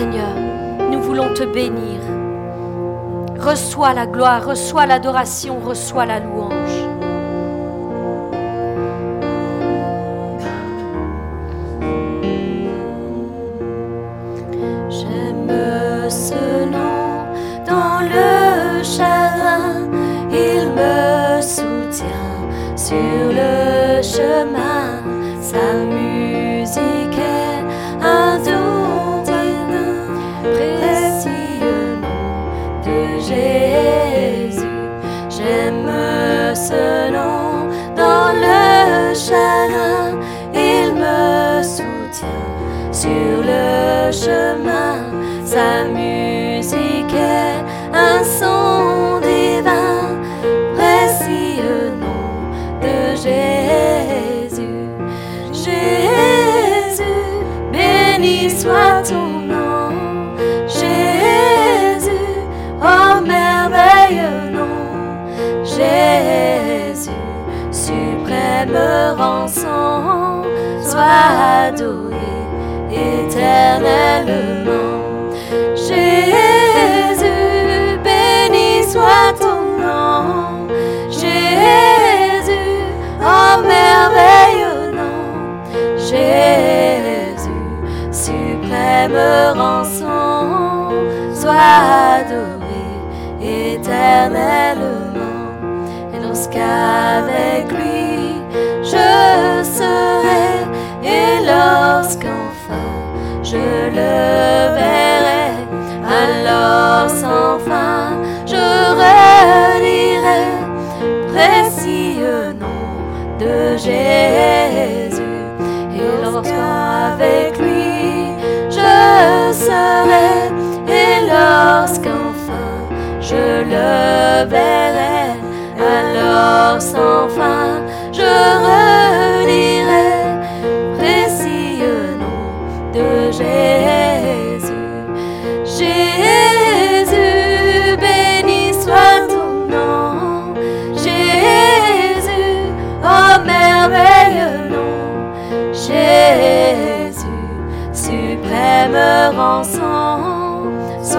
Seigneur, nous voulons te bénir. Reçois la gloire, reçois l'adoration, reçois la louange. chemin, sa musique est un son divin, précieux nom de Jésus. Jésus, béni soit ton nom. Jésus, oh merveilleux nom. Jésus, suprême rançon, sois adoré éternellement. Jésus, béni soit ton nom. Jésus, oh merveilleux nom. Jésus, suprême rançon, sois adoré éternellement. Et lorsqu'avec je le verrai, alors sans fin, je relirai précieux nom de Jésus. Et lorsqu'avec lui je serai, et lorsqu'enfin je le verrai, alors sans fin.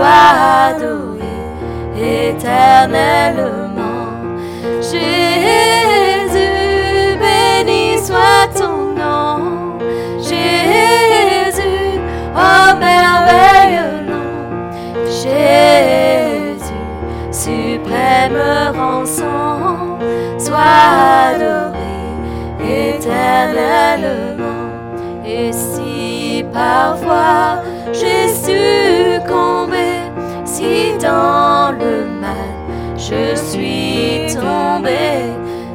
sois adoré éternellement. Jésus, béni soit ton nom. Jésus, oh merveilleux nom. Jésus, suprême rançon, sois adoré éternellement. Et si parfois j'ai succombé, si dans le mal. Je suis tombé,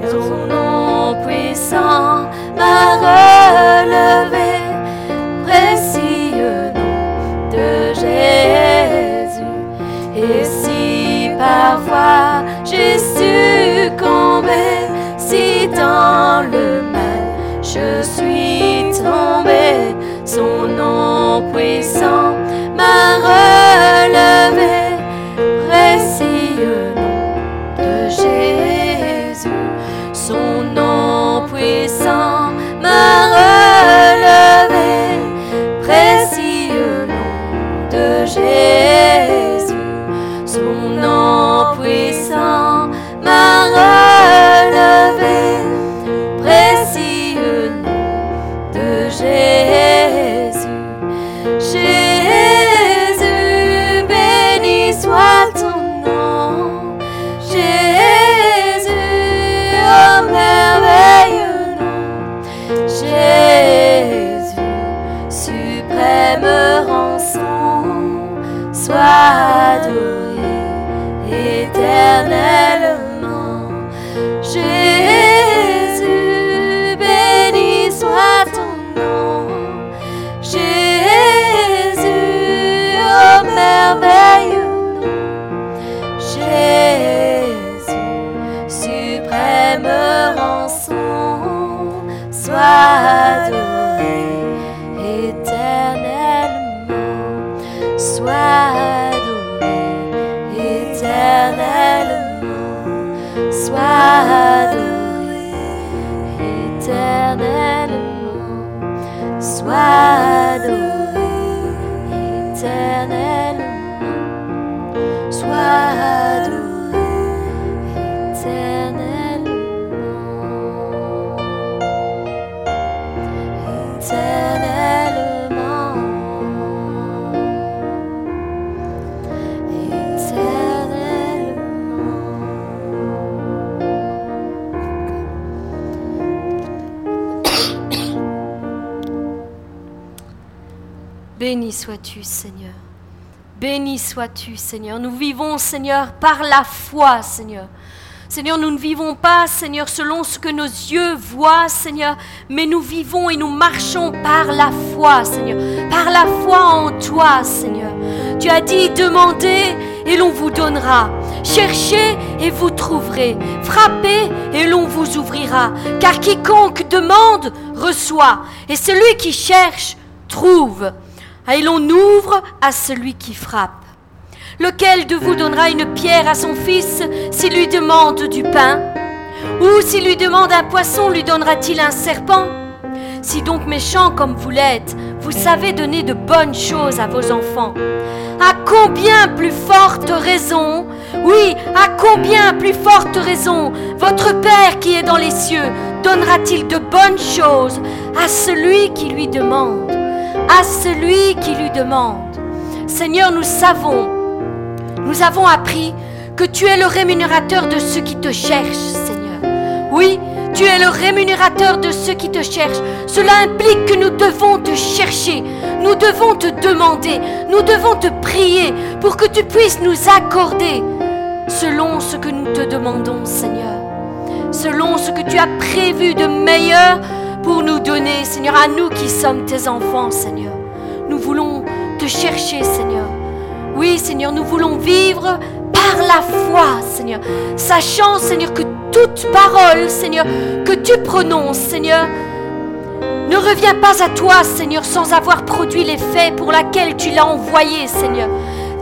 ton nom puissant m'a relevé. Précieux nom de Jésus. Et si parfois j'ai succombé, si dans le mal je suis tombé, son nom puissant Béni sois-tu, Seigneur. Béni sois-tu, Seigneur. Nous vivons, Seigneur, par la foi, Seigneur. Seigneur, nous ne vivons pas, Seigneur, selon ce que nos yeux voient, Seigneur, mais nous vivons et nous marchons par la foi, Seigneur, par la foi en toi, Seigneur. Tu as dit, demandez et l'on vous donnera. Cherchez et vous trouverez. Frappez et l'on vous ouvrira. Car quiconque demande, reçoit. Et celui qui cherche, trouve et l'on ouvre à celui qui frappe. Lequel de vous donnera une pierre à son fils s'il lui demande du pain? Ou s'il lui demande un poisson, lui donnera-t-il un serpent? Si donc méchant comme vous l'êtes, vous savez donner de bonnes choses à vos enfants, à combien plus forte raison, oui, à combien plus forte raison, votre Père qui est dans les cieux donnera-t-il de bonnes choses à celui qui lui demande? À celui qui lui demande. Seigneur, nous savons, nous avons appris que tu es le rémunérateur de ceux qui te cherchent, Seigneur. Oui, tu es le rémunérateur de ceux qui te cherchent. Cela implique que nous devons te chercher, nous devons te demander, nous devons te prier pour que tu puisses nous accorder selon ce que nous te demandons, Seigneur. Selon ce que tu as prévu de meilleur pour nous donner, Seigneur, à nous qui sommes tes enfants, Seigneur. Nous voulons te chercher, Seigneur. Oui, Seigneur, nous voulons vivre par la foi, Seigneur, sachant, Seigneur, que toute parole, Seigneur, que tu prononces, Seigneur, ne revient pas à toi, Seigneur, sans avoir produit l'effet pour laquelle tu l'as envoyé, Seigneur.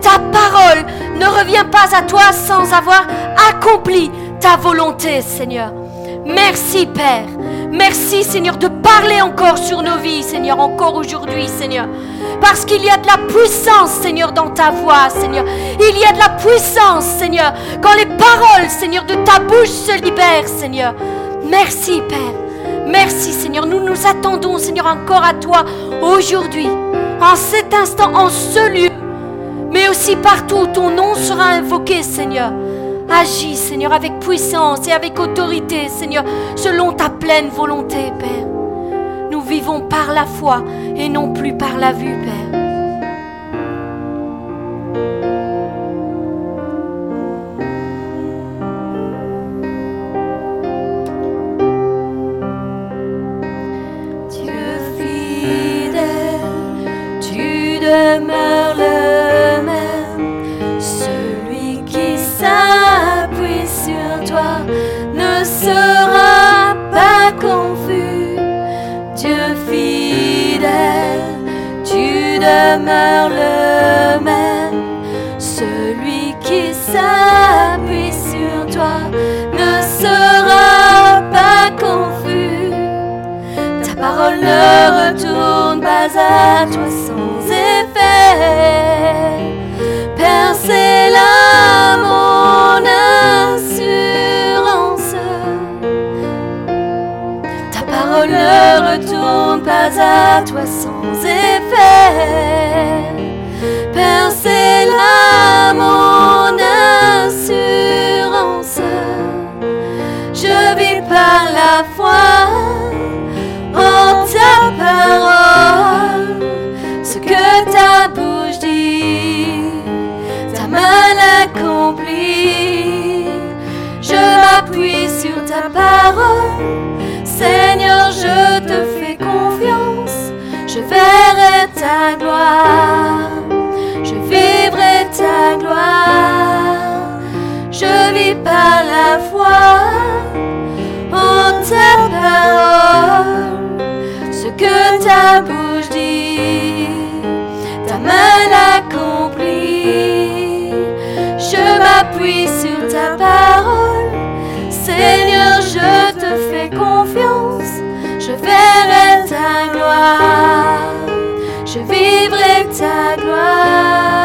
Ta parole ne revient pas à toi sans avoir accompli ta volonté, Seigneur. Merci, Père. Merci Seigneur de parler encore sur nos vies, Seigneur, encore aujourd'hui, Seigneur. Parce qu'il y a de la puissance, Seigneur, dans ta voix, Seigneur. Il y a de la puissance, Seigneur, quand les paroles, Seigneur, de ta bouche se libèrent, Seigneur. Merci, Père. Merci, Seigneur. Nous nous attendons, Seigneur, encore à toi aujourd'hui, en cet instant, en ce lieu, mais aussi partout où ton nom sera invoqué, Seigneur. Agis, Seigneur, avec puissance et avec autorité, Seigneur, selon ta pleine volonté, Père. Nous vivons par la foi et non plus par la vue, Père. Pas à toi sans effet. Père, c'est là mon assurance. Ta parole ne retourne pas à toi sans effet. Père, c'est là mon assurance. Parole. Seigneur, je te fais confiance. Je verrai ta gloire ta gloire. Je vis par la foi en ta parole. Ce que ta bouche dit, ta main l'accomplit. Je m'appuie sur ta Je verrai ta gloire. Je vivrai ta ta gloire.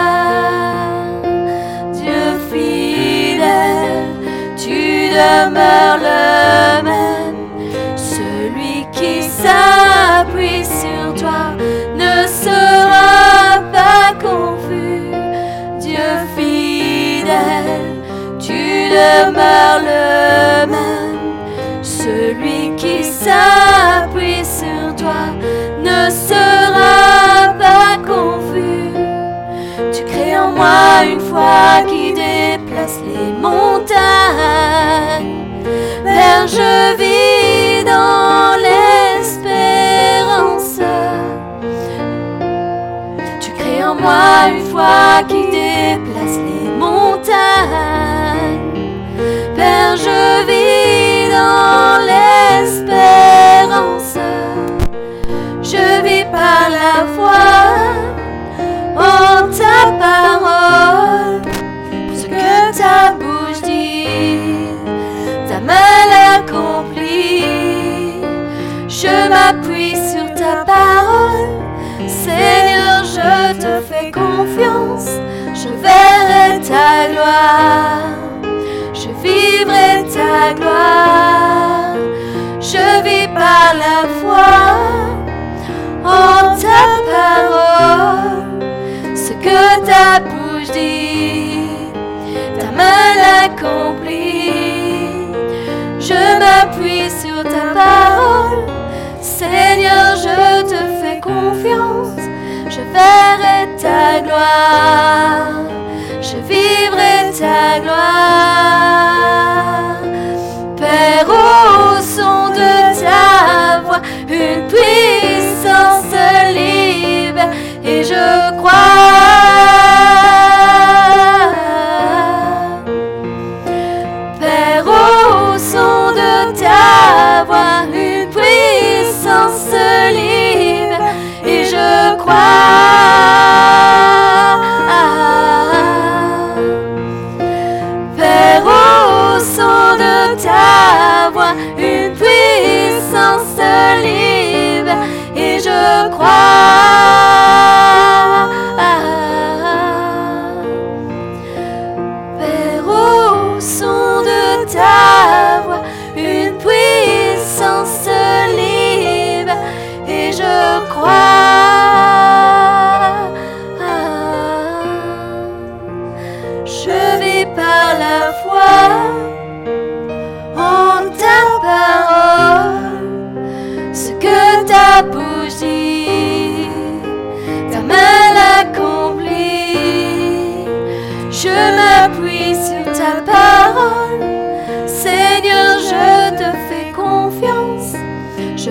Dieu fidèle, tu demeures le même. Celui qui s'appuie sur toi ne sera pas confus. Dieu fidèle, tu demeures foi qui déplace les montagnes. Père, je vis dans l'espérance. Tu crées en moi une foi qui déplace les montagnes. Père, je vis dans l'espérance. Je vis par la foi en ta parole. Ce que ta bouche dit, ta main l'accomplit. Je m'appuie sur ta parole. Seigneur, je te fais confiance. Je verrai ta gloire. Je vivrai ta gloire. Je vis par la foi en ta parole. Que ta bouche dit, ta main l'accomplit. Je m'appuie sur ta parole. Seigneur, je te fais confiance. Je verrai ta gloire. Je vivrai ta gloire. Père, au son de ta voix, une puissance libre, et je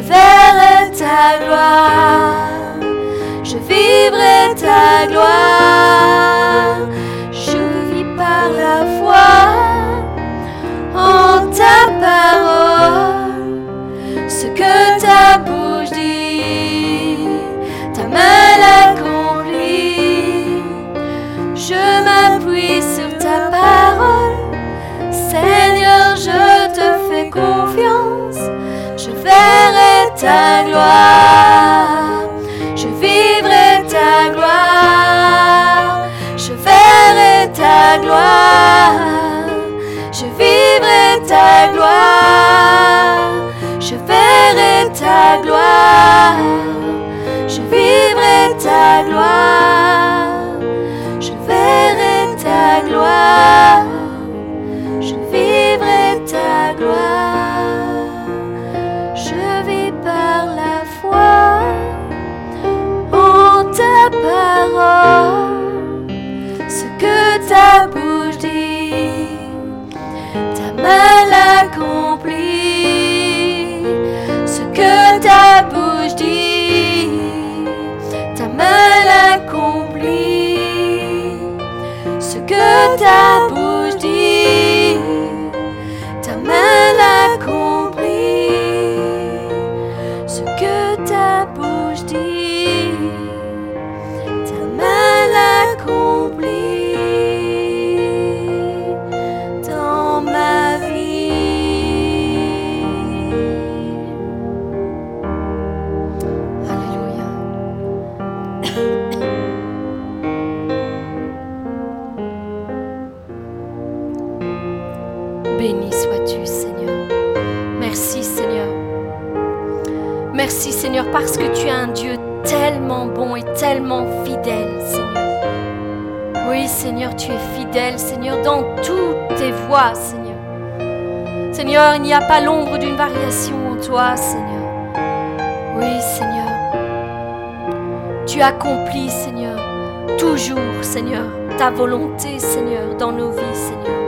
verrai ta gloire, je vivrai ta gloire. Ta gloire, je vivrai ta gloire, je verrai ta gloire, je vivrai ta gloire, je verrai ta gloire, fidèle, Seigneur. Oui, Seigneur, tu es fidèle, Seigneur, dans toutes tes voies, Seigneur. Seigneur, il n'y a pas l'ombre d'une variation en toi, Seigneur. Oui, Seigneur. Tu accomplis, Seigneur, toujours, Seigneur, ta volonté, Seigneur, dans nos vies, Seigneur.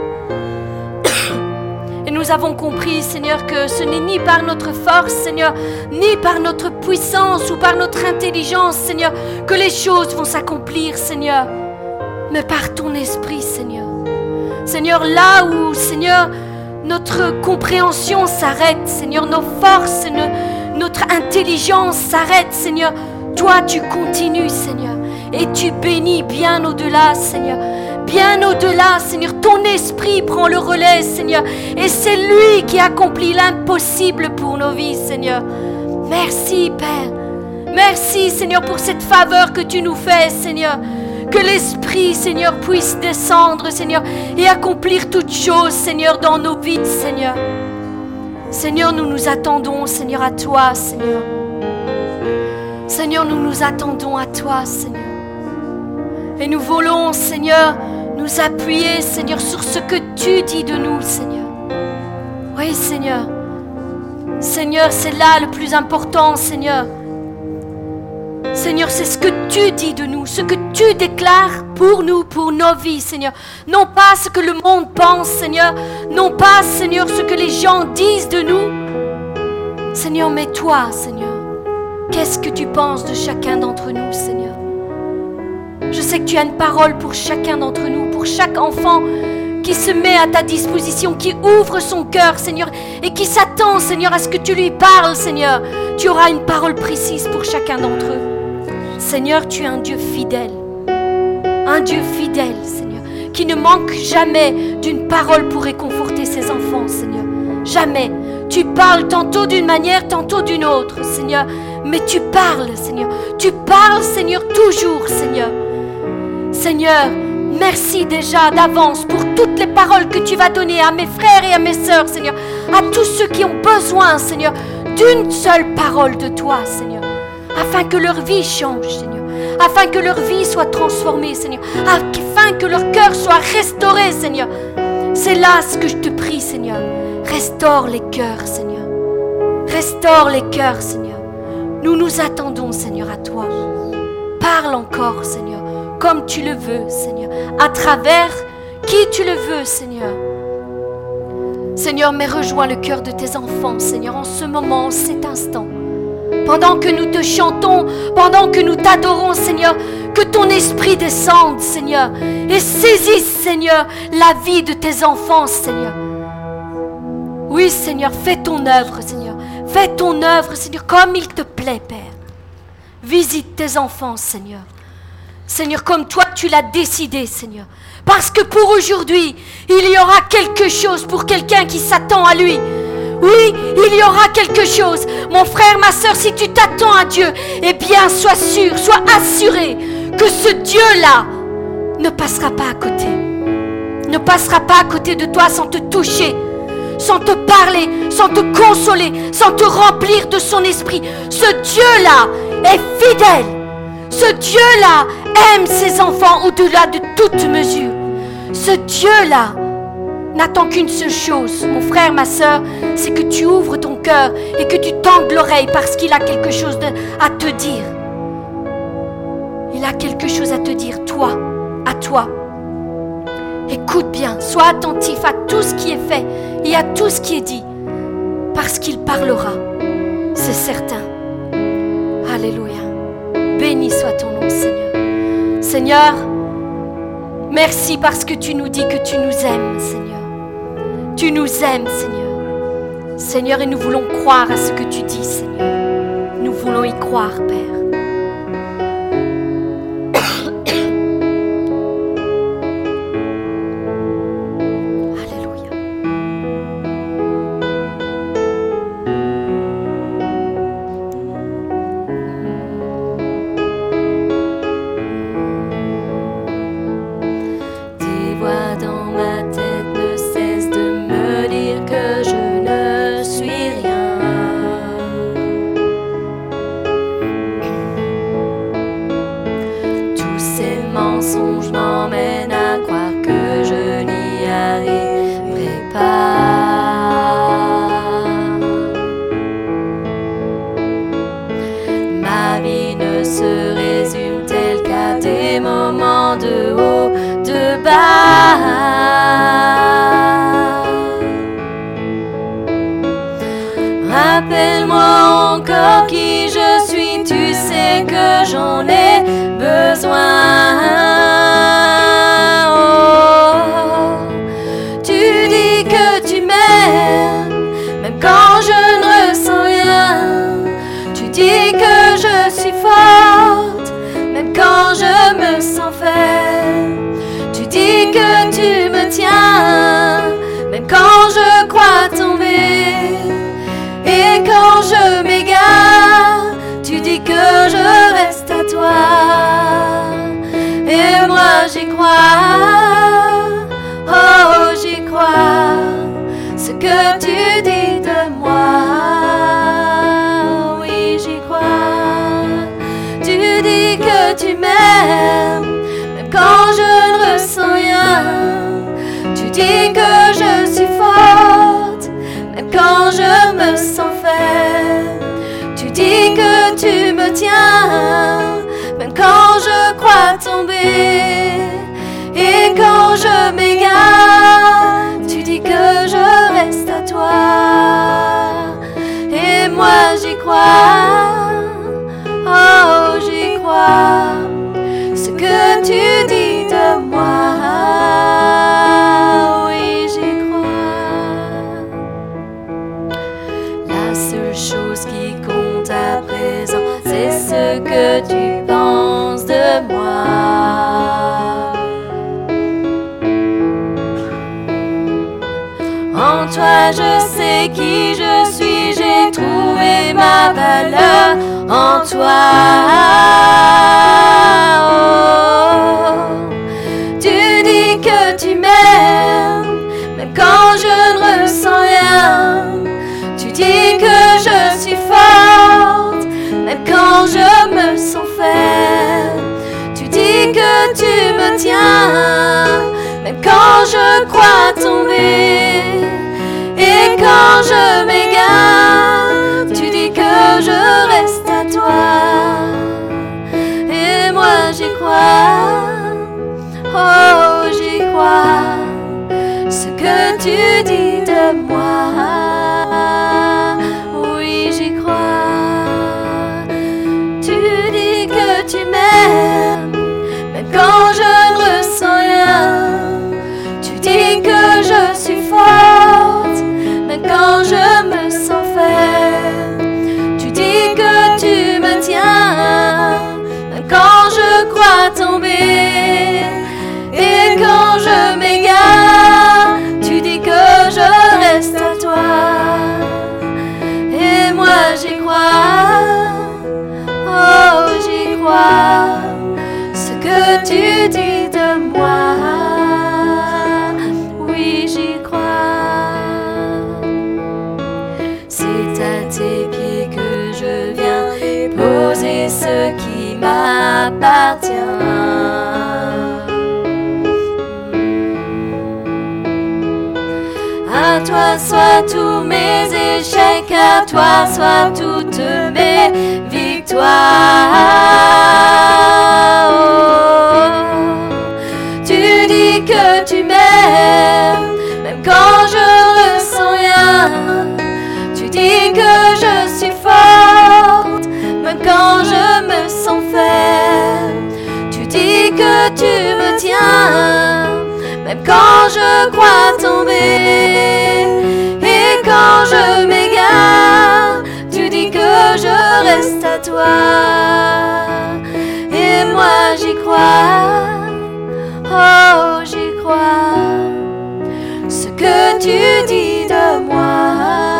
Et nous avons compris, Seigneur, que ce n'est ni par notre force, Seigneur, ni par notre puissance ou par notre intelligence, Seigneur, que les choses vont s'accomplir, Seigneur, mais par ton esprit, Seigneur. Seigneur, là où, Seigneur, notre compréhension s'arrête, Seigneur, nos forces, notre intelligence s'arrête, Seigneur, toi tu continues, Seigneur, et tu bénis bien au-delà, Seigneur. Bien au-delà, Seigneur, ton esprit prend le relais, Seigneur, et c'est lui qui accomplit l'impossible pour nos vies, Seigneur. Merci, Père. Merci, Seigneur, pour cette faveur que tu nous fais, Seigneur. Que l'Esprit, Seigneur, puisse descendre, Seigneur, et accomplir toutes choses, Seigneur, dans nos vies, Seigneur. Seigneur, nous nous attendons, Seigneur, à toi, Seigneur. Seigneur, nous nous attendons à toi, Seigneur. Et nous voulons, Seigneur, nous appuyer, Seigneur, sur ce que tu dis de nous, Seigneur. Oui, Seigneur. Seigneur, c'est là le plus important, Seigneur. Seigneur, c'est ce que tu dis de nous, ce que tu déclares pour nous, pour nos vies, Seigneur. Non pas ce que le monde pense, Seigneur. Non pas, Seigneur, ce que les gens disent de nous. Seigneur, mais toi, Seigneur, qu'est-ce que tu penses de chacun d'entre nous, Seigneur? Je sais que tu as une parole pour chacun d'entre nous, pour chaque enfant qui se met à ta disposition, qui ouvre son cœur, Seigneur, et qui s'attend, Seigneur, à ce que tu lui parles, Seigneur. Tu auras une parole précise pour chacun d'entre eux. Seigneur, tu es un Dieu fidèle. Un Dieu fidèle, Seigneur, qui ne manque jamais d'une parole pour réconforter ses enfants, Seigneur. Jamais. Tu parles tantôt d'une manière, tantôt d'une autre, Seigneur. Mais tu parles, Seigneur. Tu parles, Seigneur, toujours, Seigneur. Seigneur, merci déjà d'avance pour toutes les paroles que tu vas donner à mes frères et à mes sœurs, Seigneur. À tous ceux qui ont besoin, Seigneur, d'une seule parole de toi, Seigneur afin que leur vie change, Seigneur, afin que leur vie soit transformée, Seigneur, afin que leur cœur soit restauré, Seigneur. C'est là ce que je te prie, Seigneur. Restaure les cœurs, Seigneur. Restaure les cœurs, Seigneur. Nous nous attendons, Seigneur, à toi. Parle encore, Seigneur, comme tu le veux, Seigneur, à travers qui tu le veux, Seigneur? Seigneur, mais rejoins le cœur de tes enfants, Seigneur, en ce moment, en cet instant pendant que nous te chantons, pendant que nous t'adorons, Seigneur, que ton esprit descende, Seigneur, et saisisse, Seigneur, la vie de tes enfants, Seigneur. Oui, Seigneur, fais ton œuvre, Seigneur. Fais ton œuvre, Seigneur, comme il te plaît, Père. Visite tes enfants, Seigneur. Seigneur, comme toi tu l'as décidé, Seigneur. Parce que pour aujourd'hui, il y aura quelque chose pour quelqu'un qui s'attend à lui. Oui, il y aura quelque chose. Mon frère, ma soeur, si tu t'attends à Dieu, eh bien, sois sûr, sois assuré que ce Dieu-là ne passera pas à côté. Ne passera pas à côté de toi sans te toucher, sans te parler, sans te consoler, sans te remplir de son esprit. Ce Dieu-là est fidèle. Ce Dieu-là aime ses enfants au-delà de toute mesure. Ce Dieu-là n'attends qu'une seule chose, mon frère, ma soeur, c'est que tu ouvres ton cœur et que tu tends l'oreille parce qu'il a quelque chose à te dire. Il a quelque chose à te dire, toi, à toi. Écoute bien, sois attentif à tout ce qui est fait et à tout ce qui est dit, parce qu'il parlera, c'est certain. Alléluia. Béni soit ton nom, Seigneur. Seigneur, merci parce que tu nous dis que tu nous aimes, Seigneur. Tu nous aimes, Seigneur. Seigneur, et nous voulons croire à ce que tu dis, Seigneur. Nous voulons y croire, Père. je sais qui je suis, j'ai trouvé ma valeur en toi. m'appartient. À toi soient tous mes échecs, à toi soient toutes mes victoires. je crois tomber. Et quand je m'égare, tu dis que je reste à toi. Et moi j'y crois, oh j'y crois, ce que tu dis de moi.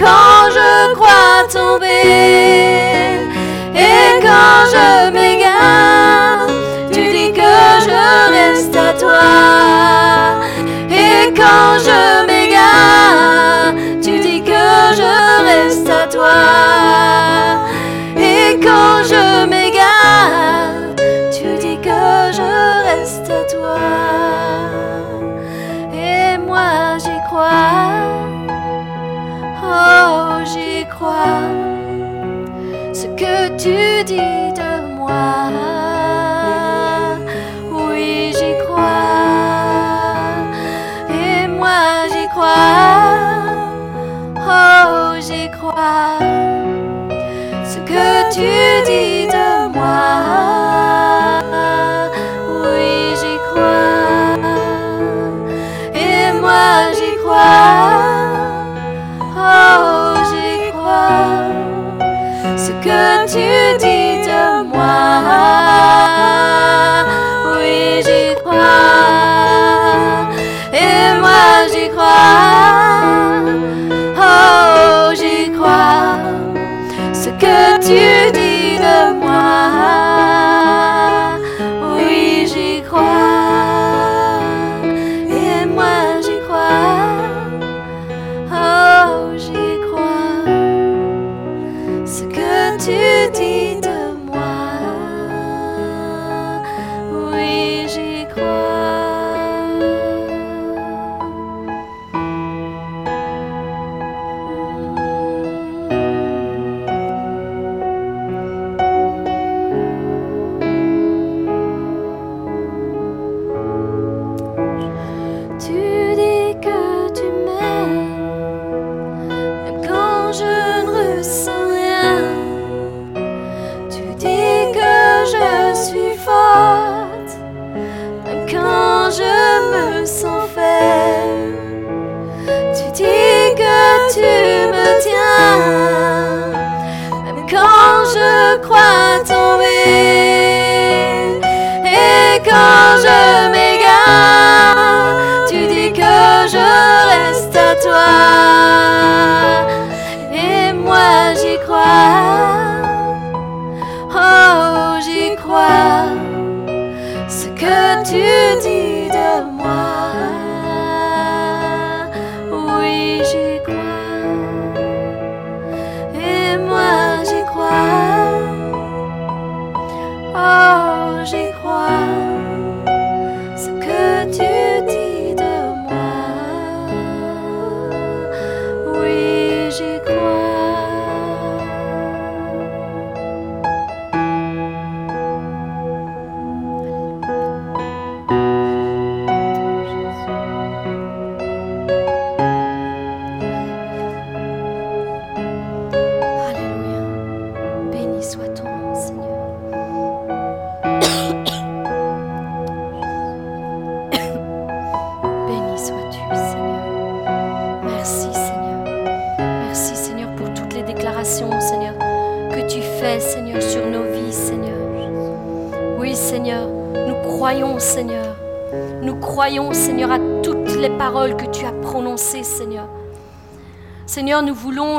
quand je crois tomber et quand je m'égare, tu dis que je reste à toi. Et quand je que tu dis de moi. Oui, j'y crois. Et moi j'y crois. Oh, j'y crois.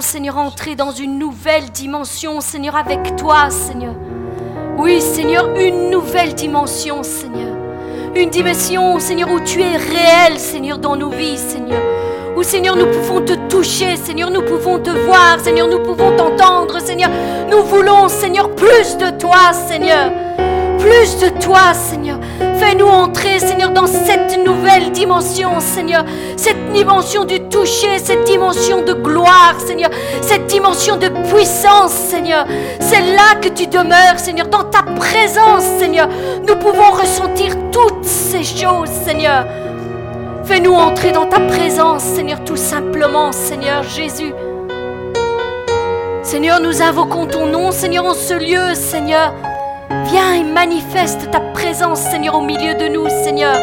Seigneur, entrer dans une nouvelle dimension, Seigneur, avec toi, Seigneur. Oui, Seigneur, une nouvelle dimension, Seigneur. Une dimension, Seigneur, où tu es réel, Seigneur, dans nos vies, Seigneur. Où, Seigneur, nous pouvons te toucher, Seigneur, nous pouvons te voir, Seigneur, nous pouvons t'entendre, Seigneur. Nous voulons, Seigneur, plus de toi, Seigneur. Plus de toi, Seigneur. Fais-nous entrer, Seigneur, dans cette nouvelle dimension, Seigneur. Dimension du toucher, cette dimension de gloire, Seigneur. Cette dimension de puissance, Seigneur. C'est là que tu demeures, Seigneur. Dans ta présence, Seigneur. Nous pouvons ressentir toutes ces choses, Seigneur. Fais-nous entrer dans ta présence, Seigneur, tout simplement, Seigneur Jésus. Seigneur, nous invoquons ton nom, Seigneur, en ce lieu, Seigneur. Viens et manifeste ta présence, Seigneur, au milieu de nous, Seigneur.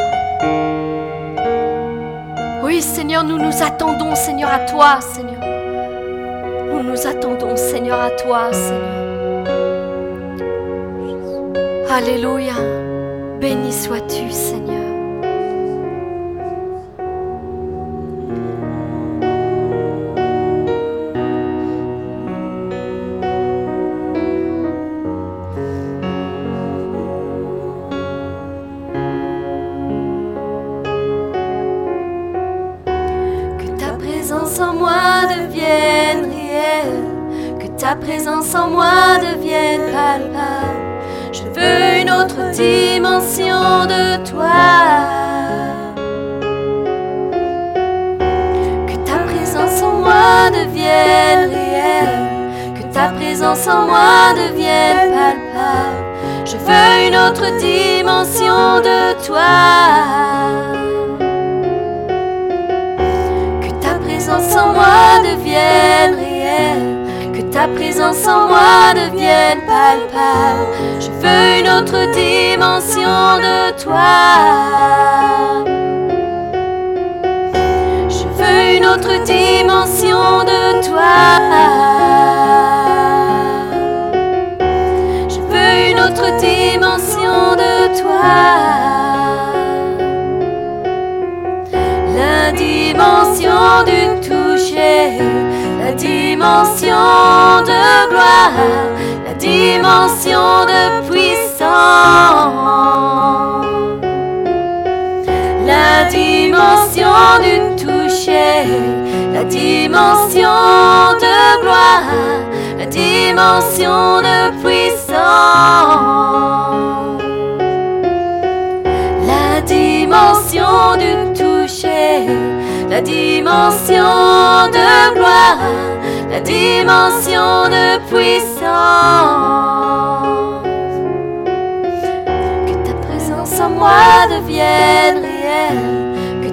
Nous nous attendons, Seigneur, à toi, Seigneur. Nous nous attendons, Seigneur, à toi, Seigneur. Alléluia. Béni sois-tu, Seigneur. Autre dimension de toi. Je veux une autre dimension de toi. la dimension du toucher, la dimension de gloire, la dimension de puissance, la dimension du toucher, la dimension de gloire, la dimension de puissance, la dimension du la dimension de gloire, la dimension de puissance. Que ta présence en moi devienne réelle,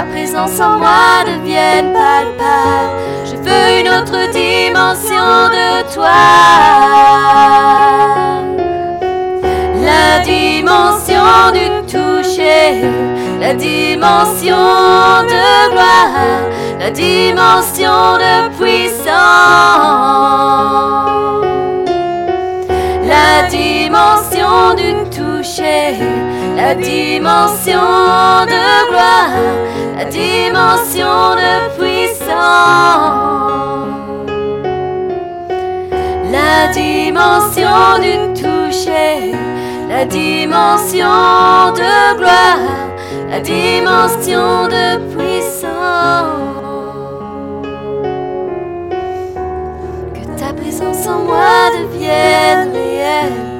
Ta présence en moi devienne palpable. Je veux une autre dimension de toi. La dimension du toucher la dimension de gloire, la dimension de puissance, la dimension du toucher, la dimension de gloire, la dimension de puissance, la dimension du toucher, la dimension de gloire la dimension de puissance. Que ta présence en moi devienne réelle,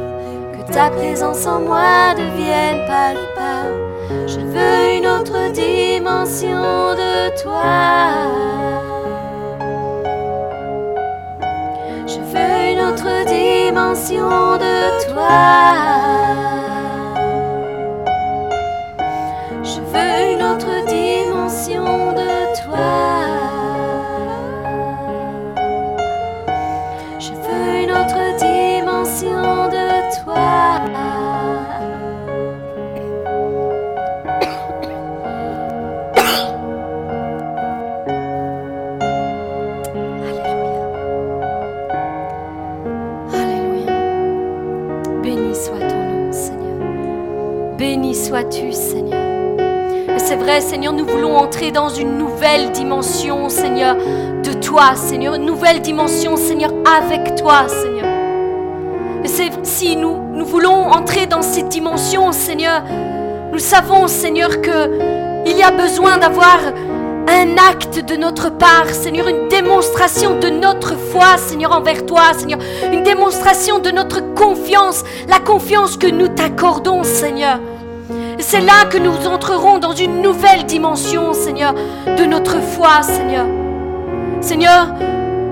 Ta présence en moi devienne palpable. Je veux une autre dimension de toi. veux une autre dimension de toi. Je veux une autre dimension de toi. Je veux une autre dimension. Sois-tu, Seigneur. C'est vrai, Seigneur, nous voulons entrer dans une nouvelle dimension, Seigneur, de toi, Seigneur, une nouvelle dimension, Seigneur, avec toi, Seigneur. C'est si nous nous voulons entrer dans cette dimension, Seigneur, nous savons, Seigneur, que il y a besoin d'avoir un acte de notre part, Seigneur, une démonstration de notre foi, Seigneur, envers toi, Seigneur, une démonstration de notre confiance, la confiance que nous t'accordons, Seigneur. C'est là que nous entrerons dans une nouvelle dimension, Seigneur, de notre foi, Seigneur. Seigneur,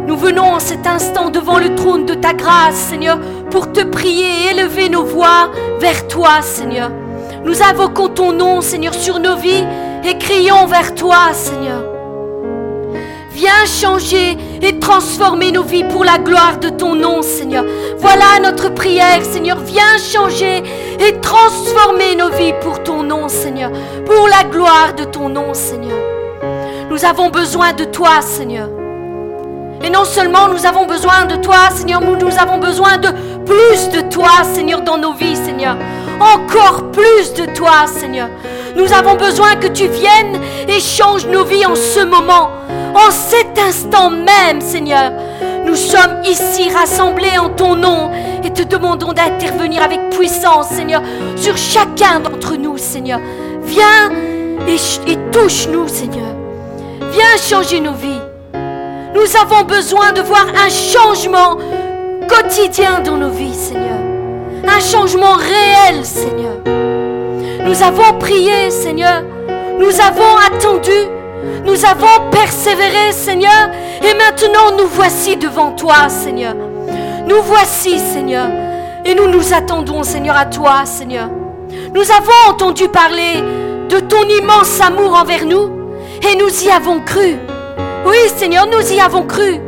nous venons en cet instant devant le trône de ta grâce, Seigneur, pour te prier et élever nos voix vers toi, Seigneur. Nous invoquons ton nom, Seigneur, sur nos vies et crions vers toi, Seigneur. Viens changer et transformer nos vies pour la gloire de ton nom, Seigneur. Voilà notre prière, Seigneur. Viens changer et transformer nos vies pour ton nom, Seigneur. Pour la gloire de ton nom, Seigneur. Nous avons besoin de toi, Seigneur. Et non seulement nous avons besoin de toi, Seigneur, mais nous avons besoin de plus de toi, Seigneur, dans nos vies, Seigneur. Encore plus de toi, Seigneur. Nous avons besoin que tu viennes et changes nos vies en ce moment, en cet instant même, Seigneur. Nous sommes ici rassemblés en ton nom et te demandons d'intervenir avec puissance, Seigneur, sur chacun d'entre nous, Seigneur. Viens et, touche-nous, Seigneur. Viens changer nos vies. Nous avons besoin de voir un changement quotidien dans nos vies, Seigneur. Un changement réel, Seigneur. Nous avons prié, Seigneur. Nous avons attendu. Nous avons persévéré, Seigneur. Et maintenant, nous voici devant toi, Seigneur. Nous voici, Seigneur. Et nous nous attendons, Seigneur, à toi, Seigneur. Nous avons entendu parler de ton immense amour envers nous. Et nous y avons cru. Oui, Seigneur, nous y avons cru.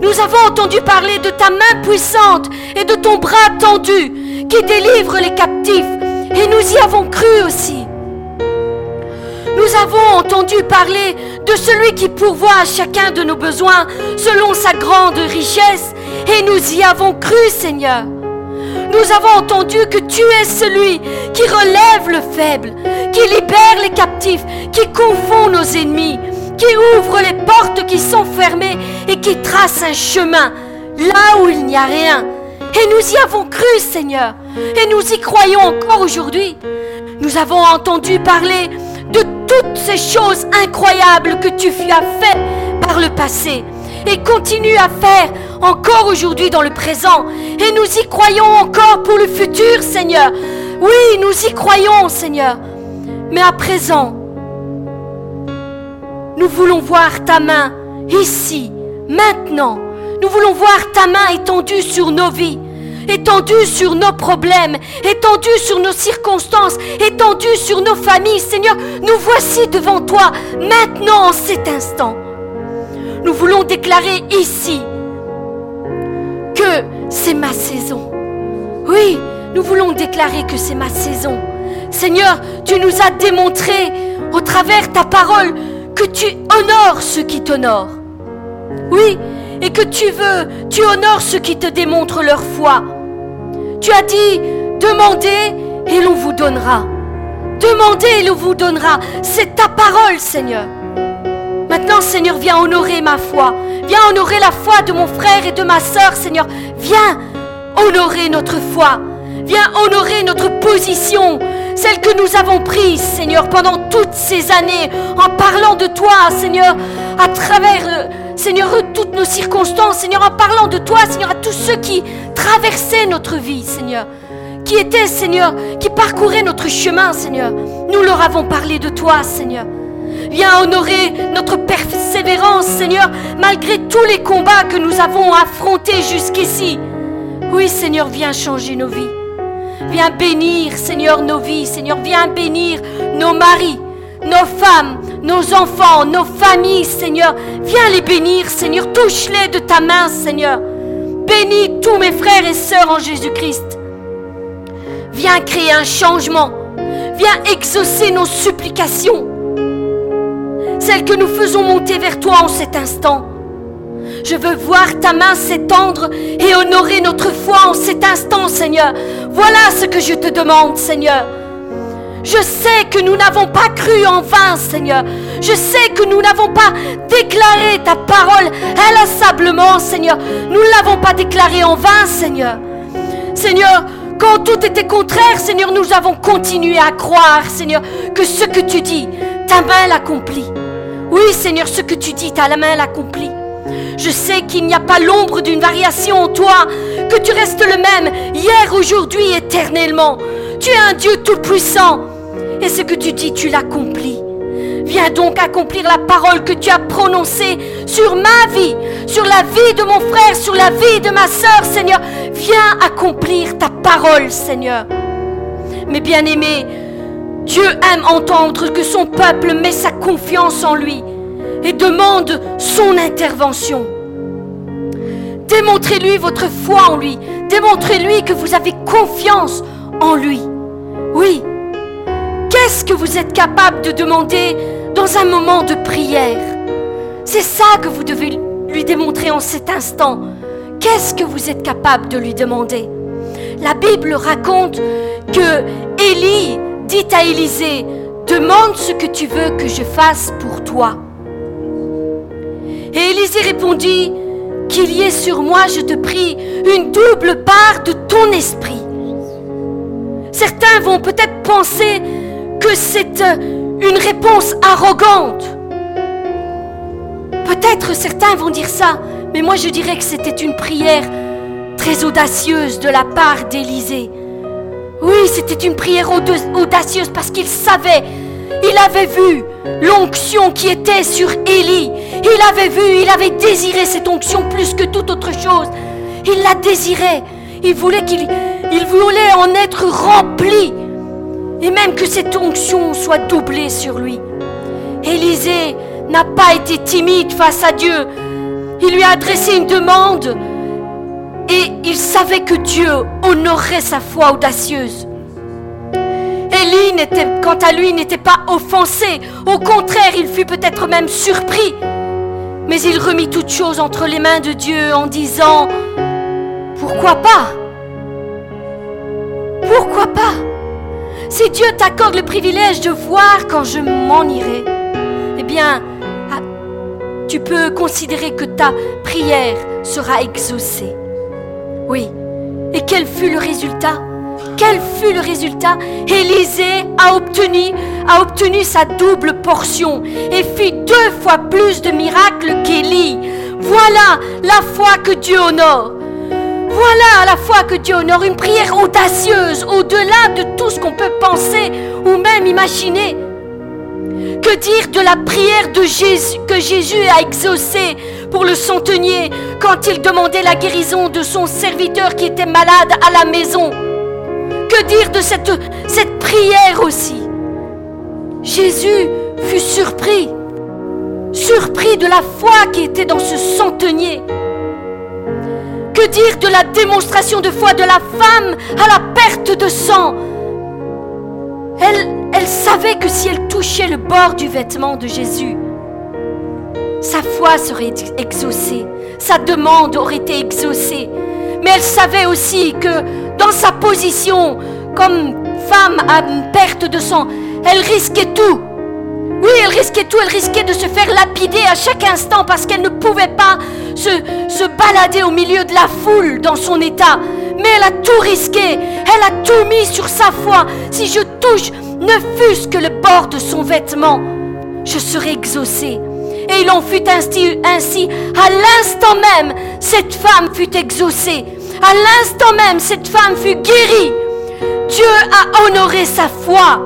Nous avons entendu parler de ta main puissante et de ton bras tendu qui délivre les captifs. Et nous y avons cru aussi. Nous avons entendu parler de celui qui pourvoit à chacun de nos besoins selon sa grande richesse. Et nous y avons cru, Seigneur. Nous avons entendu que tu es celui qui relève le faible, qui libère les captifs, qui confond nos ennemis, qui ouvre les portes qui sont fermées et qui trace un chemin là où il n'y a rien. Et nous y avons cru, Seigneur. Et nous y croyons encore aujourd'hui. Nous avons entendu parler de toutes ces choses incroyables que tu as fait par le passé et continue à faire encore aujourd'hui dans le présent. Et nous y croyons encore pour le futur, Seigneur. Oui, nous y croyons, Seigneur. Mais à présent, nous voulons voir ta main ici, maintenant. Nous voulons voir ta main étendue sur nos vies, étendue sur nos problèmes, étendue sur nos circonstances, étendue sur nos familles. Seigneur, nous voici devant toi, maintenant, en cet instant. Nous voulons déclarer ici que c'est ma saison. Oui, nous voulons déclarer que c'est ma saison. Seigneur, tu nous as démontré au travers ta parole que tu honores ceux qui t'honorent. Oui, et que tu veux, tu honores ceux qui te démontrent leur foi. Tu as dit, demandez et l'on vous donnera. Demandez et l'on vous donnera. C'est ta parole, Seigneur. Maintenant, Seigneur, viens honorer ma foi. Viens honorer la foi de mon frère et de ma sœur, Seigneur. Viens honorer notre foi. Viens honorer notre position, celle que nous avons prise, Seigneur, pendant toutes ces années, en parlant de toi, Seigneur, à travers, euh, Seigneur, toutes nos circonstances, Seigneur, en parlant de toi, Seigneur, à tous ceux qui traversaient notre vie, Seigneur, qui étaient, Seigneur, qui parcouraient notre chemin, Seigneur. Nous leur avons parlé de toi, Seigneur. Viens honorer notre persévérance, Seigneur, malgré tous les combats que nous avons affrontés jusqu'ici. Oui, Seigneur, viens changer nos vies. Viens bénir, Seigneur, nos vies. Seigneur, viens bénir nos maris, nos femmes, nos enfants, nos familles, Seigneur. Viens les bénir, Seigneur. Touche-les de ta main, Seigneur. Bénis tous mes frères et sœurs en Jésus-Christ. Viens créer un changement. Viens exaucer nos supplications. Celles que nous faisons monter vers toi en cet instant. Je veux voir ta main s'étendre et honorer notre foi en cet instant, Seigneur. Voilà ce que je te demande, Seigneur. Je sais que nous n'avons pas cru en vain, Seigneur. Je sais que nous n'avons pas déclaré ta parole inlassablement, Seigneur. Nous ne l'avons pas déclaré en vain, Seigneur. Seigneur, Quand tout était contraire, Seigneur, nous avons continué à croire, Seigneur, que ce que tu dis, ta main l'accomplit. Oui, Seigneur, ce que tu dis, ta main l'accomplit. Je sais qu'il n'y a pas l'ombre d'une variation en toi, que tu restes le même, hier, aujourd'hui, éternellement. Tu es un Dieu tout-puissant. Et ce que tu dis, tu l'accomplis. Viens donc accomplir la parole que tu as prononcée sur ma vie, sur la vie de mon frère, sur la vie de ma sœur, Seigneur. Viens accomplir ta parole, Seigneur. Mais bien aimé, Dieu aime entendre que son peuple met sa confiance en lui et demande son intervention. Démontrez-lui votre foi en lui. Démontrez-lui que vous avez confiance en lui. Oui. Qu'est-ce que vous êtes capable de demander dans un moment de prière? C'est ça que vous devez lui démontrer en cet instant. Qu'est-ce que vous êtes capable de lui demander? La Bible raconte que Élie dit à Élisée, demande ce que tu veux que je fasse pour toi. Et Élisée répondit, qu'il y ait sur moi, je te prie, une double part de ton esprit. Certains vont peut-être penser que c'est euh, une réponse arrogante. Peut-être certains vont dire ça, mais moi je dirais que c'était une prière très audacieuse de la part d'Élisée. Oui, c'était une prière audacieuse parce qu'il savait, il avait vu l'onction qui était sur Élie. Il avait vu, il avait désiré cette onction plus que toute autre chose. Il la désirait. Il voulait qu'il il voulait en être rempli. Et même que cette onction soit doublée sur lui. Élisée n'a pas été timide face à Dieu. Il lui a adressé une demande et il savait que Dieu honorerait sa foi audacieuse. Élie, quant à lui, n'était pas offensé. Au contraire, il fut peut-être même surpris. Mais il remit toute chose entre les mains de Dieu en disant, pourquoi pas? Pourquoi pas? Si Dieu t'accorde le privilège de voir quand je m'en irai, eh bien, ah, tu peux considérer que ta prière sera exaucée. Oui. Et quel fut le résultat? Quel fut le résultat? Élisée a obtenu, a obtenu sa double portion et fit deux fois plus de miracles qu'Élie. Voilà la foi que Dieu honore. Voilà la foi que Dieu honore, une prière audacieuse, au-delà de tout ce qu'on peut penser ou même imaginer. Que dire de la prière que Jésus a exaucée pour le centenier quand il demandait la guérison de son serviteur qui était malade à la maison? Que dire de cette, prière aussi? Jésus fut surpris, surpris de la foi qui était dans ce centenier. Que dire de la démonstration de foi de la femme à la perte de sang? Elle, elle savait que si elle touchait le bord du vêtement de Jésus, sa foi serait exaucée, sa demande aurait été exaucée. Mais elle savait aussi que dans sa position comme femme à perte de sang, elle risquait tout. Oui, elle risquait tout, elle risquait de se faire lapider à chaque instant parce qu'elle ne pouvait pas se, balader au milieu de la foule dans son état. Mais elle a tout risqué, elle a tout mis sur sa foi. Si je touche ne fût-ce que le bord de son vêtement, je serai exaucé. Et il en fut ainsi, ainsi à l'instant même, cette femme fut exaucée. À l'instant même, cette femme fut guérie. Dieu a honoré sa foi.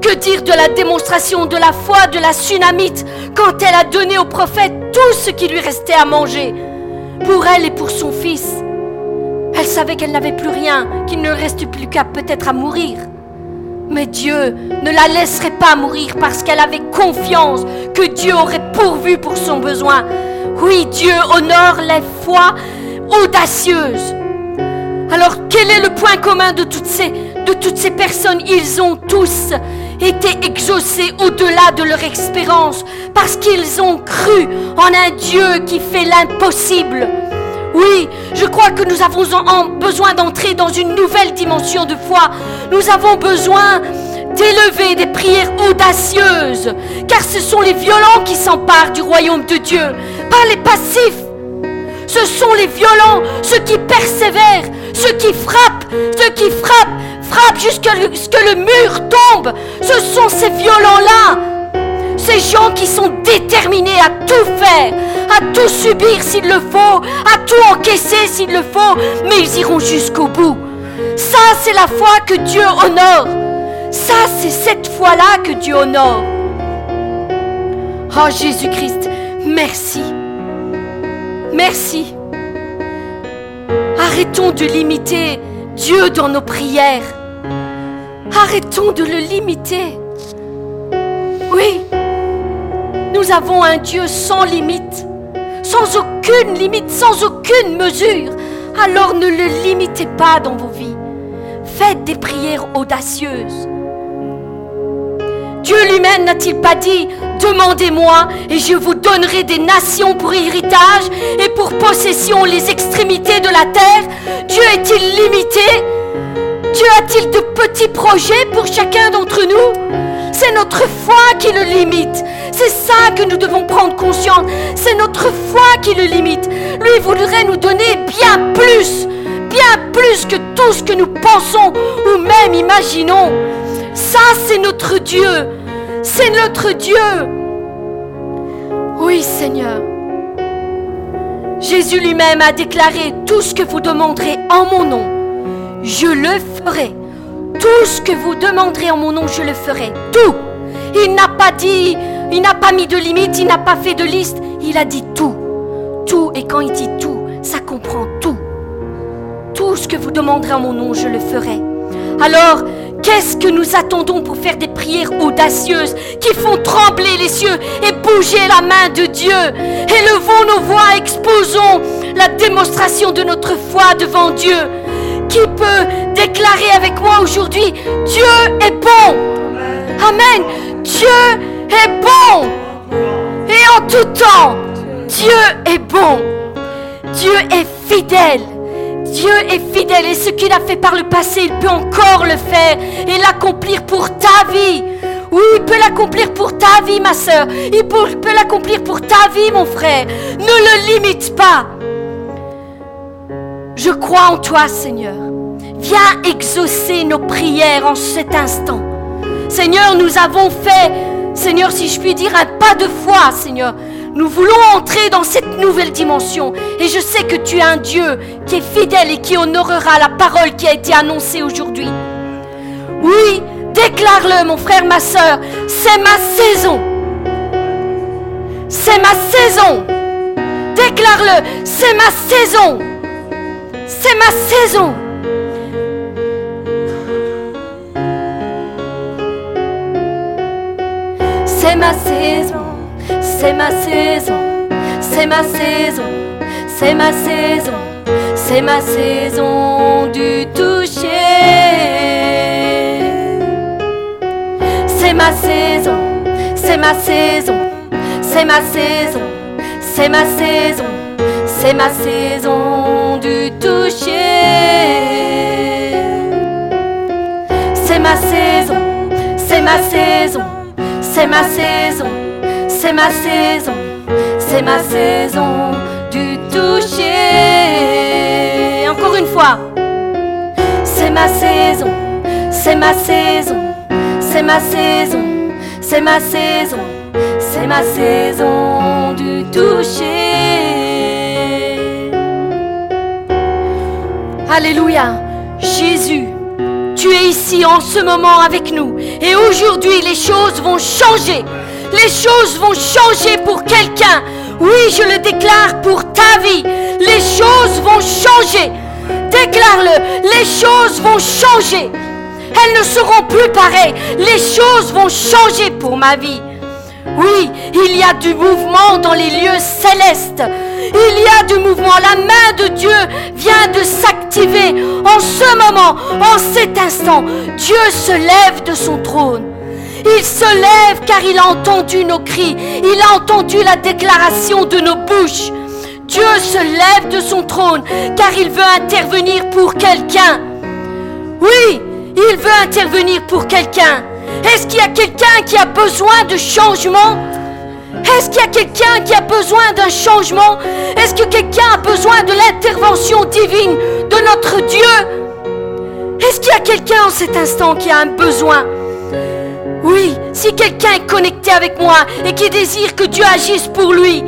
Que dire de la démonstration de la foi de la tsunamite quand elle a donné au prophète tout ce qui lui restait à manger? Pour elle et pour son fils Elle savait qu'elle n'avait plus rien, qu'il ne restait plus qu'à peut-être à mourir. Mais Dieu ne la laisserait pas mourir parce qu'elle avait confiance que Dieu aurait pourvu pour son besoin. Oui, Dieu honore les foi audacieuse. Alors quel est le point commun de toutes ces, de toutes ces personnes? Ils ont tous été exaucés au-delà de leur expérience parce qu'ils ont cru en un Dieu qui fait l'impossible. Oui, je crois que nous avons besoin d'entrer dans une nouvelle dimension de foi. Nous avons besoin d'élever des prières audacieuses, car ce sont les violents qui s'emparent du royaume de Dieu, pas les passifs. Ce sont les violents, ceux qui persévèrent, Ceux qui frappent, ceux qui frappent, frappent jusqu'à ce que le mur tombe. Ce sont ces violents-là. Ces gens qui sont déterminés à tout faire, à tout subir s'il le faut, à tout encaisser s'il le faut, mais ils iront jusqu'au bout. Ça, c'est la foi que Dieu honore. Ça, c'est cette foi-là que Dieu honore. Oh Jésus-Christ, merci. Merci. Arrêtons de limiter Dieu dans nos prières. Arrêtons de le limiter. Oui, nous avons un Dieu sans limite, sans aucune limite, sans aucune mesure. Alors ne le limitez pas dans vos vies. Faites des prières audacieuses. Dieu lui-même n'a-t-il pas dit, demandez-moi et je vous donnerai des nations pour héritage et pour possession les extrémités de la terre? Dieu est-il limité? Dieu a-t-il de petits projets pour chacun d'entre nous? C'est notre foi qui le limite. C'est ça que nous devons prendre conscience. C'est notre foi qui le limite. Lui voudrait nous donner bien plus, bien plus que tout ce que nous pensons ou même imaginons. Ça, c'est notre Dieu. C'est notre Dieu. Oui, Seigneur. Jésus lui-même a déclaré, tout ce que vous demanderez en mon nom, je le ferai. Tout ce que vous demanderez en mon nom, je le ferai. Tout. Il n'a pas dit, il n'a pas mis de limite, il n'a pas fait de liste. Il a dit tout. Tout. Et quand il dit tout, ça comprend tout. Tout ce que vous demanderez en mon nom, je le ferai. Alors, Qu'est-ce que nous attendons pour faire des prières audacieuses qui font trembler les cieux et bouger la main de Dieu? Élevons nos voix, exposons la démonstration de notre foi devant Dieu. Qui peut déclarer avec moi aujourd'hui, Dieu est bon? Amen. Dieu est bon. Et en tout temps, Dieu est bon. Dieu est fidèle. Dieu est fidèle et ce qu'il a fait par le passé, il peut encore le faire et l'accomplir pour ta vie. Oui, il peut l'accomplir pour ta vie, ma soeur. Il peut, l'accomplir pour ta vie, mon frère. Ne le limite pas. Je crois en toi, Seigneur. Viens exaucer nos prières en cet instant. Seigneur, nous avons fait, Seigneur, si je puis dire, un pas de foi, Seigneur. Nous voulons entrer dans cette nouvelle dimension. Et je sais que tu es un Dieu qui est fidèle et qui honorera la parole qui a été annoncée aujourd'hui. Oui, déclare-le, mon frère, ma soeur. C'est ma saison. C'est ma saison. Déclare-le. C'est ma saison. C'est ma saison. C'est ma saison. C'est ma saison, c'est ma saison, c'est ma saison, c'est ma saison du toucher. C'est ma saison, c'est ma saison, c'est ma saison, c'est ma saison, c'est ma saison du toucher. C'est ma saison, c'est ma saison, c'est ma saison c'est ma saison, c'est ma saison du toucher. Encore une fois, c'est ma saison, c'est ma saison, c'est ma saison, c'est ma saison, c'est ma saison du toucher. Alléluia, Jésus. Tu es ici en ce moment avec nous. Et aujourd'hui, les choses vont changer les choses vont changer pour quelqu'un. Oui, je le déclare pour ta vie. Les choses vont changer. Déclare-le. Les choses vont changer. Elles ne seront plus pareilles. Les choses vont changer pour ma vie. Oui, il y a du mouvement dans les lieux célestes. Il y a du mouvement. La main de Dieu vient de s'activer en ce moment, en cet instant. Dieu se lève de son trône. Il se lève car il a entendu nos cris. Il a entendu la déclaration de nos bouches. Dieu se lève de son trône car il veut intervenir pour quelqu'un. Oui, il veut intervenir pour quelqu'un. Est-ce qu'il y a quelqu'un qui a besoin de changement? Est-ce qu'il y a quelqu'un qui a besoin d'un changement? Est-ce que quelqu'un a besoin de l'intervention divine de notre Dieu? Est-ce qu'il y a quelqu'un en cet instant qui a un besoin? Oui, si quelqu'un est connecté avec moi et qui désire que Dieu agisse pour lui,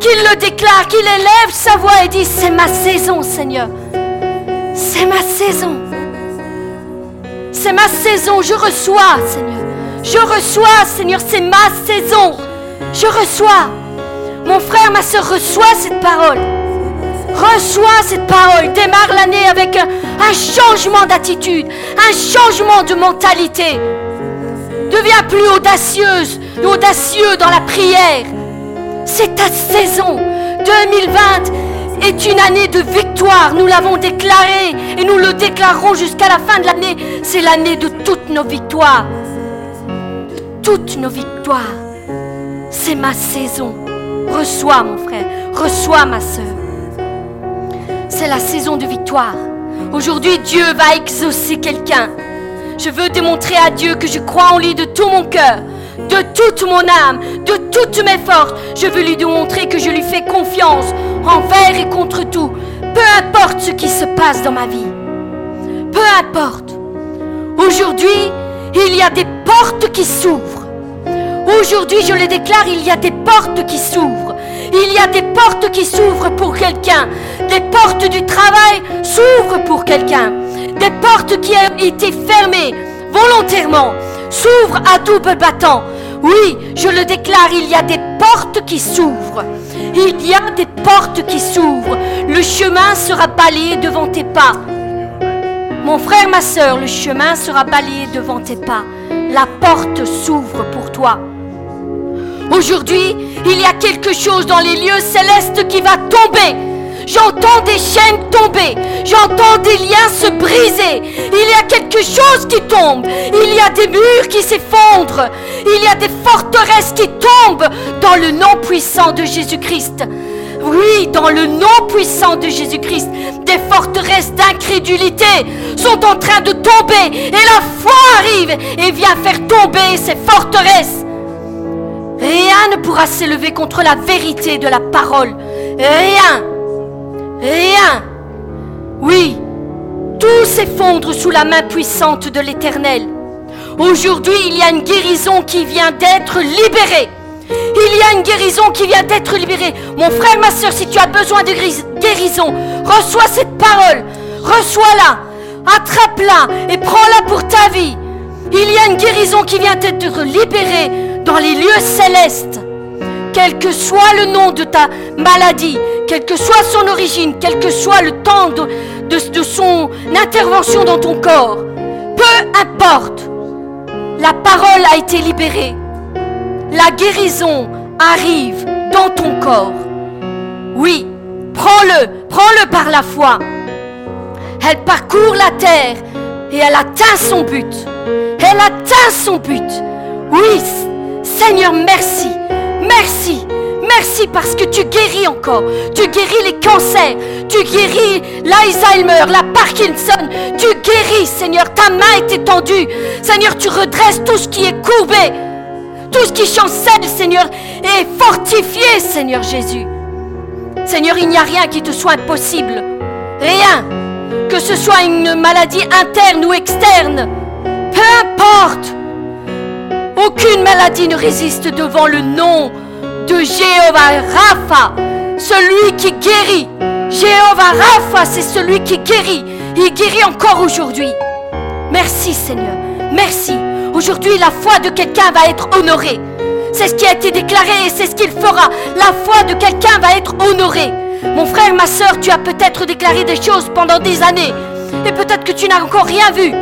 qu'il le déclare, qu'il élève sa voix et dise, c'est ma saison Seigneur. C'est ma saison. C'est ma saison, je reçois Seigneur. Je reçois Seigneur, c'est ma saison. Je reçois. Mon frère, ma soeur, reçois cette parole. Reçois cette parole. Démarre l'année avec un, changement d'attitude, un changement de mentalité. Deviens plus audacieuse, audacieux dans la prière. C'est ta saison. 2020 est une année de victoire. Nous l'avons déclaré et nous le déclarerons jusqu'à la fin de l'année. C'est l'année de toutes nos victoires. Toutes nos victoires. C'est ma saison. Reçois mon frère, reçois ma soeur. C'est la saison de victoire. Aujourd'hui, Dieu va exaucer quelqu'un. Je veux démontrer à Dieu que je crois en lui de tout mon cœur, de toute mon âme, de toutes mes forces. Je veux lui démontrer que je lui fais confiance envers et contre tout. Peu importe ce qui se passe dans ma vie. Peu importe. Aujourd'hui, il y a des portes qui s'ouvrent. Aujourd'hui, je le déclare, il y a des portes qui s'ouvrent. Il y a des portes qui s'ouvrent pour quelqu'un. Des portes du travail s'ouvrent pour quelqu'un. Des portes qui ont été fermées volontairement s'ouvrent à double battant. Oui, je le déclare, il y a des portes qui s'ouvrent. Il y a des portes qui s'ouvrent. Le chemin sera balayé devant tes pas. Mon frère, ma soeur, le chemin sera balayé devant tes pas. La porte s'ouvre pour toi. Aujourd'hui, il y a quelque chose dans les lieux célestes qui va tomber. J'entends des chaînes tomber. J'entends des liens se briser. Il y a quelque chose qui tombe. Il y a des murs qui s'effondrent. Il y a des forteresses qui tombent dans le nom puissant de Jésus-Christ. Oui, dans le nom puissant de Jésus-Christ, des forteresses d'incrédulité sont en train de tomber. Et la foi arrive et vient faire tomber ces forteresses. Rien ne pourra s'élever contre la vérité de la parole. Rien. Rien. Oui, tout s'effondre sous la main puissante de l'Éternel. Aujourd'hui, il y a une guérison qui vient d'être libérée. Il y a une guérison qui vient d'être libérée. Mon frère, ma soeur, si tu as besoin de guérison, reçois cette parole. Reçois-la. Attrape-la et prends-la pour ta vie. Il y a une guérison qui vient d'être libérée dans les lieux célestes. Quel que soit le nom de ta maladie, quelle que soit son origine, quel que soit le temps de, son intervention dans ton corps, peu importe, la parole a été libérée. La guérison arrive dans ton corps. Oui, prends-le, prends-le par la foi. Elle parcourt la terre et elle atteint son but. Elle atteint son but. Oui, Seigneur, merci. Merci. Merci parce que tu guéris encore. Tu guéris les cancers. Tu guéris l'Alzheimer, la Parkinson. Tu guéris, Seigneur. Ta main est étendue. Seigneur, tu redresses tout ce qui est courbé. Tout ce qui chancelle, Seigneur, est fortifié, Seigneur Jésus. Seigneur, il n'y a rien qui te soit impossible. Rien. Que ce soit une maladie interne ou externe. Peu importe. Aucune maladie ne résiste devant le nom de Jéhovah Rapha, celui qui guérit. Jéhovah Rapha, c'est celui qui guérit. Il guérit encore aujourd'hui. Merci Seigneur. Merci. Aujourd'hui, la foi de quelqu'un va être honorée. C'est ce qui a été déclaré et c'est ce qu'il fera. La foi de quelqu'un va être honorée. Mon frère, ma soeur, tu as peut-être déclaré des choses pendant des années. Et peut-être que tu n'as encore rien vu.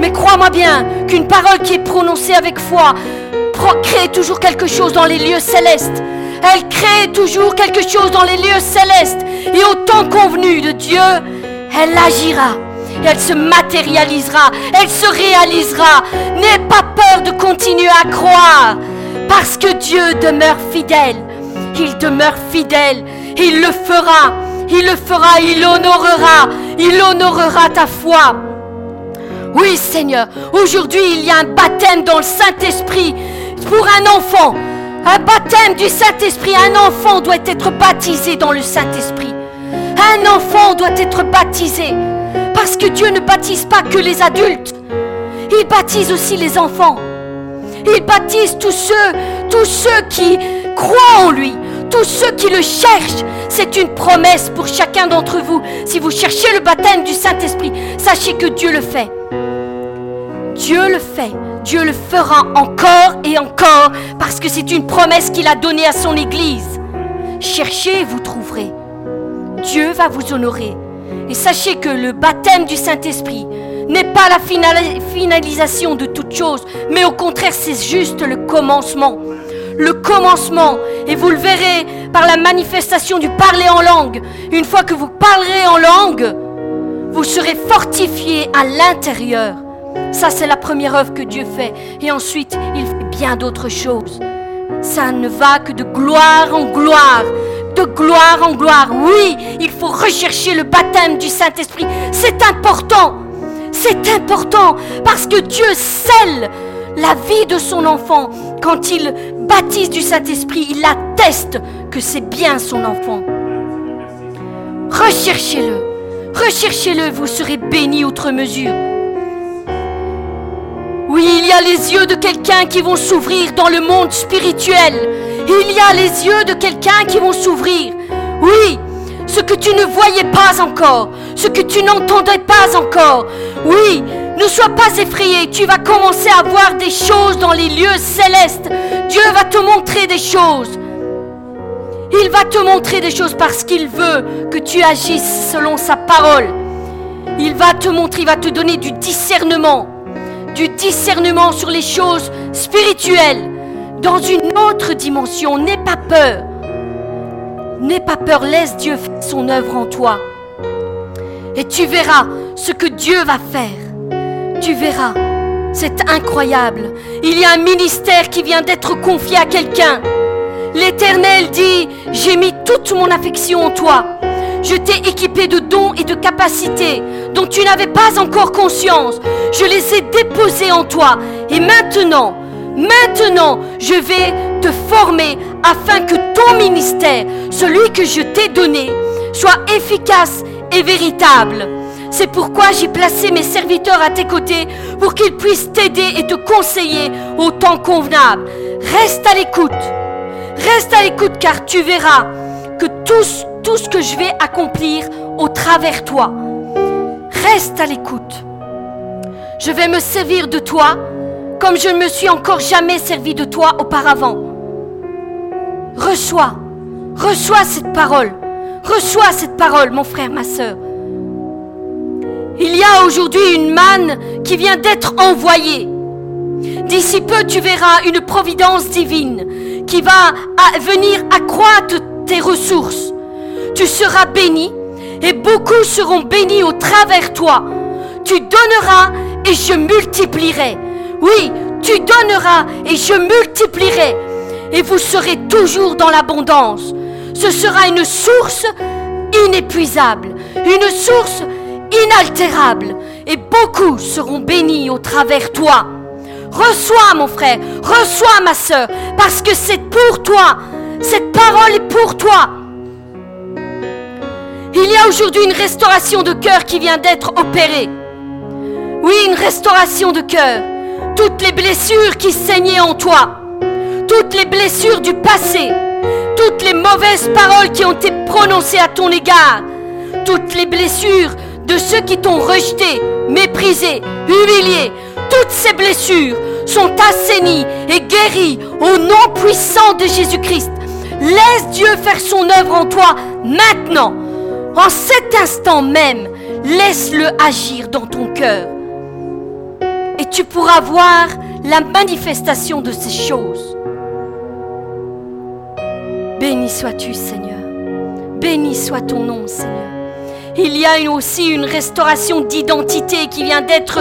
Mais crois-moi bien qu'une parole qui est prononcée avec foi crée toujours quelque chose dans les lieux célestes. Elle crée toujours quelque chose dans les lieux célestes. Et au temps convenu de Dieu, elle agira. Elle se matérialisera. Elle se réalisera. N'aie pas peur de continuer à croire. Parce que Dieu demeure fidèle. Il demeure fidèle. Il le fera. Il le fera. Il honorera. Il honorera ta foi. Oui, Seigneur, aujourd'hui il y a un baptême dans le Saint-Esprit pour un enfant. Un baptême du Saint-Esprit. Un enfant doit être baptisé dans le Saint-Esprit. Un enfant doit être baptisé. Parce que Dieu ne baptise pas que les adultes. Il baptise aussi les enfants. Il baptise tous ceux, tous ceux qui croient en lui, tous ceux qui le cherchent. C'est une promesse pour chacun d'entre vous. Si vous cherchez le baptême du Saint-Esprit, sachez que Dieu le fait. Dieu le fait. Dieu le fera encore et encore parce que c'est une promesse qu'il a donnée à son Église. Cherchez et vous trouverez. Dieu va vous honorer. Et sachez que le baptême du Saint-Esprit n'est pas la finalisation de toute chose, mais au contraire c'est juste le commencement. Le commencement. Et vous le verrez par la manifestation du parler en langue. Une fois que vous parlerez en langue, vous serez fortifié à l'intérieur. Ça, c'est la première œuvre que Dieu fait. Et ensuite, il fait bien d'autres choses. Ça ne va que de gloire en gloire. De gloire en gloire. Oui, il faut rechercher le baptême du Saint-Esprit. C'est important. C'est important parce que Dieu scelle la vie de son enfant. Quand il baptise du Saint-Esprit, il atteste que c'est bien son enfant. Recherchez-le. Recherchez-le, vous serez bénis outre mesure. Oui, il y a les yeux de quelqu'un qui vont s'ouvrir dans le monde spirituel. Il y a les yeux de quelqu'un qui vont s'ouvrir. Oui, ce que tu ne voyais pas encore, ce que tu n'entendais pas encore. Oui, ne sois pas effrayé, tu vas commencer à voir des choses dans les lieux célestes. Dieu va te montrer des choses. Il va te montrer des choses parce qu'il veut que tu agisses selon sa parole. Il va te montrer, il va te donner du discernement. Du discernement sur les choses spirituelles. Dans une autre dimension. N'aie pas peur. N'aie pas peur, laisse Dieu faire son œuvre en toi. Et tu verras ce que Dieu va faire. Tu verras. C'est incroyable. Il y a un ministère qui vient d'être confié à quelqu'un. L'Éternel dit, j'ai mis toute mon affection en toi. Je t'ai équipé de dons et de capacités dont tu n'avais pas encore conscience. Je les ai déposés en toi. Et maintenant, maintenant, je vais te former afin que ton ministère, celui que je t'ai donné, soit efficace et véritable. C'est pourquoi j'ai placé mes serviteurs à tes côtés pour qu'ils puissent t'aider et te conseiller au temps convenable. Reste à l'écoute. Reste à l'écoute car tu verras que tout, tout ce que je vais accomplir au travers toi. Reste à l'écoute. Je vais me servir de toi comme je ne me suis encore jamais servi de toi auparavant. Reçois, reçois cette parole. Reçois cette parole, mon frère, ma soeur. Il y a aujourd'hui une manne qui vient d'être envoyée. D'ici peu, tu verras une providence divine qui va venir accroître tes ressources. Tu seras béni et beaucoup seront bénis au travers toi. Tu donneras et je multiplierai. Oui, tu donneras et je multiplierai. Et vous serez toujours dans l'abondance. Ce sera une source inépuisable, une source inaltérable. Et beaucoup seront bénis au travers toi. Reçois mon frère, reçois ma soeur, parce que c'est pour toi. Cette parole est pour toi. Il y a aujourd'hui une restauration de cœur qui vient d'être opérée. Oui, une restauration de cœur. Toutes les blessures qui saignaient en toi, toutes les blessures du passé, toutes les mauvaises paroles qui ont été prononcées à ton égard, toutes les blessures de ceux qui t'ont rejeté, méprisé, humilié, toutes ces blessures sont assainies et guéries au nom puissant de Jésus-Christ. Laisse Dieu faire son œuvre en toi maintenant. En cet instant même, laisse-le agir dans ton cœur. Et tu pourras voir la manifestation de ces choses. Béni sois-tu, Seigneur. Béni soit ton nom, Seigneur. Il y a aussi une restauration d'identité qui vient d'être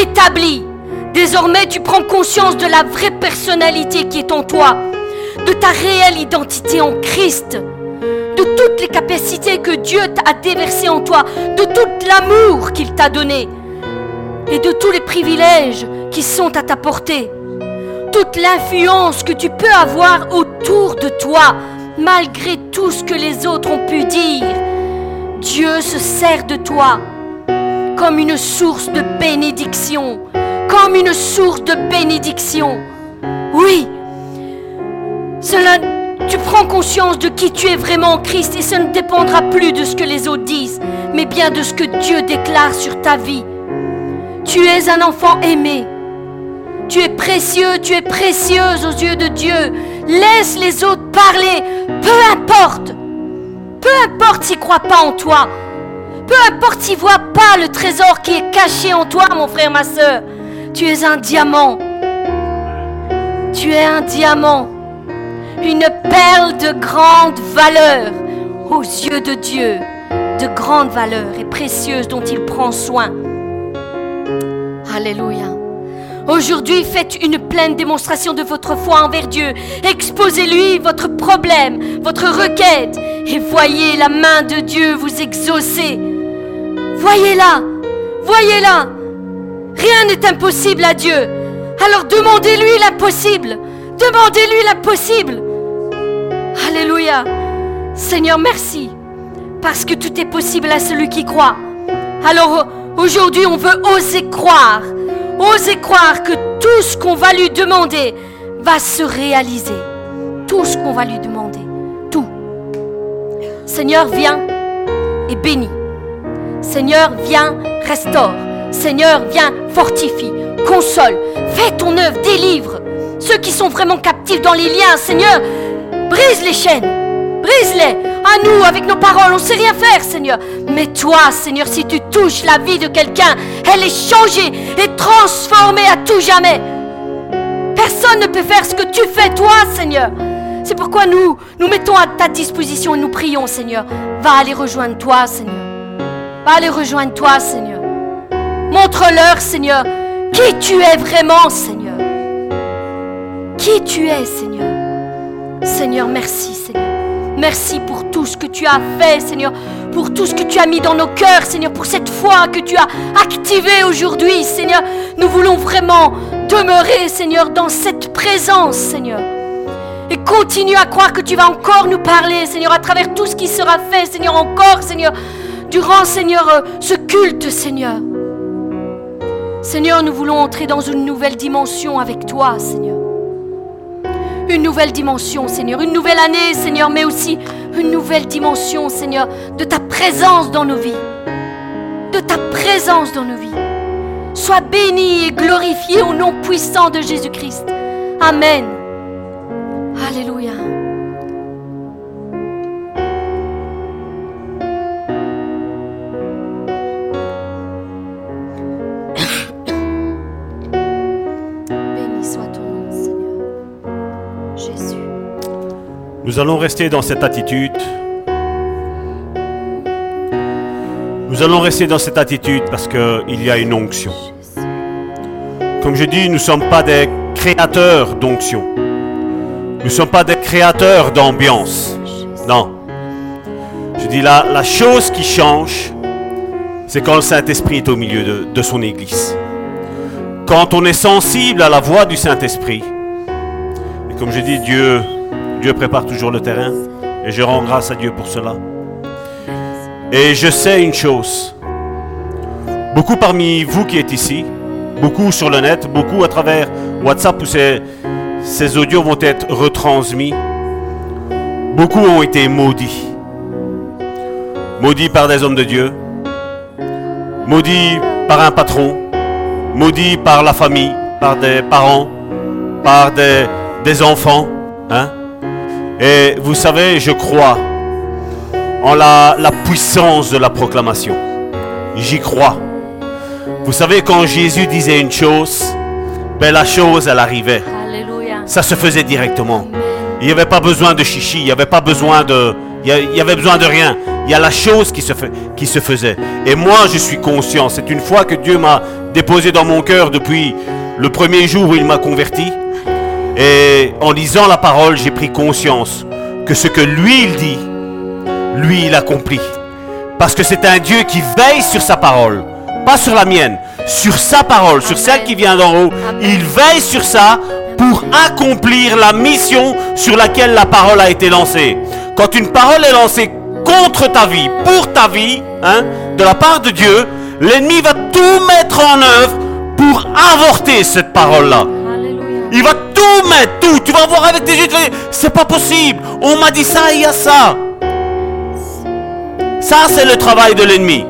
établie. Désormais, tu prends conscience de la vraie personnalité qui est en toi, de ta réelle identité en Christ, de toutes les capacités que Dieu t'a déversées en toi, de tout l'amour qu'il t'a donné et de tous les privilèges qui sont à ta portée. toute l'influence que tu peux avoir autour de toi, malgré tout ce que les autres ont pu dire. Dieu se sert de toi comme une source de bénédiction, comme une source de bénédiction. Oui, cela, tu prends conscience de qui tu es vraiment en Christ et ce ne dépendra plus de ce que les autres disent, mais bien de ce que Dieu déclare sur ta vie. Tu es un enfant aimé. Tu es précieux, tu es précieuse aux yeux de Dieu. Laisse les autres parler, peu importe. Peu importe s'ils ne croient pas en toi. Peu importe s'ils ne voient pas le trésor qui est caché en toi, mon frère, ma soeur. Tu es un diamant. Tu es un diamant. Une perle de grande valeur aux yeux de Dieu. De grande valeur et précieuse dont il prend soin. Alléluia. Aujourd'hui, faites une pleine démonstration de votre foi envers Dieu. Exposez-lui votre problème, votre requête, et voyez la main de Dieu vous exaucer. Voyez-la, voyez-la. Rien n'est impossible à Dieu. Alors demandez-lui l'impossible. Demandez-lui l'impossible. Alléluia. Seigneur, merci. Parce que tout est possible à celui qui croit. Alors aujourd'hui, on veut oser croire Osez croire que tout ce qu'on va lui demander va se réaliser. Tout ce qu'on va lui demander. Tout. Seigneur, viens et bénis. Seigneur, viens, restaure. Seigneur, viens, fortifie, console. Fais ton œuvre, délivre. Ceux qui sont vraiment captifs dans les liens, Seigneur, brise les chaînes. Brise-les. À nous, avec nos paroles, on ne sait rien faire, Seigneur. Mais toi, Seigneur, si tu touches la vie de quelqu'un, elle est changée et transformée à tout jamais. Personne ne peut faire ce que tu fais, toi, Seigneur. C'est pourquoi nous nous mettons à ta disposition et nous prions, Seigneur. Va aller rejoindre toi, Seigneur. Va aller rejoindre toi, Seigneur. Montre-leur, Seigneur, qui tu es vraiment, Seigneur. Qui tu es, Seigneur. Seigneur, merci, Seigneur. Merci pour tout ce que tu as fait, Seigneur, pour tout ce que tu as mis dans nos cœurs, Seigneur, pour cette foi que tu as activée aujourd'hui, Seigneur. Nous voulons vraiment demeurer, Seigneur, dans cette présence, Seigneur. Et continue à croire que tu vas encore nous parler, Seigneur, à travers tout ce qui sera fait, Seigneur, encore, Seigneur, durant, Seigneur, euh, ce culte, Seigneur. Seigneur, nous voulons entrer dans une nouvelle dimension avec toi, Seigneur une nouvelle dimension, Seigneur, une nouvelle année, Seigneur, mais aussi une nouvelle dimension, Seigneur, de ta présence dans nos vies. De ta présence dans nos vies. Sois béni et glorifié au nom puissant de Jésus-Christ. Amen. Alléluia. Nous allons rester dans cette attitude. Nous allons rester dans cette attitude parce qu'il y a une onction. Comme je dis, nous ne sommes pas des créateurs d'onction. Nous ne sommes pas des créateurs d'ambiance. Non. Je dis là, la chose qui change, c'est quand le Saint-Esprit est au milieu de, de son Église. Quand on est sensible à la voix du Saint-Esprit. Et comme je dis, Dieu Dieu prépare toujours le terrain et je rends grâce à Dieu pour cela. Et je sais une chose. Beaucoup parmi vous qui êtes ici, beaucoup sur le net, beaucoup à travers WhatsApp où ces, ces audios vont être retransmis, beaucoup ont été maudits. Maudits par des hommes de Dieu, maudits par un patron, maudits par la famille, par des parents, par des, des enfants. Hein? Et vous savez, je crois en la, puissance de la proclamation. J'y crois. Vous savez, quand Jésus disait une chose, ben la chose, elle arrivait. Ça se faisait directement. Il n'y avait pas besoin de chichi, il n'y avait pas besoin de... Il y avait besoin de rien. Il y a la chose qui se, fait, qui se faisait. Et moi, je suis conscient. C'est une fois que Dieu m'a déposé dans mon cœur depuis le premier jour où il m'a converti. Et en lisant la parole, j'ai pris conscience que ce que lui, il dit, lui, il accomplit. Parce que c'est un Dieu qui veille sur sa parole, pas sur la mienne, sur sa parole, sur celle qui vient d'en haut. Il veille sur ça pour accomplir la mission sur laquelle la parole a été lancée. Quand une parole est lancée contre ta vie, pour ta vie, hein, de la part de Dieu, l'ennemi va tout mettre en œuvre pour avorter cette parole-là. Il va tout mettre, tout? Tu vas voir avec tes yeux, c'est pas possible. On m'a dit ça, il y a ça. Ça, c'est le travail de l'ennemi.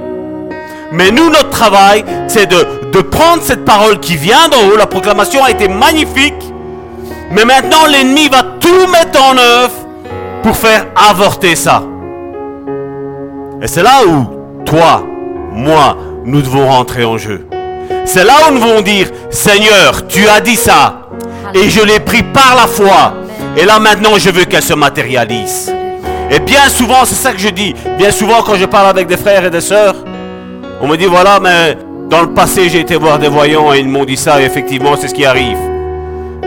Mais nous, notre travail, c'est de, de prendre cette parole qui vient d'en haut. La proclamation a été magnifique. Mais maintenant, l'ennemi va tout mettre en œuvre pour faire avorter ça. Et c'est là où toi, moi, nous devons rentrer en jeu. C'est là où nous devons dire, Seigneur, tu as dit ça. Et je l'ai pris par la foi. Et là maintenant, je veux qu'elle se matérialise. Et bien souvent, c'est ça que je dis. Bien souvent, quand je parle avec des frères et des sœurs, on me dit, voilà, mais dans le passé, j'ai été voir des voyants et ils m'ont dit ça. Et effectivement, c'est ce qui arrive.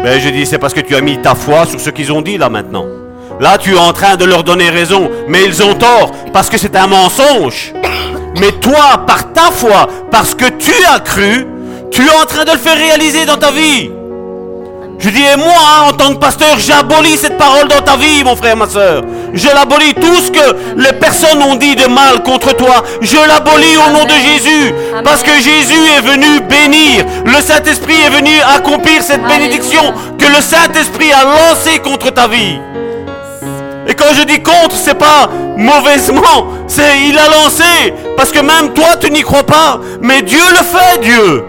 Mais je dis, c'est parce que tu as mis ta foi sur ce qu'ils ont dit là maintenant. Là, tu es en train de leur donner raison. Mais ils ont tort parce que c'est un mensonge. Mais toi, par ta foi, parce que tu as cru, tu es en train de le faire réaliser dans ta vie. Je dis, et moi, en tant que pasteur, j'abolis cette parole dans ta vie, mon frère, ma soeur. Je l'abolis. Tout ce que les personnes ont dit de mal contre toi, je l'abolis au nom de Jésus. Parce que Jésus est venu bénir. Le Saint-Esprit est venu accomplir cette bénédiction que le Saint-Esprit a lancée contre ta vie. Et quand je dis contre, c'est pas mauvaisement, c'est il a lancé. Parce que même toi, tu n'y crois pas. Mais Dieu le fait, Dieu.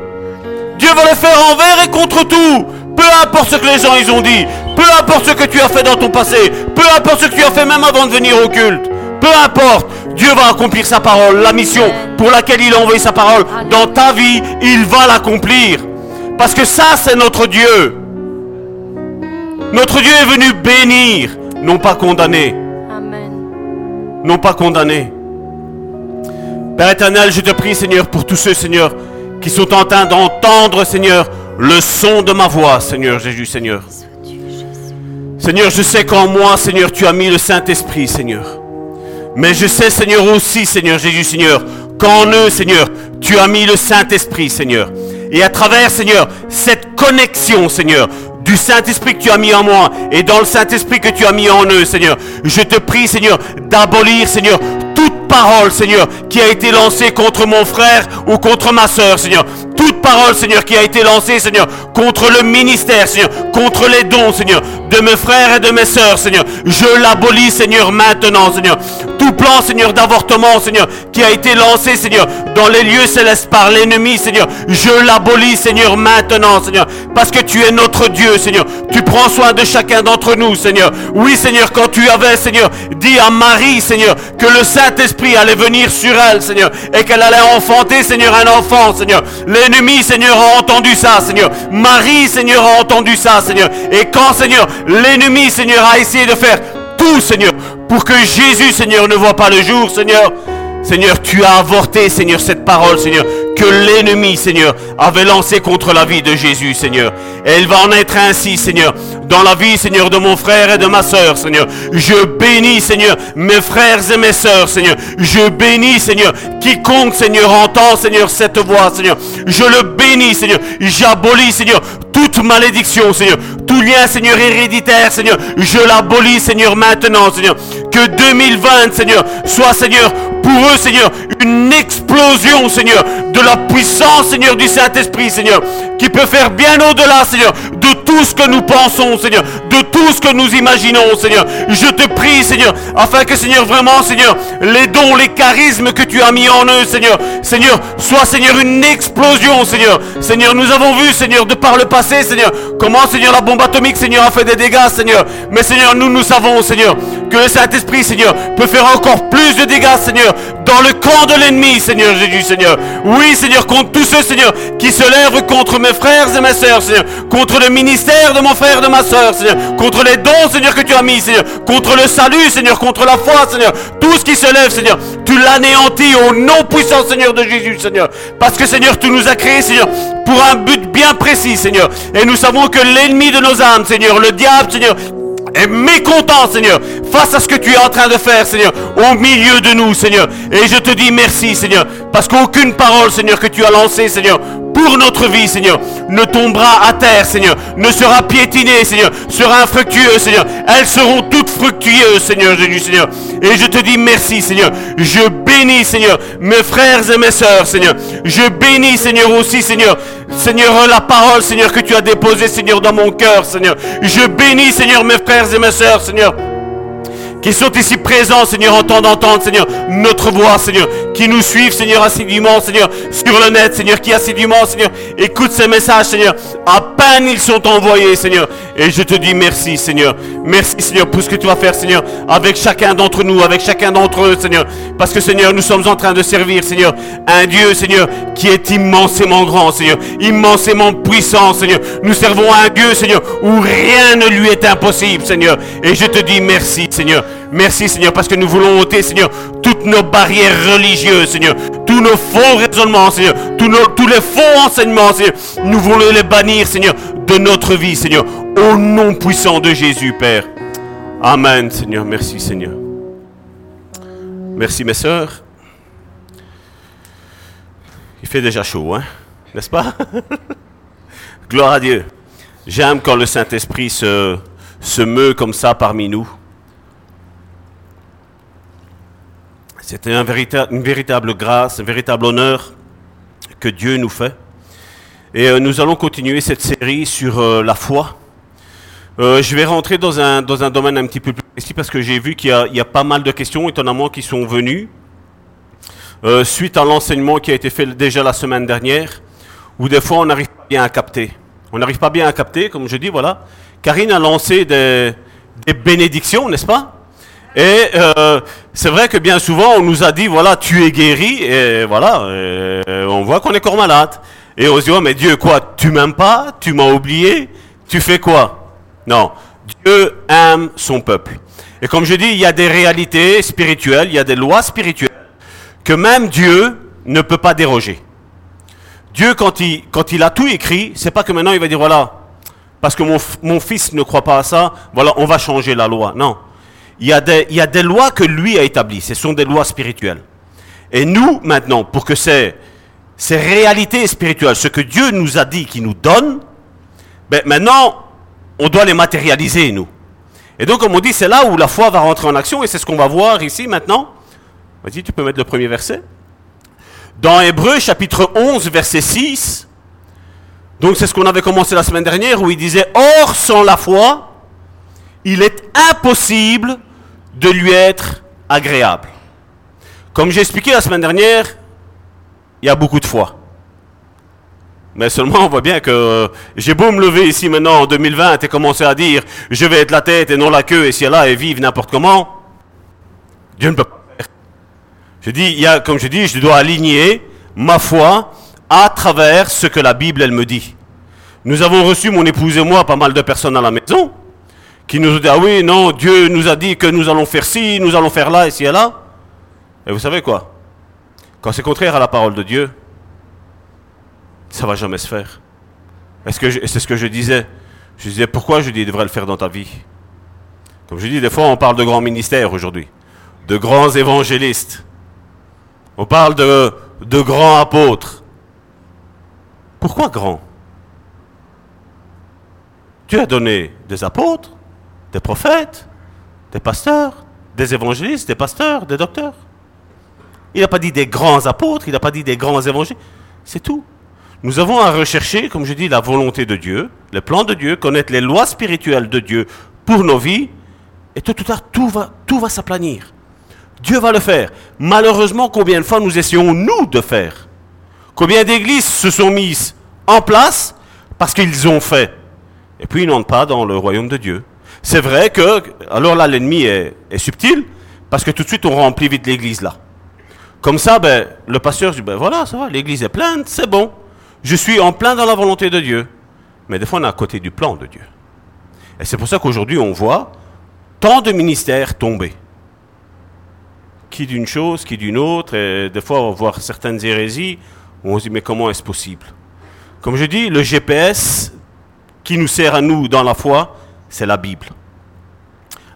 Dieu va le faire envers et contre tout. Peu importe ce que les gens ils ont dit, peu importe ce que tu as fait dans ton passé, peu importe ce que tu as fait même avant de venir au culte, peu importe, Dieu va accomplir sa parole, la mission pour laquelle il a envoyé sa parole dans ta vie, il va l'accomplir. Parce que ça, c'est notre Dieu. Notre Dieu est venu bénir, non pas condamner. Amen. Non pas condamner. Père éternel, je te prie, Seigneur, pour tous ceux, Seigneur, qui sont en train d'entendre, Seigneur, le son de ma voix, Seigneur Jésus, Seigneur. Seigneur, je sais qu'en moi, Seigneur, tu as mis le Saint-Esprit, Seigneur. Mais je sais, Seigneur, aussi, Seigneur Jésus, Seigneur, qu'en eux, Seigneur, tu as mis le Saint-Esprit, Seigneur. Et à travers, Seigneur, cette connexion, Seigneur, du Saint-Esprit que tu as mis en moi et dans le Saint-Esprit que tu as mis en eux, Seigneur, je te prie, Seigneur, d'abolir, Seigneur, toute parole, Seigneur, qui a été lancée contre mon frère ou contre ma soeur, Seigneur toute parole, Seigneur, qui a été lancée, Seigneur, contre le ministère, Seigneur, contre les dons, Seigneur, de mes frères et de mes sœurs, Seigneur. Je l'abolis, Seigneur, maintenant, Seigneur. Tout plan, Seigneur, d'avortement, Seigneur, qui a été lancé, Seigneur, dans les lieux célestes par l'ennemi, Seigneur. Je l'abolis, Seigneur, maintenant, Seigneur. Parce que tu es notre Dieu, Seigneur. Tu prends soin de chacun d'entre nous, Seigneur. Oui, Seigneur, quand tu avais, Seigneur, dit à Marie, Seigneur, que le Saint-Esprit allait venir sur elle, Seigneur, et qu'elle allait enfanter, Seigneur, un enfant, Seigneur. L'ennemi, Seigneur, a entendu ça, Seigneur. Marie, Seigneur, a entendu ça, Seigneur. Et quand, Seigneur, l'ennemi, Seigneur, a essayé de faire tout, Seigneur, pour que Jésus, Seigneur, ne voit pas le jour, Seigneur, Seigneur, tu as avorté, Seigneur, cette parole, Seigneur, que l'ennemi, Seigneur, avait lancée contre la vie de Jésus, Seigneur. Et il va en être ainsi, Seigneur, dans la vie, Seigneur, de mon frère et de ma soeur, Seigneur. Je bénis, Seigneur, mes frères et mes sœurs, Seigneur. Je bénis, Seigneur, quiconque, Seigneur, entend, Seigneur, cette voix, Seigneur. Je le bénis, Seigneur. J'abolis, Seigneur, toute malédiction, Seigneur. Tout lien, Seigneur, héréditaire, Seigneur. Je l'abolis, Seigneur, maintenant, Seigneur. Que 2020, Seigneur, soit, Seigneur, pour eux, Seigneur, une explosion, Seigneur, de la puissance, Seigneur, du Saint-Esprit, Seigneur, qui peut faire bien au-delà, Seigneur, de tout ce que nous pensons, Seigneur, de tout ce que nous imaginons, Seigneur. Je te prie, Seigneur, afin que, Seigneur, vraiment, Seigneur, les dons, les charismes que tu as mis en eux, Seigneur, Seigneur, soit, Seigneur, une explosion, Seigneur. Seigneur, nous avons vu, Seigneur, de par le passé, Seigneur, comment, Seigneur, la bombe atomique, Seigneur, a fait des dégâts, Seigneur. Mais, Seigneur, nous, nous savons, Seigneur, que le Saint-Esprit, Seigneur, peut faire encore plus de dégâts, Seigneur, dans le camp de l'ennemi, Seigneur Jésus, Seigneur. Oui, Seigneur, contre tous ceux, Seigneur, qui se lèvent contre mes frères et mes sœurs, Seigneur, contre le ministère de mon frère de ma sœur, Seigneur, contre les dons, Seigneur, que tu as mis, Seigneur, contre le salut, Seigneur, contre la foi, Seigneur, tout ce qui se lève, Seigneur, tu l'anéantis au nom puissant, Seigneur de Jésus, Seigneur. Parce que, Seigneur, tu nous as créés, Seigneur, pour un but bien précis, Seigneur. Et nous savons que l'ennemi de nos âmes, Seigneur, le diable, Seigneur, est mécontent, Seigneur, face à ce que tu es en train de faire, Seigneur, au milieu de nous, Seigneur. Et je te dis merci, Seigneur, parce qu'aucune parole, Seigneur, que tu as lancée, Seigneur, pour notre vie, Seigneur, ne tombera à terre, Seigneur, ne sera piétinée, Seigneur, sera infructueuse, Seigneur. Elles seront toutes fructueuses, Seigneur Jésus, Seigneur. Et je te dis merci, Seigneur. Je bénis, Seigneur, mes frères et mes sœurs, Seigneur. Je bénis, Seigneur, aussi, Seigneur. Seigneur, la parole, Seigneur, que tu as déposée, Seigneur, dans mon cœur, Seigneur. Je bénis, Seigneur, mes frères et mes sœurs, Seigneur qui sont ici présents, Seigneur, en temps Seigneur, notre voix, Seigneur, qui nous suivent, Seigneur, assidûment, Seigneur, sur le net, Seigneur, qui assidûment, Seigneur, écoute ces messages, Seigneur, à peine ils sont envoyés, Seigneur, et je te dis merci, Seigneur, merci, Seigneur, pour ce que tu vas faire, Seigneur, avec chacun d'entre nous, avec chacun d'entre eux, Seigneur, parce que, Seigneur, nous sommes en train de servir, Seigneur, un Dieu, Seigneur, qui est immensément grand, Seigneur, immensément puissant, Seigneur, nous servons un Dieu, Seigneur, où rien ne lui est impossible, Seigneur, et je te dis merci, Seigneur, Merci Seigneur parce que nous voulons ôter Seigneur toutes nos barrières religieuses Seigneur, tous nos faux raisonnements Seigneur, tous, les faux enseignements Seigneur. Nous voulons les bannir Seigneur de notre vie Seigneur, au nom puissant de Jésus Père. Amen Seigneur, merci Seigneur. Merci mes sœurs. Il fait déjà chaud, hein, n'est-ce pas? Gloire à Dieu. J'aime quand le Saint-Esprit se meut comme ça parmi nous. C'était un une véritable grâce, un véritable honneur que Dieu nous fait. Et euh, nous allons continuer cette série sur euh, la foi. Euh, je vais rentrer dans un, domaine un petit peu plus précis parce que j'ai vu qu'il y, a pas mal de questions, étonnamment, qui sont venues suite à l'enseignement qui a été fait déjà la semaine dernière, où des fois on n'arrive pas bien à capter. On n'arrive pas bien à capter, comme je dis, voilà. Karine a lancé des, des bénédictions, n'est-ce pas? Et euh, c'est vrai que bien souvent, on nous a dit, voilà, tu es guéri, et voilà, on voit qu'on est corps malade. Et on se dit, oh, mais Dieu, quoi, tu m'aimes pas? Tu m'as oublié? Tu fais quoi? Non, Dieu aime son peuple. Et comme je dis, il y a des réalités spirituelles, il y a des lois spirituelles que même Dieu ne peut pas déroger. Dieu, quand il, a tout écrit, c'est pas que maintenant il va dire, voilà, parce que mon fils ne croit pas à ça, voilà, on va changer la loi. Non il y, a des, lois que lui a établies. Ce sont des lois spirituelles. Et nous, maintenant, pour que ces, ces réalités spirituelles, ce que Dieu nous a dit, qu'il nous donne, ben maintenant, on doit les matérialiser, nous. Et donc, comme on dit, c'est là où la foi va rentrer en action, et c'est ce qu'on va voir ici maintenant. Vas-y, tu peux mettre le premier verset. Dans Hébreu, chapitre 11, verset 6, donc c'est ce qu'on avait commencé la semaine dernière, où il disait, Or, sans la foi, il est impossible de lui être agréable. Comme j'ai expliqué la semaine dernière, il y a beaucoup de foi. Mais seulement, on voit bien que j'ai beau me lever ici maintenant en 2020 et commencer à dire je vais être la tête et non la queue et si là et vivre n'importe comment, Dieu ne peut pas faire. Je dis, y a, comme je dis, je dois aligner ma foi à travers ce que la Bible, elle me dit. Nous avons reçu, mon épouse et moi, pas mal de personnes à la maison qui nous dit, ah oui, non, Dieu nous a dit que nous allons faire ci, nous allons faire là, ici et là. Et vous savez quoi? Quand c'est contraire à la parole de Dieu, ça va jamais se faire. Est-ce que c'est ce que je disais? Je disais, pourquoi je dis, devrais le faire dans ta vie? Comme je dis, des fois, on parle de grands ministères aujourd'hui, de grands évangélistes. On parle de, de grands apôtres. Pourquoi grands? Dieu a donné des apôtres, des prophètes, des pasteurs, des évangélistes, des pasteurs, des docteurs. Il n'a pas dit des grands apôtres, il n'a pas dit des grands évangélistes. C'est tout. Nous avons à rechercher, comme je dis, la volonté de Dieu, le plan de Dieu, connaître les lois spirituelles de Dieu pour nos vies, et tout ou tard, tout va, tout va s'aplanir. Dieu va le faire. Malheureusement, combien de fois nous essayons, nous, de faire? Combien d'églises se sont mises en place parce qu'ils ont fait? Et puis ils n'entrent pas dans le royaume de Dieu. C'est vrai que, alors là, l'ennemi est, subtil, parce que tout de suite, on remplit vite l'église là. Comme ça, ben, le pasteur dit, ben voilà, ça va, l'église est pleine, c'est bon. Je suis en plein dans la volonté de Dieu. Mais des fois, on est à côté du plan de Dieu. Et c'est pour ça qu'aujourd'hui, on voit tant de ministères tomber. Qui d'une chose, qui d'une autre, et des fois, on voit certaines hérésies, on se dit, mais comment est-ce possible? Comme je dis, le GPS qui nous sert à nous dans la foi, c'est la Bible.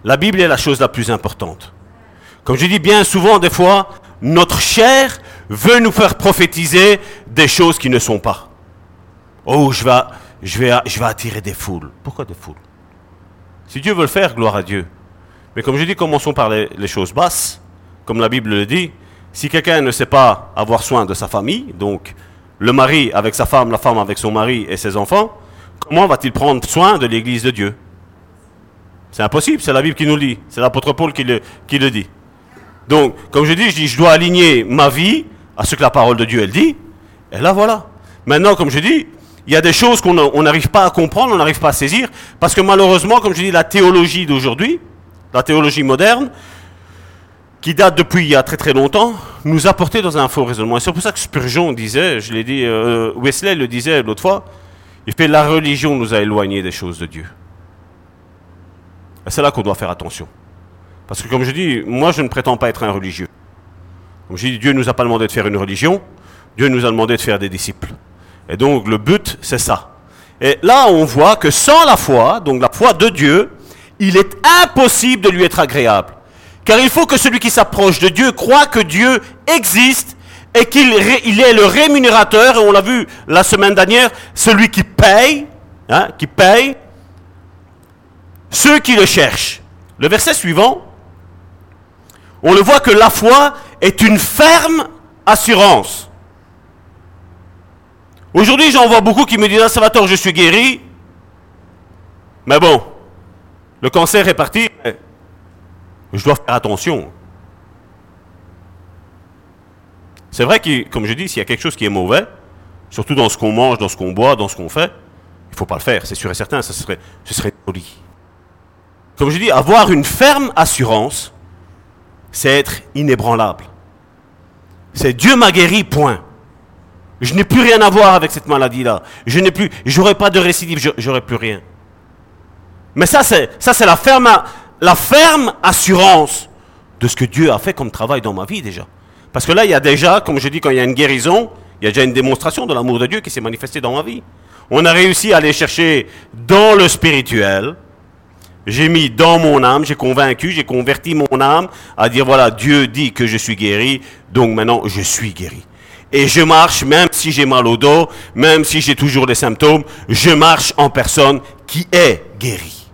La Bible est la chose la plus importante. Comme je dis bien souvent, des fois, notre chair veut nous faire prophétiser des choses qui ne sont pas. Oh, je vais, je, vais, attirer des foules. Pourquoi des foules? Si Dieu veut le faire, gloire à Dieu. Mais comme je dis, commençons par les choses basses. Comme la Bible le dit, si quelqu'un ne sait pas avoir soin de sa famille, donc le mari avec sa femme, la femme avec son mari et ses enfants, comment va-t-il prendre soin de l'Église de Dieu? C'est impossible, c'est la Bible qui nous le dit, c'est l'apôtre Paul qui le, dit. Donc, comme je dis, je dis, je dois aligner ma vie à ce que la parole de Dieu, elle dit, et là voilà. Maintenant, comme je dis, il y a des choses qu'on n'arrive pas à comprendre, on n'arrive pas à saisir, parce que malheureusement, comme je dis, la théologie d'aujourd'hui, la théologie moderne, qui date depuis il y a très très longtemps, nous a porté dans un faux raisonnement. Et c'est pour ça que Spurgeon disait, je l'ai dit, euh, Wesley le disait l'autre fois, il fait la religion nous a éloignés des choses de Dieu. C'est là qu'on doit faire attention. Parce que comme je dis, moi je ne prétends pas être un religieux. Je dis, Dieu ne nous a pas demandé de faire une religion, Dieu nous a demandé de faire des disciples. Et donc le but, c'est ça. Et là, on voit que sans la foi, donc la foi de Dieu, il est impossible de lui être agréable. Car il faut que celui qui s'approche de Dieu croit que Dieu existe et qu'il il est le rémunérateur, et on l'a vu la semaine dernière, celui qui paye, hein, qui paye ceux qui le cherchent. Le verset suivant, on le voit que la foi est une ferme assurance. Aujourd'hui, j'en vois beaucoup qui me disent, ah, Salvatore, je suis guéri. Mais bon, le cancer est parti, je dois faire attention. C'est vrai que, comme je dis, s'il y a quelque chose qui est mauvais, surtout dans ce qu'on mange, dans ce qu'on boit, dans ce qu'on fait, il ne faut pas le faire, c'est sûr et certain, ce serait, ce serait poli. Comme je dis, avoir une ferme assurance, c'est être inébranlable. C'est Dieu m'a guéri, point. Je n'ai plus rien à voir avec cette maladie-là. Je n'ai plus, pas de récidive, j'aurai plus rien. Mais ça, c'est, ça, c'est la ferme, la ferme assurance de ce que Dieu a fait comme travail dans ma vie déjà. Parce que là, il y a déjà, comme je dis, quand il y a une guérison, il y a déjà une démonstration de l'amour de Dieu qui s'est manifesté dans ma vie. On a réussi à aller chercher dans le spirituel. J'ai mis dans mon âme, j'ai convaincu, j'ai converti mon âme à dire voilà, Dieu dit que je suis guéri, donc maintenant je suis guéri. Et je marche, même si j'ai mal au dos, même si j'ai toujours des symptômes, je marche en personne qui est guérie.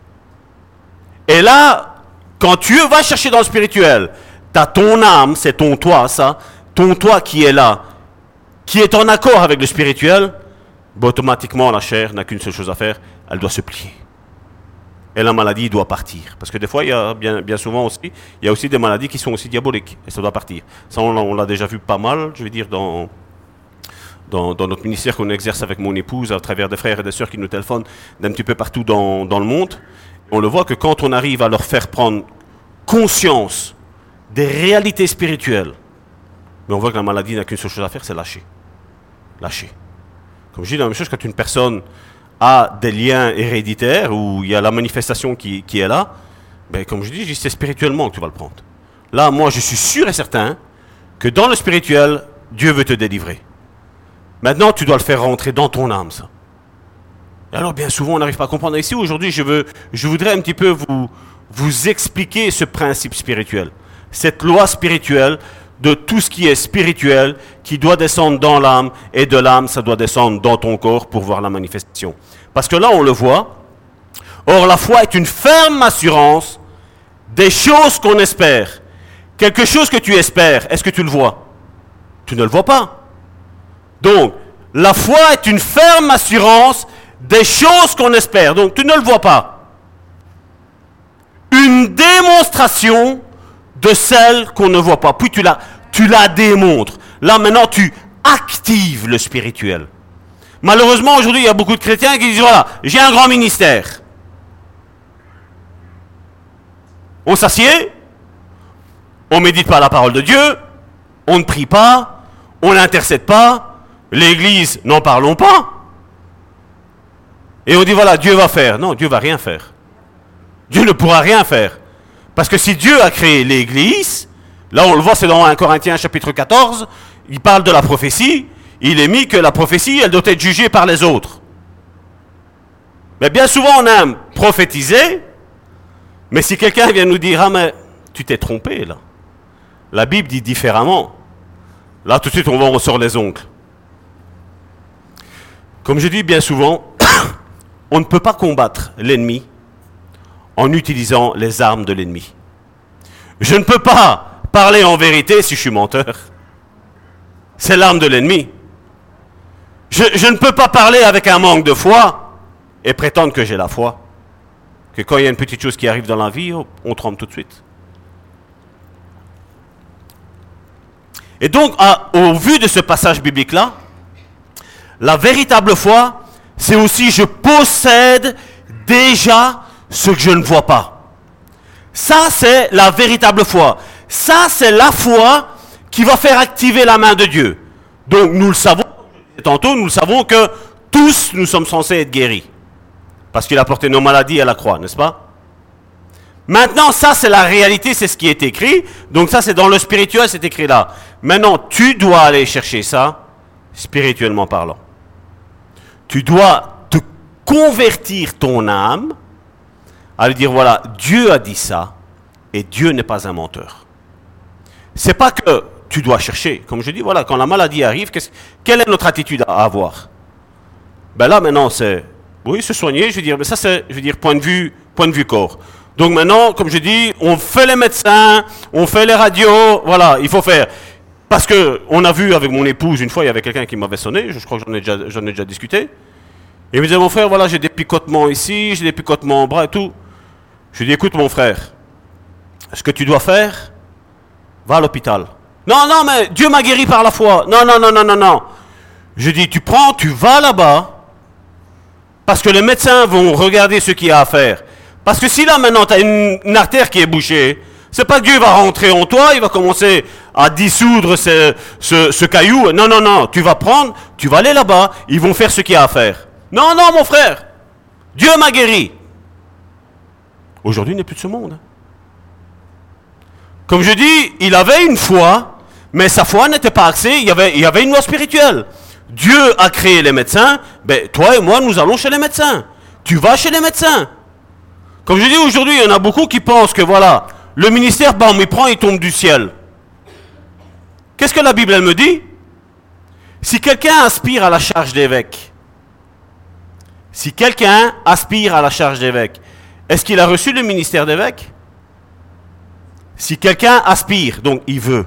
Et là, quand tu vas chercher dans le spirituel, tu as ton âme, c'est ton toi, ça, ton toi qui est là, qui est en accord avec le spirituel, ben, automatiquement la chair n'a qu'une seule chose à faire, elle doit se plier. Et la maladie doit partir. Parce que des fois, il y a bien, bien souvent aussi, il y a aussi des maladies qui sont aussi diaboliques. Et ça doit partir. Ça, on l'a déjà vu pas mal, je veux dire, dans, dans, notre ministère qu'on exerce avec mon épouse, à travers des frères et des sœurs qui nous téléphonent d'un petit peu partout dans, dans le monde. On le voit que quand on arrive à leur faire prendre conscience des réalités spirituelles, mais on voit que la maladie n'a qu'une seule chose à faire, c'est lâcher. Lâcher. Comme je dis, la même chose quand une personne a des liens héréditaires, où il y a la manifestation qui, est là, ben, comme je dis, c'est spirituellement que tu vas le prendre. Là, moi, je suis sûr et certain que dans le spirituel, Dieu veut te délivrer. Maintenant, tu dois le faire rentrer dans ton âme, ça. Alors bien souvent on n'arrive pas à comprendre. Ici aujourd'hui je, veux, je voudrais un petit peu vous, vous expliquer ce principe spirituel. Cette loi spirituelle de tout ce qui est spirituel, qui doit descendre dans l'âme, et de l'âme, ça doit descendre dans ton corps pour voir la manifestation. Parce que là, on le voit. Or, la foi est une ferme assurance des choses qu'on espère. Quelque chose que tu espères, est-ce que tu le vois? Tu ne le vois pas. Donc, la foi est une ferme assurance des choses qu'on espère. Donc tu ne le vois pas. Une démonstration de celles qu'on ne voit pas. Puis tu la, démontres. Là maintenant tu actives le spirituel. Malheureusement aujourd'hui il y a beaucoup de chrétiens qui disent voilà, j'ai un grand ministère. On s'assied, on médite pas la parole de Dieu, on ne prie pas, on n'intercède pas, l'église, n'en parlons pas. Et on dit voilà, Dieu va faire. Non, Dieu va rien faire. Dieu ne pourra rien faire. Parce que si Dieu a créé l'Église, là on le voit, c'est dans 1 Corinthiens chapitre 14, il parle de la prophétie, il est mis que la prophétie, elle doit être jugée par les autres. Mais bien souvent on aime prophétiser, mais si quelqu'un vient nous dire, ah mais tu t'es trompé là, la Bible dit différemment. Là tout de suite on va, on sort les ongles. Comme je dis bien souvent, on ne peut pas combattre l'ennemi en utilisant les armes de l'ennemi. Je ne peux pas parler en vérité si je suis menteur. C'est l'arme de l'ennemi. Je, ne peux pas parler avec un manque de foi et prétendre que j'ai la foi. Que quand il y a une petite chose qui arrive dans la vie, on tremble tout de suite. Et donc, au vu de ce passage biblique-là, la véritable foi, c'est aussi je possède déjà ce que je ne vois pas. Ça, c'est la véritable foi. Ça, c'est la foi qui va faire activer la main de Dieu. Donc, nous le savons, tantôt, nous le savons que tous, nous sommes censés être guéris. Parce qu'il a porté nos maladies à la croix, n'est-ce pas? Maintenant, ça, c'est la réalité, c'est ce qui est écrit. Donc, ça, c'est dans le spirituel, c'est écrit là. Maintenant, tu dois aller chercher ça, spirituellement parlant. Tu dois te convertir ton âme à lui dire voilà, Dieu a dit ça et Dieu n'est pas un menteur. C'est pas que tu dois chercher. Comme je dis, voilà, quand la maladie arrive, quelle est notre attitude à avoir? Ben là, maintenant, c'est oui, se soigner, je veux dire, mais ça, c'est, je veux dire, point de vue, point de vue corps. Donc maintenant, comme je dis, on fait les médecins, on fait les radios, voilà, il faut faire. Parce que on a vu avec mon épouse, une fois, il y avait quelqu'un qui m'avait sonné, je crois que j'en ai, déjà, ai déjà discuté. Et il me disait, mon frère, voilà, j'ai des picotements ici, j'ai des picotements au bras et tout. Je lui dis, écoute, mon frère, ce que tu dois faire, va à l'hôpital. Non, non, mais Dieu m'a guéri par la foi. Non, non, non, non, non, non. Je dis, tu prends, tu vas là-bas, parce que les médecins vont regarder ce qu'il y a à faire. Parce que si là maintenant tu as une, artère qui est bouchée, c'est pas que Dieu va rentrer en toi, il va commencer à dissoudre ce, ce, caillou. Non, non, non, tu vas prendre, tu vas aller là-bas, ils vont faire ce qu'il y a à faire. Non, non, mon frère, Dieu m'a guéri. Aujourd'hui, il n'est plus de ce monde. Comme je dis, il avait une foi, mais sa foi n'était pas axée, il y avait, une loi spirituelle. Dieu a créé les médecins, ben, toi et moi, nous allons chez les médecins. Tu vas chez les médecins. Comme je dis aujourd'hui, il y en a beaucoup qui pensent que voilà, le ministère, bam, il prend, il tombe du ciel. Qu'est-ce que la Bible, me dit? Si quelqu'un aspire à la charge d'évêque, si quelqu'un aspire à la charge d'évêque, est-ce qu'il a reçu le ministère d'évêque? Si quelqu'un aspire, donc il veut,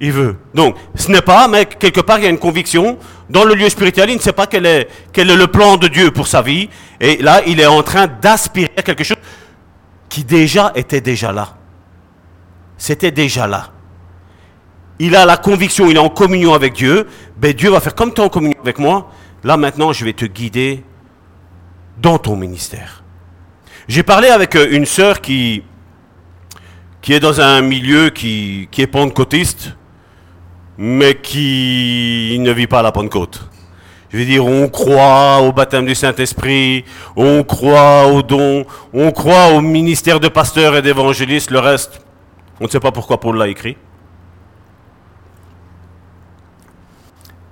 il veut. Donc, ce n'est pas, mais quelque part, il y a une conviction. Dans le lieu spirituel, il ne sait pas quel est, le plan de Dieu pour sa vie. Et là, il est en train d'aspirer à quelque chose qui déjà était déjà là. C'était déjà là. Il a la conviction, il est en communion avec Dieu. Ben, Dieu va faire comme tu es en communion avec moi. Là, maintenant, je vais te guider dans ton ministère. J'ai parlé avec euh, une sœur qui, est dans un milieu qui, est pentecôtiste mais qui ne vit pas à la Pentecôte. Je veux dire, on croit au baptême du Saint-Esprit, on croit au don, on croit au ministère de pasteur et d'évangéliste, le reste, on ne sait pas pourquoi Paul l'a écrit.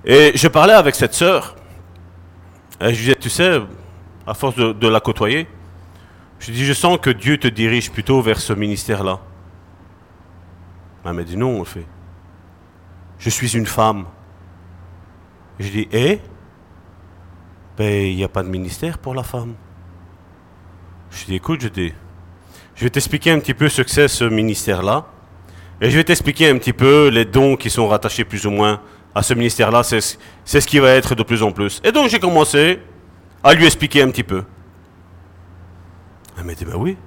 Et je parlais avec cette sœur, je disais, tu sais, à force de, la côtoyer, je dis, je sens que Dieu te dirige plutôt vers ce ministère-là. Elle m'a dit, non, on fait je suis une femme. Je dis, eh? Ben, il n'y a pas de ministère pour la femme. Je dis, écoute, je dis, je vais t'expliquer un petit peu ce que c'est ce ministère-là. Et je vais t'expliquer un petit peu les dons qui sont rattachés plus ou moins à ce ministère-là. C'est ce qui va être de plus en plus. Et donc j'ai commencé à lui expliquer un petit peu. Elle m'a dit, ben oui,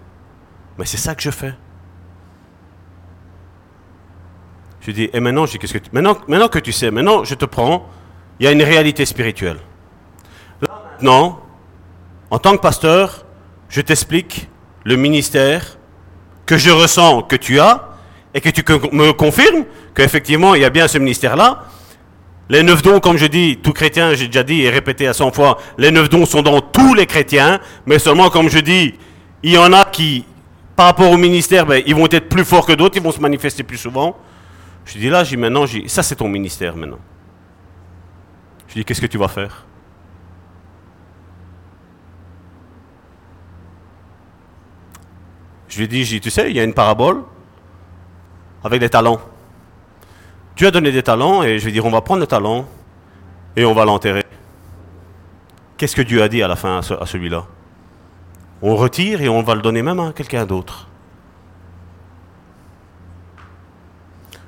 mais c'est ça que je fais. Je dis, et maintenant, je qu'est-ce que maintenant, maintenant que tu sais, maintenant, je te prends, il y a une réalité spirituelle. Là, maintenant, en tant que pasteur, je t'explique le ministère que je ressens que tu as et que tu me confirmes qu'effectivement, il y a bien ce ministère-là. Les neuf dons, comme je dis, tout chrétien, j'ai déjà dit et répété à 100 fois, les neuf dons sont dans tous les chrétiens, mais seulement, comme je dis, il y en a qui, par rapport au ministère, ben, ils vont être plus forts que d'autres, ils vont se manifester plus souvent. Je dis là, j'ai maintenant, ça c'est ton ministère maintenant. Je dis, qu'est-ce que tu vas faire? Je lui ai dit, tu sais, il y a une parabole avec des talents. Tu as donné des talents et je vais dire, on va prendre le talent et on va l'enterrer. qu'est-ce que Dieu a dit à la fin à, celui-là? On retire et on va le donner même à quelqu'un d'autre.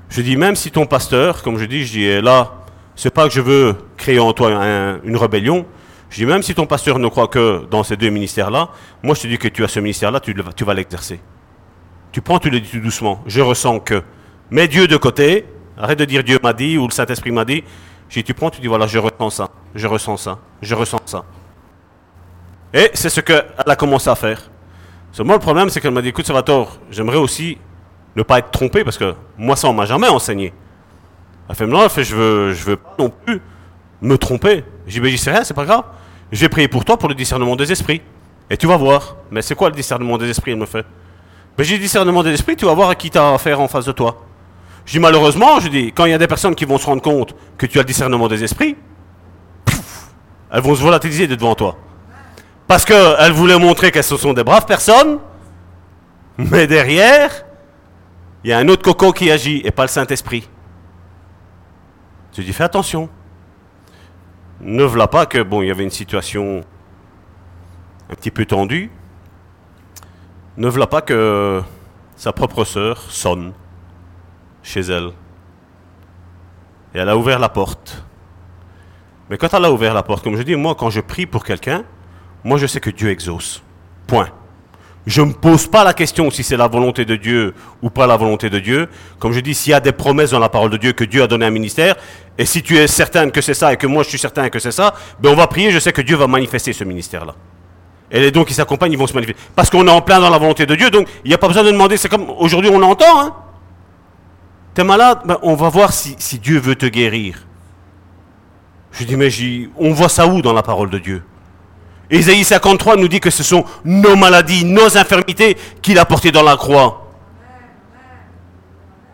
Je dis, même si ton pasteur, comme je dis, je dis, là, c'est pas que je veux créer en toi une rébellion. Je dis, même si ton pasteur ne croit que dans ces deux ministères-là, moi je te dis que tu as ce ministère-là, tu, tu vas l'exercer. Tu prends, tu le dis tout doucement. Je ressens que. Mets Dieu de côté, arrête de dire Dieu m'a dit ou le Saint-Esprit m'a dit. Dis, tu prends, tu dis, voilà, je ressens ça, je ressens ça, je ressens ça. Et c'est ce qu'elle a commencé à faire. Seulement, le problème, c'est qu'elle m'a dit, écoute, Salvatore, j'aimerais aussi ne pas être trompé, parce que moi, ça, on m'a jamais enseigné. Elle fait, non, elle fait, je veux, je veux pas non plus me tromper. J'ai dit, j'y sais rien, c'est pas grave. Je vais prier pour toi pour le discernement des esprits. Et tu vas voir. Mais c'est quoi le discernement des esprits, elle me fait? Ben, J'ai discernement des esprits, tu vas voir à qui tu as affaire en face de toi. Je dis, malheureusement, je dis, quand il y a des personnes qui vont se rendre compte que tu as le discernement des esprits, elles vont se volatiliser devant toi. Parce qu'elles voulaient montrer qu'elles sont des braves personnes, mais derrière, il y a un autre coco qui agit et pas le Saint-Esprit. Tu dis, fais attention. Ne voilà pas que, bon, il y avait une situation un petit peu tendue. Ne voilà pas que sa propre sœur sonne chez elle. Et elle a ouvert la porte. Mais quand elle a ouvert la porte, comme je dis, moi, quand je prie pour quelqu'un, moi, je sais que Dieu exauce. Point. Je ne me pose pas la question si c'est la volonté de Dieu ou pas la volonté de Dieu. Comme je dis, s'il y a des promesses dans la parole de Dieu que Dieu a donné un ministère, et si tu es certain que c'est ça et que moi je suis certain que c'est ça, ben on va prier, je sais que Dieu va manifester ce ministère-là. Et les dons qui s'accompagnent, ils vont se manifester. Parce qu'on est en plein dans la volonté de Dieu, donc il n'y a pas besoin de demander, c'est comme aujourd'hui on entend, hein. T'es malade, ben on va voir si, si, Dieu veut te guérir. Je dis, mais on voit ça où dans la parole de Dieu? Ésaïe 53 nous dit que ce sont nos maladies, nos infirmités qu'il a portées dans la croix.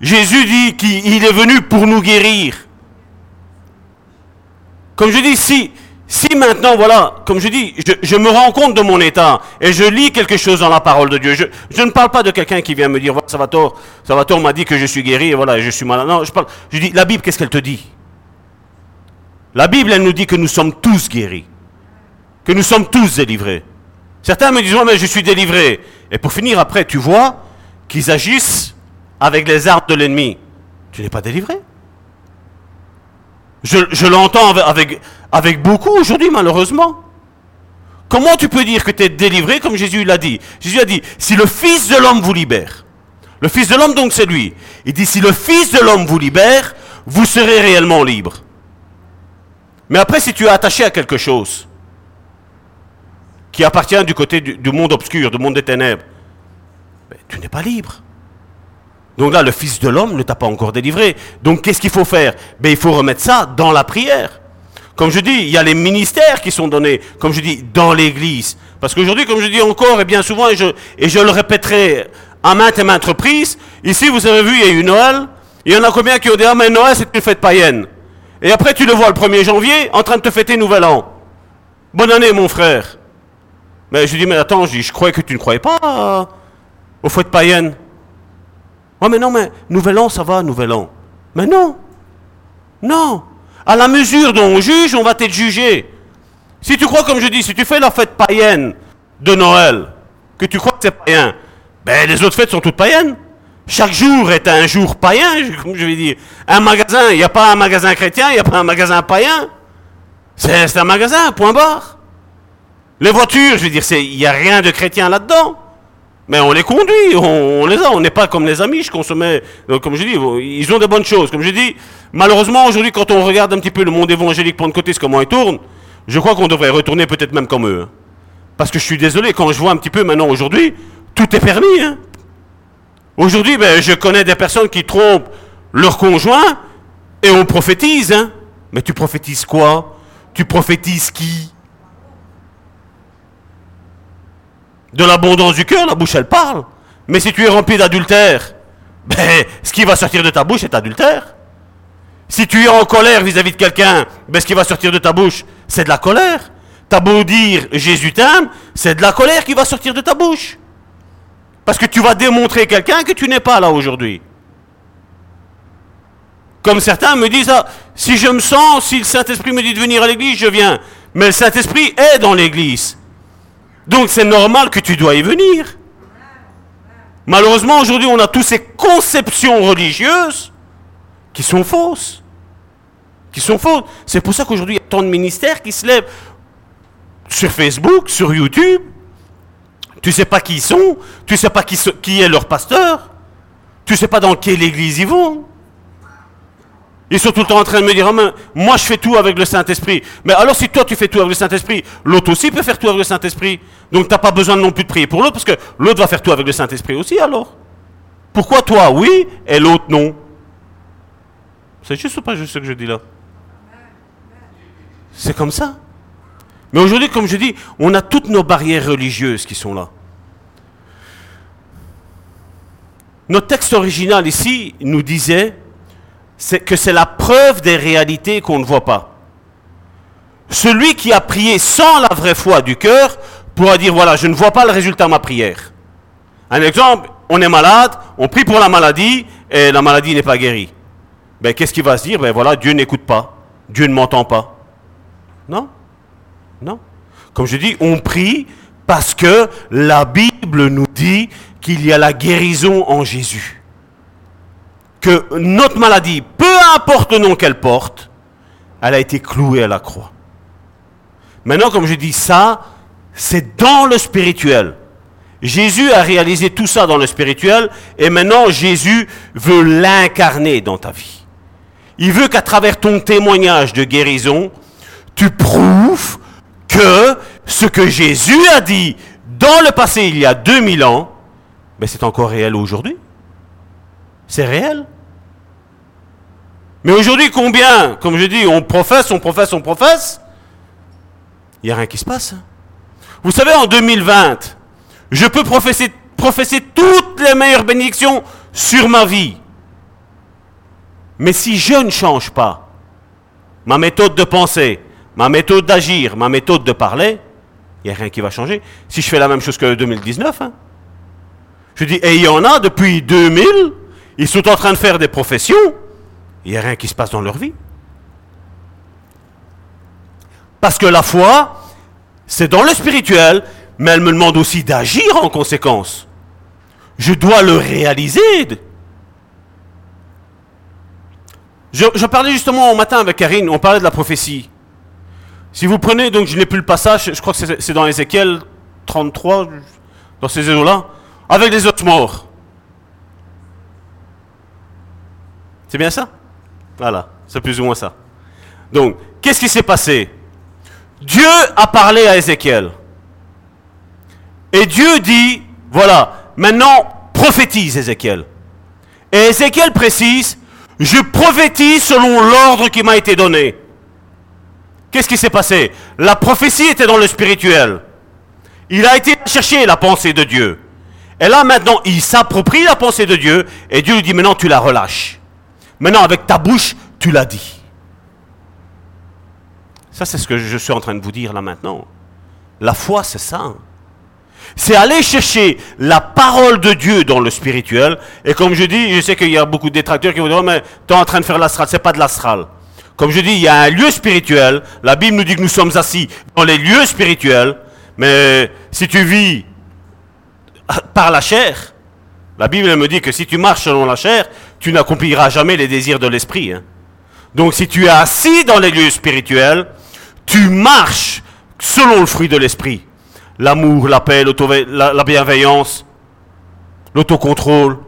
Jésus dit qu'il est venu pour nous guérir. Comme je dis, si, si maintenant, voilà, comme je dis, je, me rends compte de mon état et je lis quelque chose dans la parole de Dieu, je, ne parle pas de quelqu'un qui vient me dire, voilà, Salvatore, m'a dit que je suis guéri et voilà, je suis malade. Non, je parle, je dis, la Bible, qu'est-ce qu'elle te dit? La Bible, elle nous dit que nous sommes tous guéris que nous sommes tous délivrés. Certains me disent, mais je suis délivré. Et pour finir, après, tu vois qu'ils agissent avec les armes de l'ennemi. Tu n'es pas délivré. Je, l'entends avec, avec beaucoup aujourd'hui, malheureusement. Comment tu peux dire que tu es délivré comme Jésus l'a dit? Jésus a dit, si le Fils de l'homme vous libère, le Fils de l'homme donc c'est lui, il dit, si le Fils de l'homme vous libère, vous serez réellement libre. Mais après, si tu es attaché à quelque chose, qui appartient du côté du, monde obscur, du monde des ténèbres, tu n'es pas libre. Donc là, le Fils de l'homme ne t'a pas encore délivré. Donc qu'est-ce qu'il faut faire? Ben, Il faut remettre ça dans la prière. Comme je dis, il y a les ministères qui sont donnés, comme je dis, dans l'Église. Parce qu'aujourd'hui, comme je dis encore et bien souvent, et je, le répéterai à maintes et maintes reprises, ici, vous avez vu, il y a eu Noël. Il y en a combien qui ont dit, ah mais Noël, c'est une fête païenne. Et après, tu le vois le 1er janvier en train de te fêter Nouvel An. Bonne année, mon frère. Mais je dis, mais attends, je, dis, croyais que tu ne croyais pas aux fêtes païennes. Oh, mais non, mais Nouvel An, ça va, Nouvel An. Mais non. Non. À la mesure dont on juge, on va t'être jugé. Si tu crois, comme je dis, si tu fais la fête païenne de Noël, que tu crois que c'est païen, ben les autres fêtes sont toutes païennes. Chaque jour est un jour païen, comme je vais dire. Un magasin, il n'y a pas un magasin chrétien, il n'y a pas un magasin païen. C'est un magasin, point barre. Les voitures, je veux dire, il n'y a rien de chrétien là-dedans. Mais on les conduit, on, les a, on n'est pas comme les amis, je consommais, euh, comme je dis, ils ont des bonnes choses. Comme je dis, malheureusement, aujourd'hui, quand on regarde un petit peu le monde évangélique côté, comment il tourne, je crois qu'on devrait retourner peut-être même comme eux. Hein. Parce que je suis désolé, quand je vois un petit peu maintenant aujourd'hui, tout est permis. Hein. Aujourd'hui, ben, je connais des personnes qui trompent leur conjoint et on prophétise. Hein. Mais tu prophétises quoi? Tu prophétises qui? De l'abondance du cœur, la bouche, elle parle. Mais si tu es rempli d'adultère, ben, ce qui va sortir de ta bouche est adultère. Si tu es en colère vis-à-vis de quelqu'un, ben, ce qui va sortir de ta bouche, c'est de la colère. T'as beau dire Jésus t'aime, c'est de la colère qui va sortir de ta bouche. Parce que tu vas démontrer quelqu'un que tu n'es pas là aujourd'hui. Comme certains me disent, ah, si je me sens, si le Saint-Esprit me dit de venir à l'église, je viens. Mais le Saint-Esprit est dans l'église. Donc c'est normal que tu dois y venir. Malheureusement, aujourd'hui, on a toutes ces conceptions religieuses qui sont fausses. Qui sont fausses. C'est pour ça qu'aujourd'hui, il y a tant de ministères qui se lèvent sur Facebook, sur YouTube. Tu sais pas qui ils sont, tu sais pas qui, est leur pasteur, tu sais pas dans quelle église ils vont. Ils sont tout le temps en train de me dire, moi je fais tout avec le Saint-Esprit. Mais alors si toi tu fais tout avec le Saint-Esprit, l'autre aussi peut faire tout avec le Saint-Esprit. Donc tu n'as pas besoin non plus de prier pour l'autre, parce que l'autre va faire tout avec le Saint-Esprit aussi alors. Pourquoi toi oui et l'autre non? C'est juste ou pas juste ce que je dis là? C'est comme ça. Mais aujourd'hui, comme je dis, on a toutes nos barrières religieuses qui sont là. Notre texte original ici nous disait c'est que c'est la preuve des réalités qu'on ne voit pas. Celui qui a prié sans la vraie foi du cœur pourra dire, voilà, je ne vois pas le résultat de ma prière. Un exemple, on est malade, on prie pour la maladie et la maladie n'est pas guérie. Ben, qu'est-ce qu'il va se dire? Ben voilà, Dieu n'écoute pas, Dieu ne m'entend pas. Non? Non? Comme je dis, on prie parce que la Bible nous dit qu'il y a la guérison en Jésus que notre maladie, peu importe le nom qu'elle porte, elle a été clouée à la croix. Maintenant, comme je dis ça, c'est dans le spirituel. Jésus a réalisé tout ça dans le spirituel et maintenant Jésus veut l'incarner dans ta vie. Il veut qu'à travers ton témoignage de guérison, tu prouves que ce que Jésus a dit dans le passé il y a 2000 ans, ben, c'est encore réel aujourd'hui. C'est réel. Mais aujourd'hui, combien, comme je dis, on professe, on professe, on professe, il n'y a rien qui se passe. Vous savez, en 2020, je peux professer, professer toutes les meilleures bénédictions sur ma vie. Mais si je ne change pas ma méthode de penser, ma méthode d'agir, ma méthode de parler, il n'y a rien qui va changer. Si je fais la même chose que 2019, hein. je dis, et il y en a depuis 2000, ils sont en train de faire des professions, il n'y a rien qui se passe dans leur vie. Parce que la foi, c'est dans le spirituel, mais elle me demande aussi d'agir en conséquence. Je dois le réaliser. Je, parlais justement au matin avec Karine, on parlait de la prophétie. Si vous prenez, donc je n'ai plus le passage, je crois que c'est dans Ézéchiel 33, dans ces eaux-là, avec les autres morts. C'est bien ça? Voilà, c'est plus ou moins ça. Donc, qu'est-ce qui s'est passé? Dieu a parlé à Ézéchiel. Et Dieu dit, voilà, maintenant prophétise Ézéchiel. Et Ézéchiel précise, je prophétise selon l'ordre qui m'a été donné. Qu'est-ce qui s'est passé? La prophétie était dans le spirituel. Il a été chercher la pensée de Dieu. Et là maintenant, il s'approprie la pensée de Dieu et Dieu lui dit maintenant tu la relâches. Maintenant avec ta bouche, tu l'as dit. Ça c'est ce que je suis en train de vous dire là maintenant. La foi c'est ça. C'est aller chercher la parole de Dieu dans le spirituel. Et comme je dis, je sais qu'il y a beaucoup de détracteurs qui vont dire, mais tu es en train de faire l'astral. C'est pas de l'astral. Comme je dis, il y a un lieu spirituel. La Bible nous dit que nous sommes assis dans les lieux spirituels. Mais si tu vis par la chair, la Bible me dit que si tu marches selon la chair, tu n'accompliras jamais les désirs de l'esprit. Hein. Donc si tu es assis dans les lieux spirituels, tu marches selon le fruit de l'esprit. L'amour, la paix, la, la bienveillance, l'autocontrôle.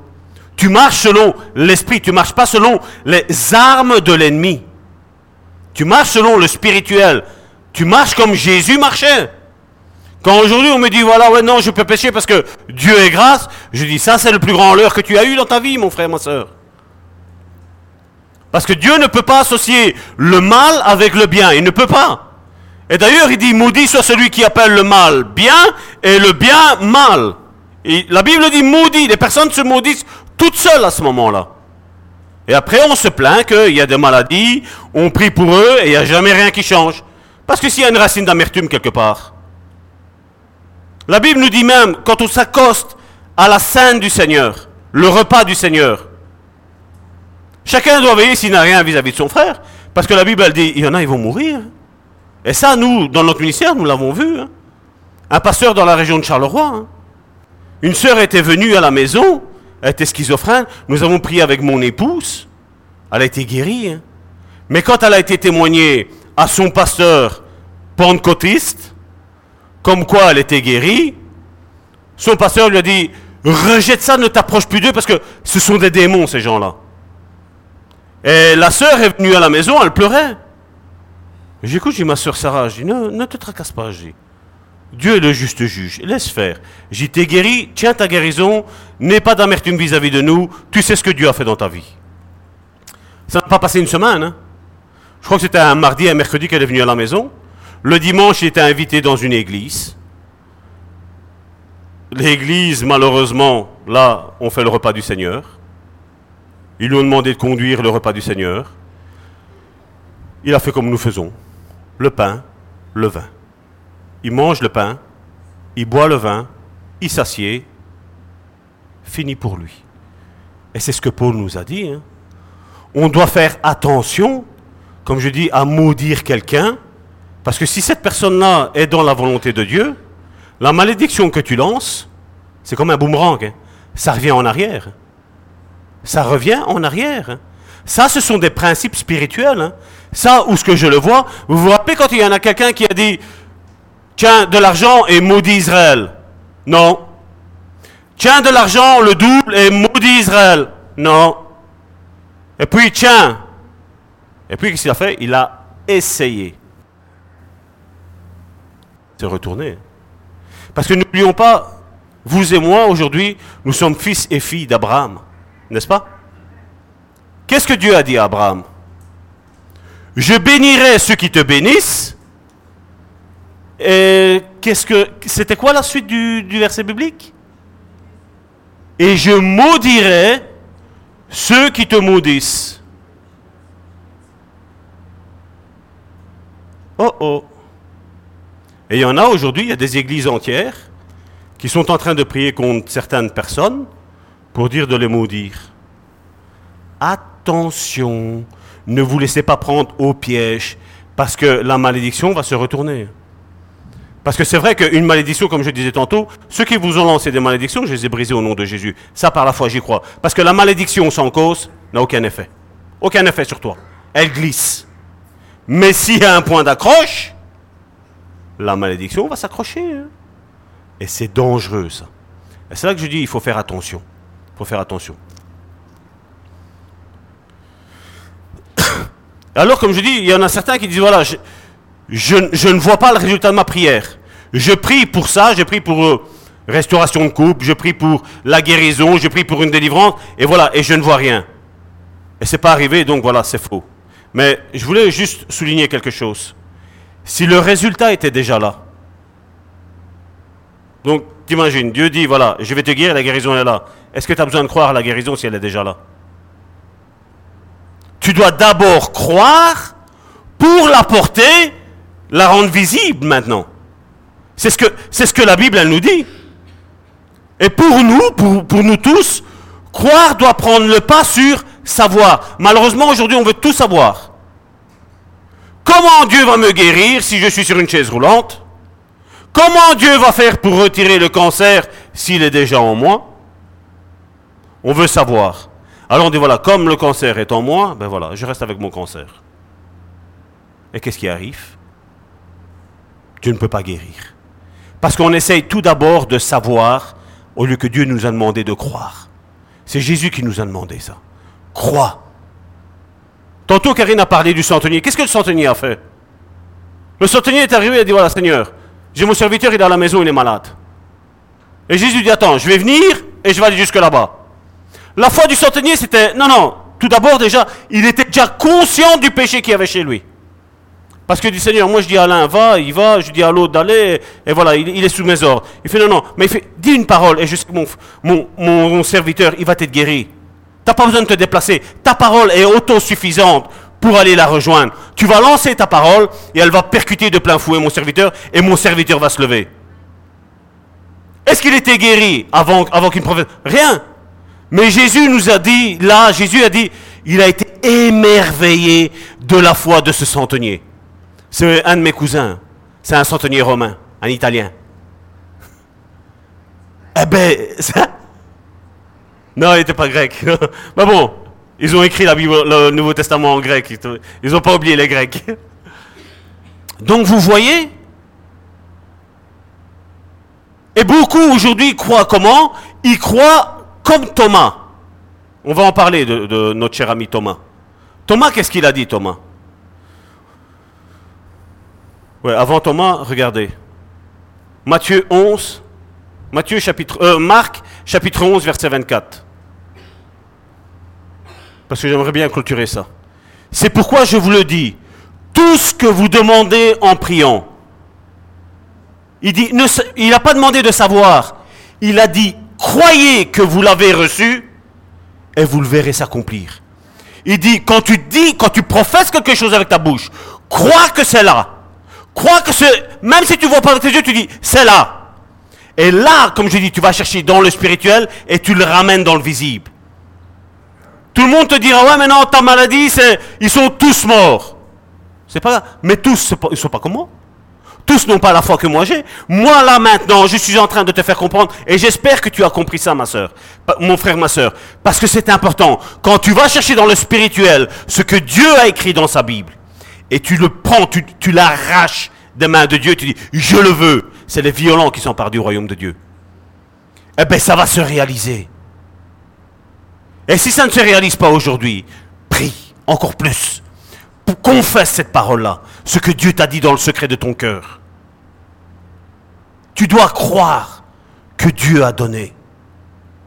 Tu marches selon l'esprit, tu marches pas selon les armes de l'ennemi. Tu marches selon le spirituel. Tu marches comme Jésus marchait. Quand aujourd'hui on me dit voilà ouais non je peux pécher parce que Dieu est grâce, je dis ça c'est le plus grand leurre que tu as eu dans ta vie mon frère ma soeur. Parce que Dieu ne peut pas associer le mal avec le bien, il ne peut pas. Et d'ailleurs il dit maudit soit celui qui appelle le mal bien et le bien mal. Et la Bible dit maudit, les personnes se maudissent toutes seules à ce moment-là. Et après, on se plaint qu'il y a des maladies, on prie pour eux et il n'y a jamais rien qui change. Parce que s'il y a une racine d'amertume quelque part. La Bible nous dit même, quand on s'accoste à la scène du Seigneur, le repas du Seigneur, chacun doit veiller s'il n'a rien vis-à-vis de son frère. Parce que la Bible, dit, il y en a, ils vont mourir. Et ça, nous, dans notre ministère, nous l'avons vu. Hein. Un pasteur dans la région de Charleroi. Hein. Une sœur était venue à la maison, elle était schizophrène. Nous avons prié avec mon épouse. Elle a été guérie. Hein. Mais quand elle a été témoignée à son pasteur pentecôtiste, comme quoi elle était guérie, son pasteur lui a dit Rejette ça, ne t'approche plus d'eux parce que ce sont des démons, ces gens-là. Et la sœur est venue à la maison, elle pleurait. J'écoute, j'ai ma sœur Sarah, je dis ne te tracasse pas, dis. Dieu est le juste juge, laisse faire. J'ai t'ai guéri, tiens ta guérison, n'aie pas d'amertume vis-à-vis de nous, tu sais ce que Dieu a fait dans ta vie. Ça n'a pas passé une semaine. Hein. Je crois que c'était un mardi, un mercredi qu'elle est venue à la maison. Le dimanche, il était invité dans une église. L'église, malheureusement, là, on fait le repas du Seigneur. Ils lui ont demandé de conduire le repas du Seigneur. Il a fait comme nous faisons. Le pain, le vin il mange le pain, il boit le vin, il s'assied, fini pour lui. Et c'est ce que Paul nous a dit. Hein. On doit faire attention, comme je dis, à maudire quelqu'un, parce que si cette personne-là est dans la volonté de Dieu, la malédiction que tu lances, c'est comme un boomerang. Hein. Ça revient en arrière. Ça revient en arrière. Hein. Ça, ce sont des principes spirituels. Ça, où ce que je le vois, vous vous rappelez quand il y en a quelqu'un qui a dit Tiens de l'argent et maudit Israël. Non. Tiens de l'argent, le double et maudit Israël. Non. Et puis tiens. Et puis qu'est-ce qu'il a fait? Il a essayé de retourner. Parce que n'oublions pas, vous et moi aujourd'hui, nous sommes fils et filles d'Abraham. N'est-ce pas? Qu'est-ce que Dieu a dit à Abraham? Je bénirai ceux qui te bénissent. Et qu'est-ce que c'était quoi la suite du, verset biblique? Et je maudirai ceux qui te maudissent. Oh oh. Et il y en a aujourd'hui, il y a des églises entières qui sont en train de prier contre certaines personnes pour dire de les maudire. Attention, ne vous laissez pas prendre au piège, parce que la malédiction va se retourner. Parce que c'est vrai qu'une malédiction, comme je disais tantôt, ceux qui vous ont lancé des malédictions, je les ai brisées au nom de Jésus. Ça, par la foi, j'y crois. Parce que la malédiction sans cause n'a aucun effet. Aucun effet sur toi. Elle glisse. Mais s'il y a un point d'accroche, la malédiction va s'accrocher. Hein. Et c'est dangereux, ça. Et c'est là que je dis, il faut faire attention. Faut faire attention. Alors, comme je dis, il y en a certains qui disent, voilà, je, ne vois pas le résultat de ma prière. Je prie pour ça, je prie pour euh, restauration de couple, je prie pour la guérison, je prie pour une délivrance, et voilà, et je ne vois rien. Et c'est pas arrivé, donc voilà, c'est faux. Mais je voulais juste souligner quelque chose. Si le résultat était déjà là, donc t'imagines, Dieu dit, voilà, je vais te guérir, la guérison est là. Est-ce que tu as besoin de croire à la guérison si elle est déjà là? Tu dois d'abord croire pour la porter la rendre visible maintenant. C'est ce que, la Bible nous dit. Et pour nous, pour nous tous, croire doit prendre le pas sur savoir. Malheureusement, aujourd'hui, on veut tout savoir. Comment Dieu va me guérir si je suis sur une chaise roulante? Comment Dieu va faire pour retirer le cancer s'il est déjà en moi? On veut savoir. Alors on dit voilà, comme le cancer est en moi, ben voilà, je reste avec mon cancer. Et qu'est-ce qui arrive? Dieu ne peut pas guérir. Parce qu'on essaye tout d'abord de savoir au lieu que Dieu nous a demandé de croire. C'est Jésus qui nous a demandé ça. Crois. Tantôt, Karine a parlé du centenier. Qu'est-ce que le centenier a fait? Le centenier est arrivé et a dit Voilà, Seigneur, j'ai mon serviteur, il est à la maison, il est malade. Et Jésus dit Attends, je vais venir et je vais aller jusque là-bas. La foi du centenier, c'était Non, non, tout d'abord, déjà, il était déjà conscient du péché qu'il y avait chez lui. Parce que du Seigneur, moi je dis à l'un, va, il va, je dis à l'autre d'aller, et voilà, il, est sous mes ordres. Il fait non, non, mais il fait, dis une parole, et je sais que mon, mon, serviteur, il va t'être guéri. T'as pas besoin de te déplacer. Ta parole est autosuffisante pour aller la rejoindre. Tu vas lancer ta parole, et elle va percuter de plein fouet mon serviteur, et mon serviteur va se lever. Est-ce qu'il était guéri avant, avant qu'une prophète Rien. Mais Jésus nous a dit, là, Jésus a dit, il a été émerveillé de la foi de ce centenier. C'est un de mes cousins. C'est un centenier romain, un italien. Eh ben, ça... Non, il n'était pas grec. Mais bon, ils ont écrit le Nouveau Testament en grec. Ils n'ont pas oublié les Grecs. Donc vous voyez? Et beaucoup aujourd'hui croient comment? Ils croient comme Thomas. On va en parler de, notre cher ami Thomas. Thomas, qu'est-ce qu'il a dit, Thomas? Ouais, avant Thomas, regardez. Matthieu 11, Matthieu chapitre, euh, Marc chapitre 11, verset 24. Parce que j'aimerais bien clôturer ça. C'est pourquoi je vous le dis, tout ce que vous demandez en priant, il dit, il n'a pas demandé de savoir, il a dit, croyez que vous l'avez reçu et vous le verrez s'accomplir. Il dit, quand tu dis, quand tu professes quelque chose avec ta bouche, crois que c'est là. Crois que c'est, même si tu vois pas avec tes yeux, tu dis, c'est là. Et là, comme je dis, tu vas chercher dans le spirituel et tu le ramènes dans le visible. Tout le monde te dira, ouais, mais non, ta maladie, c'est, ils sont tous morts. C'est pas, mais tous, ils sont pas comme moi. Tous n'ont pas la foi que moi j'ai. Moi là maintenant, je suis en train de te faire comprendre et j'espère que tu as compris ça, ma soeur, mon frère, ma soeur, parce que c'est important. Quand tu vas chercher dans le spirituel ce que Dieu a écrit dans sa Bible et tu le prends, tu, l'arraches des mains de Dieu, tu dis je le veux. C'est les violents qui s'emparent du royaume de Dieu. Eh bien, ça va se réaliser. Et si ça ne se réalise pas aujourd'hui, prie encore plus. Confesse cette parole-là ce que Dieu t'a dit dans le secret de ton cœur. Tu dois croire que Dieu a donné.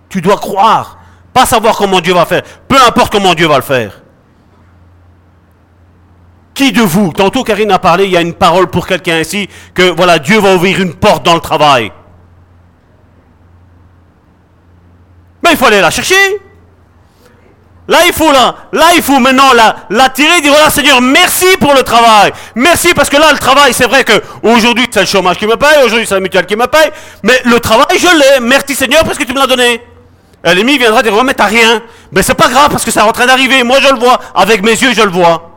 Tu dois croire. Pas savoir comment Dieu va faire. Peu importe comment Dieu va le faire. Qui de vous, tantôt Karine a parlé, il y a une parole pour quelqu'un ici, que voilà, Dieu va ouvrir une porte dans le travail. Mais il faut aller la chercher. Là, il faut là, là, il faut maintenant la, la tirer, dire voilà Seigneur, merci pour le travail. Merci parce que là, le travail, c'est vrai que aujourd'hui c'est le chômage qui me paye, aujourd'hui c'est la mutuelle qui me paye, mais le travail, je l'ai. Merci Seigneur parce que tu me l'as donné. L'ennemi viendra dire, ouais, mais t'as rien. Mais c'est pas grave parce que ça est en train d'arriver. Moi, je le vois. Avec mes yeux, je le vois.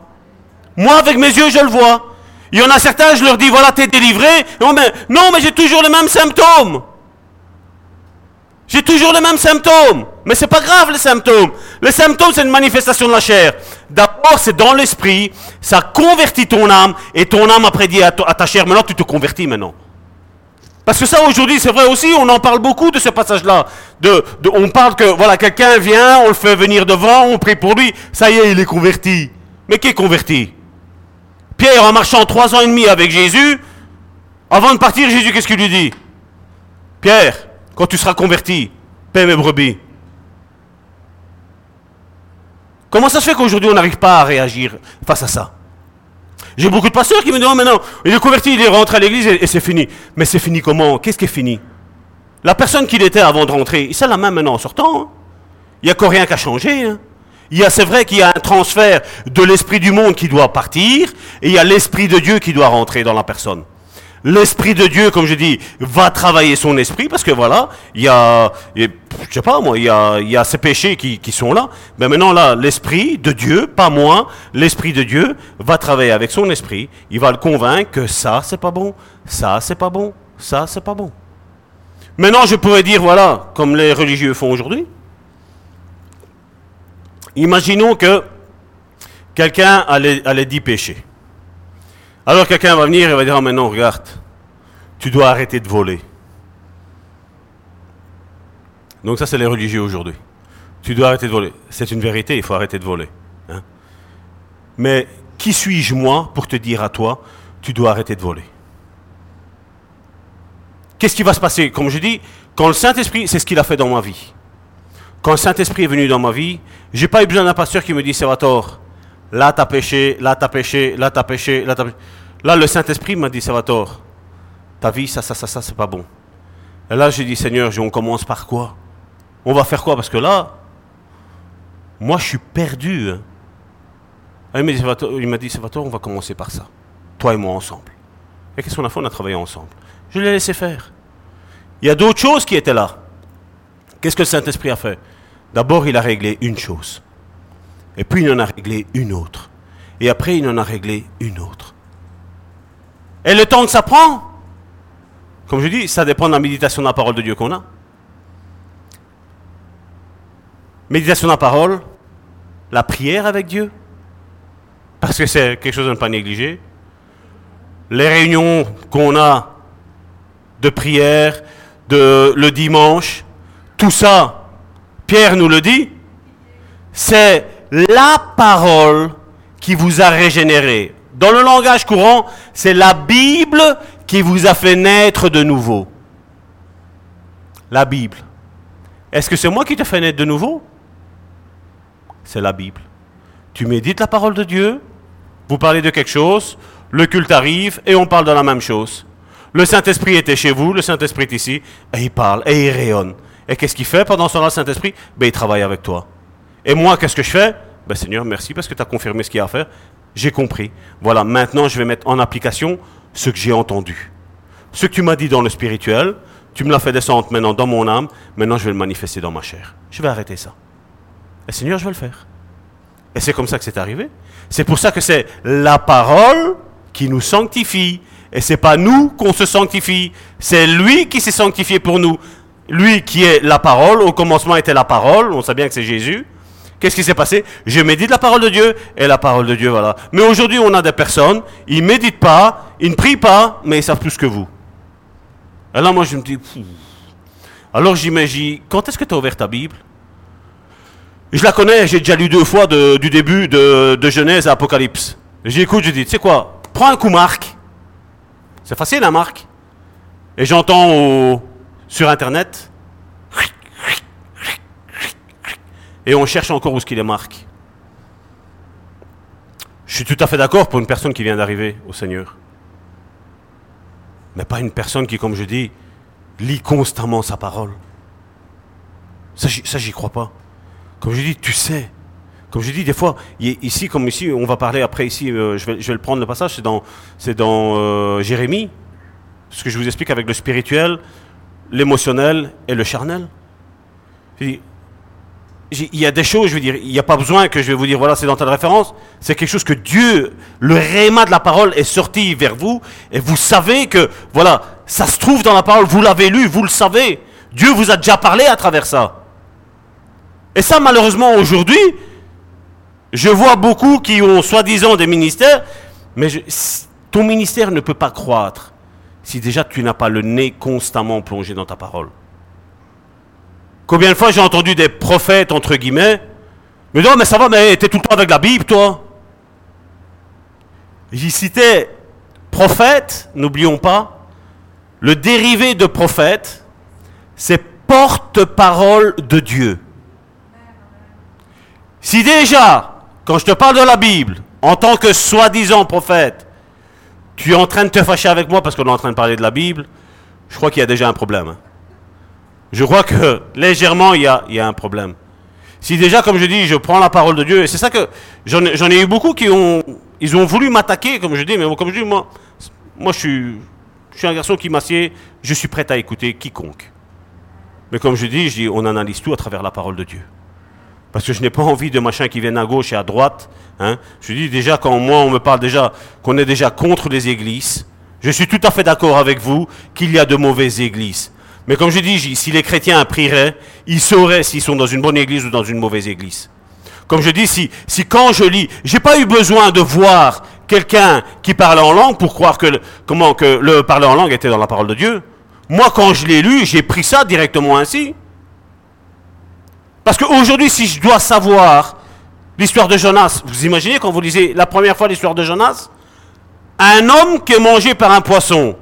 Moi, avec mes yeux, je le vois. Il y en a certains, je leur dis, voilà, t'es délivré. Non, mais, non, mais j'ai toujours les mêmes symptômes. J'ai toujours les mêmes symptômes. Mais c'est pas grave les symptômes. Les symptômes, c'est une manifestation de la chair. D'abord, c'est dans l'esprit, ça convertit ton âme, et ton âme après dit à, ta chair, maintenant tu te convertis maintenant. Parce que ça aujourd'hui, c'est vrai aussi, on en parle beaucoup de ce passage-là. De, on parle que voilà, quelqu'un vient, on le fait venir devant, on prie pour lui, ça y est, il est converti. Mais qui est converti? Pierre, en marchant trois ans et demi avec Jésus, avant de partir, Jésus, qu'est-ce qu'il lui dit? Pierre, quand tu seras converti, paie mes brebis. Comment ça se fait qu'aujourd'hui on n'arrive pas à réagir face à ça? J'ai beaucoup de pasteurs qui me disent oh, mais non, il est converti, il est rentré à l'église et, c'est fini. Mais c'est fini comment? Qu'est-ce qui est fini? La personne qu'il était avant de rentrer, c'est la même maintenant en sortant. Hein. Il n'y a qu'à rien qu'à changer. Hein. Il y a, c'est vrai qu'il y a un transfert de l'esprit du monde qui doit partir, et il y a l'esprit de Dieu qui doit rentrer dans la personne. L'Esprit de Dieu, comme je dis, va travailler son esprit parce que voilà, il y a, je sais pas moi, il y a, ces péchés qui, qui sont là. Mais maintenant là, l'Esprit de Dieu, pas moi, l'Esprit de Dieu va travailler avec son esprit. Il va le convaincre que ça c'est pas bon, ça c'est pas bon, ça c'est pas bon. Maintenant, je pourrais dire voilà, comme les religieux font aujourd'hui. Imaginons que quelqu'un a les, a les dix péchés. Alors quelqu'un va venir et va dire, oh mais non, regarde, tu dois arrêter de voler. Donc ça, c'est les religieux aujourd'hui. Tu dois arrêter de voler. C'est une vérité, il faut arrêter de voler. Hein. Mais qui suis-je moi pour te dire à toi, tu dois arrêter de voler? Qu'est-ce qui va se passer? Comme je dis, quand le Saint-Esprit, c'est ce qu'il a fait dans ma vie. Quand le Saint-Esprit est venu dans ma vie, j'ai pas eu besoin d'un pasteur qui me dit, Salvatore, là t'as péché, là t'as péché, là t'as péché, là t'as péché. Là, le Saint-Esprit m'a dit, Salvatore, ta vie, ça, ça, ça, ça, c'est pas bon. Et là, j'ai dit, Seigneur, on commence par quoi? On va faire quoi? Parce que là, moi, je suis perdu. Hein. il m'a dit, Salvatore, on va commencer par ça. Toi et moi ensemble. Et qu'est-ce qu'on a fait? On a travaillé ensemble. Je l'ai laissé faire. Il y a d'autres choses qui étaient là. Qu'est-ce que le Saint-Esprit a fait? D'abord, il a réglé une chose. Et puis, il en a réglé une autre. Et après, il en a réglé une autre. Et le temps que ça prend, comme je dis, ça dépend de la méditation de la parole de Dieu qu'on a. Méditation de la parole, la prière avec Dieu, parce que c'est quelque chose à ne pas négliger. Les réunions qu'on a de prière, de le dimanche, tout ça, Pierre nous le dit, c'est la parole qui vous a régénéré. Dans le langage courant, c'est la Bible qui vous a fait naître de nouveau. La Bible. Est-ce que c'est moi qui te fais naître de nouveau? C'est la Bible. Tu médites la parole de Dieu, vous parlez de quelque chose, le culte arrive et on parle de la même chose. Le Saint-Esprit était chez vous, le Saint-Esprit est ici, et il parle, et il rayonne. Et qu'est-ce qu'il fait pendant ce temps-là, le Saint-Esprit? Ben, Il travaille avec toi. Et moi, qu'est-ce que je fais? Ben, Seigneur, merci parce que tu as confirmé ce qu'il y a à faire. J'ai compris. Voilà, maintenant je vais mettre en application ce que j'ai entendu. Ce que tu m'as dit dans le spirituel, tu me l'as fait descendre maintenant dans mon âme, maintenant je vais le manifester dans ma chair. Je vais arrêter ça. Et Seigneur, je vais le faire. Et c'est comme ça que c'est arrivé. C'est pour ça que c'est la parole qui nous sanctifie. Et c'est pas nous qu'on se sanctifie, c'est lui qui s'est sanctifié pour nous. Lui qui est la parole, au commencement était la parole, on sait bien que c'est Jésus. Qu'est-ce qui s'est passé? Je médite la parole de Dieu et la parole de Dieu, voilà. Mais aujourd'hui, on a des personnes, ils méditent pas, ils ne prient pas, mais ils savent plus que vous. Et là, moi, je me dis, alors j'imagine, quand est-ce que tu as ouvert ta Bible? Je la connais, j'ai déjà lu deux fois du début de, Genèse à Apocalypse. J'écoute, je dis, tu sais quoi? Prends un coup, Marc. C'est facile, hein, Marc? Et j'entends sur Internet. Et on cherche encore où est-ce qu'il est Marc. Je suis tout à fait d'accord pour une personne qui vient d'arriver au Seigneur. Mais pas une personne qui, comme je dis, lit constamment sa parole. Ça, j'y crois pas. Comme je dis, tu sais. Comme je dis, des fois, ici, comme ici, on va parler après, ici, euh, je, vais, le prendre le passage, c'est dans, dans euh, Jérémie, ce que je vous explique avec le spirituel, l'émotionnel et le charnel. Il y a des choses, je veux dire, il n'y a pas besoin que je vais vous dire, voilà, c'est dans telle référence. C'est quelque chose que Dieu, le réma de la parole est sorti vers vous, et vous savez que, voilà, ça se trouve dans la parole, vous l'avez lu, vous le savez. Dieu vous a déjà parlé à travers ça. Et ça, malheureusement, aujourd'hui, je vois beaucoup qui ont soi-disant des ministères, mais ton ministère ne peut pas croître si déjà tu n'as pas le nez constamment plongé dans ta parole. Combien de fois j'ai entendu des prophètes, entre guillemets, mais non, mais ça va, mais t'es tout le temps avec la Bible, toi. J'y citais prophète, n'oublions pas, le dérivé de prophète, c'est porte-parole de Dieu. Si déjà quand je te parle de la Bible, en tant que soi-disant prophète, tu es en train de te fâcher avec moi parce qu'on est en train de parler de la Bible, je crois qu'il y a déjà un problème. Je crois que légèrement, il y a, un problème. Si déjà, comme je dis, je prends la parole de Dieu, et c'est ça que j'en ai eu beaucoup qui ont, ils ont voulu m'attaquer, comme je dis, mais comme je dis, moi, je, suis, un garçon qui m'assied, je suis prêt à écouter quiconque. Mais comme je dis, je dis, on analyse tout à travers la parole de Dieu. Parce que je n'ai pas envie de machins qui viennent à gauche et à droite. Hein. Je dis déjà, quand moi on me parle déjà qu'on est déjà contre les églises, je suis tout à fait d'accord avec vous qu'il y a de mauvaises églises. Mais comme je dis, si les chrétiens prieraient, ils sauraient s'ils sont dans une bonne église ou dans une mauvaise église. Comme je dis, si, quand je lis, j'ai pas eu besoin de voir quelqu'un qui parlait en langue pour croire que comment que le parler en langue était dans la parole de Dieu. Moi, quand je l'ai lu, j'ai pris ça directement ainsi. Parce qu'aujourd'hui, si je dois savoir l'histoire de Jonas, vous imaginez quand vous lisez la première fois l'histoire de Jonas? Un homme qui est mangé par un poisson.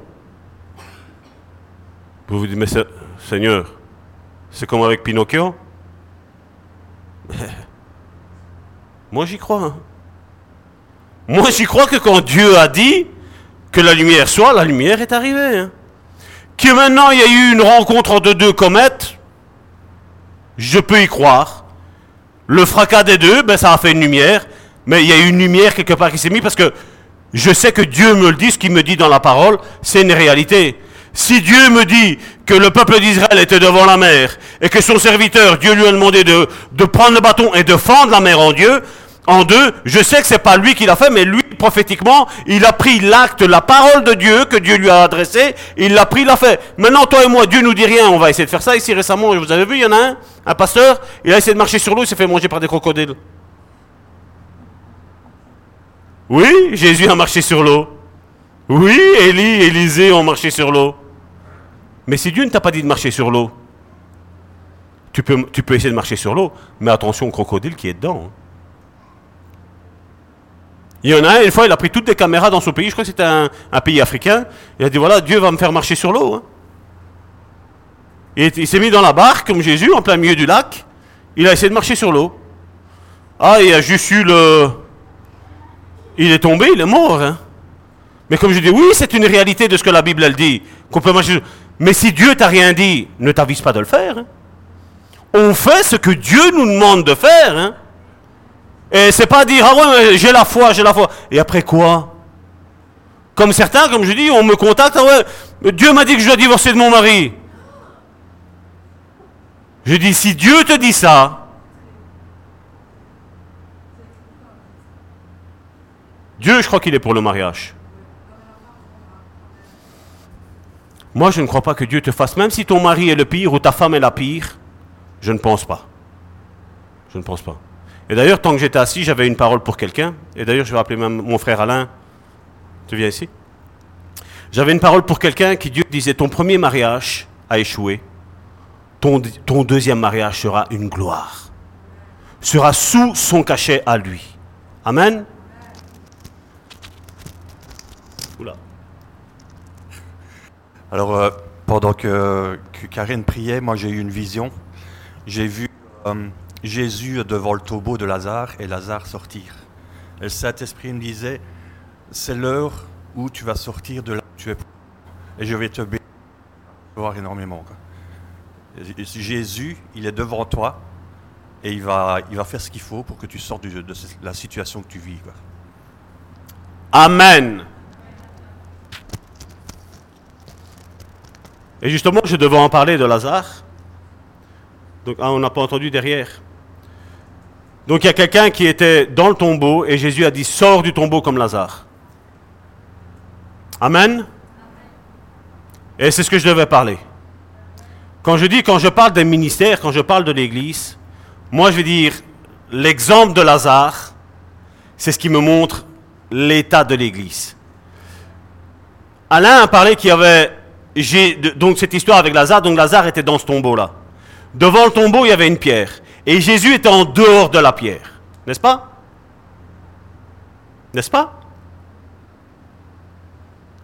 Vous vous dites, mais Seigneur, c'est comme avec Pinocchio? Moi j'y crois. Hein. Moi j'y crois que quand Dieu a dit que la lumière soit, la lumière est arrivée. Hein. Que maintenant il y a eu une rencontre entre deux comètes, je peux y croire. Le fracas des deux, ben, ça a fait une lumière, mais il y a une lumière quelque part qui s'est mise parce que je sais que Dieu me le dit, ce qu'il me dit dans la parole, c'est une réalité. Si Dieu me dit que le peuple d'Israël était devant la mer et que son serviteur, Dieu lui a demandé de, prendre le bâton et de fendre la mer en Dieu, En deux, je sais que c'est pas lui qui l'a fait, mais lui, prophétiquement, il a pris l'acte, la parole de Dieu que Dieu lui a adressée, il l'a pris, il l'a fait. Maintenant, toi et moi, Dieu nous dit rien, on va essayer de faire ça. Ici, récemment, vous avez vu, il y en a un, un pasteur, il a essayé de marcher sur l'eau, il s'est fait manger par des crocodiles. Oui, Jésus a marché sur l'eau. Oui, Élie, Élisée ont marché sur l'eau. Mais si Dieu ne t'a pas dit de marcher sur l'eau, tu peux, essayer de marcher sur l'eau, mais attention au crocodile qui est dedans. hein. Il y en a un, une fois, il a pris toutes les caméras dans son pays, je crois que c'était un, pays africain. Il a dit voilà, Dieu va me faire marcher sur l'eau. hein. Il s'est mis dans la barque, comme Jésus, en plein milieu du lac. Il a essayé de marcher sur l'eau. Ah, il a juste eu le. Il est tombé, il est mort. hein. Mais comme je dis, oui, c'est une réalité de ce que la Bible elle dit. Sur- Mais si Dieu t'a rien dit, ne t'avise pas de le faire. hein. On fait ce que Dieu nous demande de faire. hein. Et c'est pas dire, ah ouais, j'ai la foi, j'ai la foi. Et après quoi? Comme certains, comme je dis, on me contacte, ah ouais, Dieu m'a dit que je dois divorcer de mon mari. Je dis, si Dieu te dit ça, Dieu, je crois qu'il est pour le mariage. Moi, je ne crois pas que Dieu te fasse, même si ton mari est le pire ou ta femme est la pire, je ne pense pas. Je ne pense pas. Et d'ailleurs, tant que j'étais assis, j'avais une parole pour quelqu'un. Et d'ailleurs, je vais appeler même mon frère Alain. Tu viens ici? J'avais une parole pour quelqu'un qui Dieu disait ton premier mariage a échoué. Ton, ton deuxième mariage sera une gloire. Sera sous son cachet à lui. Amen. Alors, euh, pendant que, que Karine priait, moi j'ai eu une vision. J'ai vu euh, Jésus devant le tombeau de Lazare et Lazare sortir. Et le Saint-Esprit me disait, c'est l'heure où tu vas sortir de là où tu es. Et je vais te bénir énormément. Jésus, il est devant toi et il va, il va faire ce qu'il faut pour que tu sortes de la situation que tu vis. Amen. Et justement, je devais en parler de Lazare. Donc, ah, on n'a pas entendu derrière. Donc, il y a quelqu'un qui était dans le tombeau et Jésus a dit Sors du tombeau comme Lazare. Amen. Et c'est ce que je devais parler. Quand je dis, quand je parle des ministères, quand je parle de l'Église, moi je vais dire l'exemple de Lazare, c'est ce qui me montre l'état de l'Église. Alain a parlé qu'il y avait donc cette histoire avec Lazare. Donc Lazare était dans ce tombeau-là. Devant le tombeau, il y avait une pierre. Et Jésus était en dehors de la pierre. N'est-ce pas? N'est-ce pas?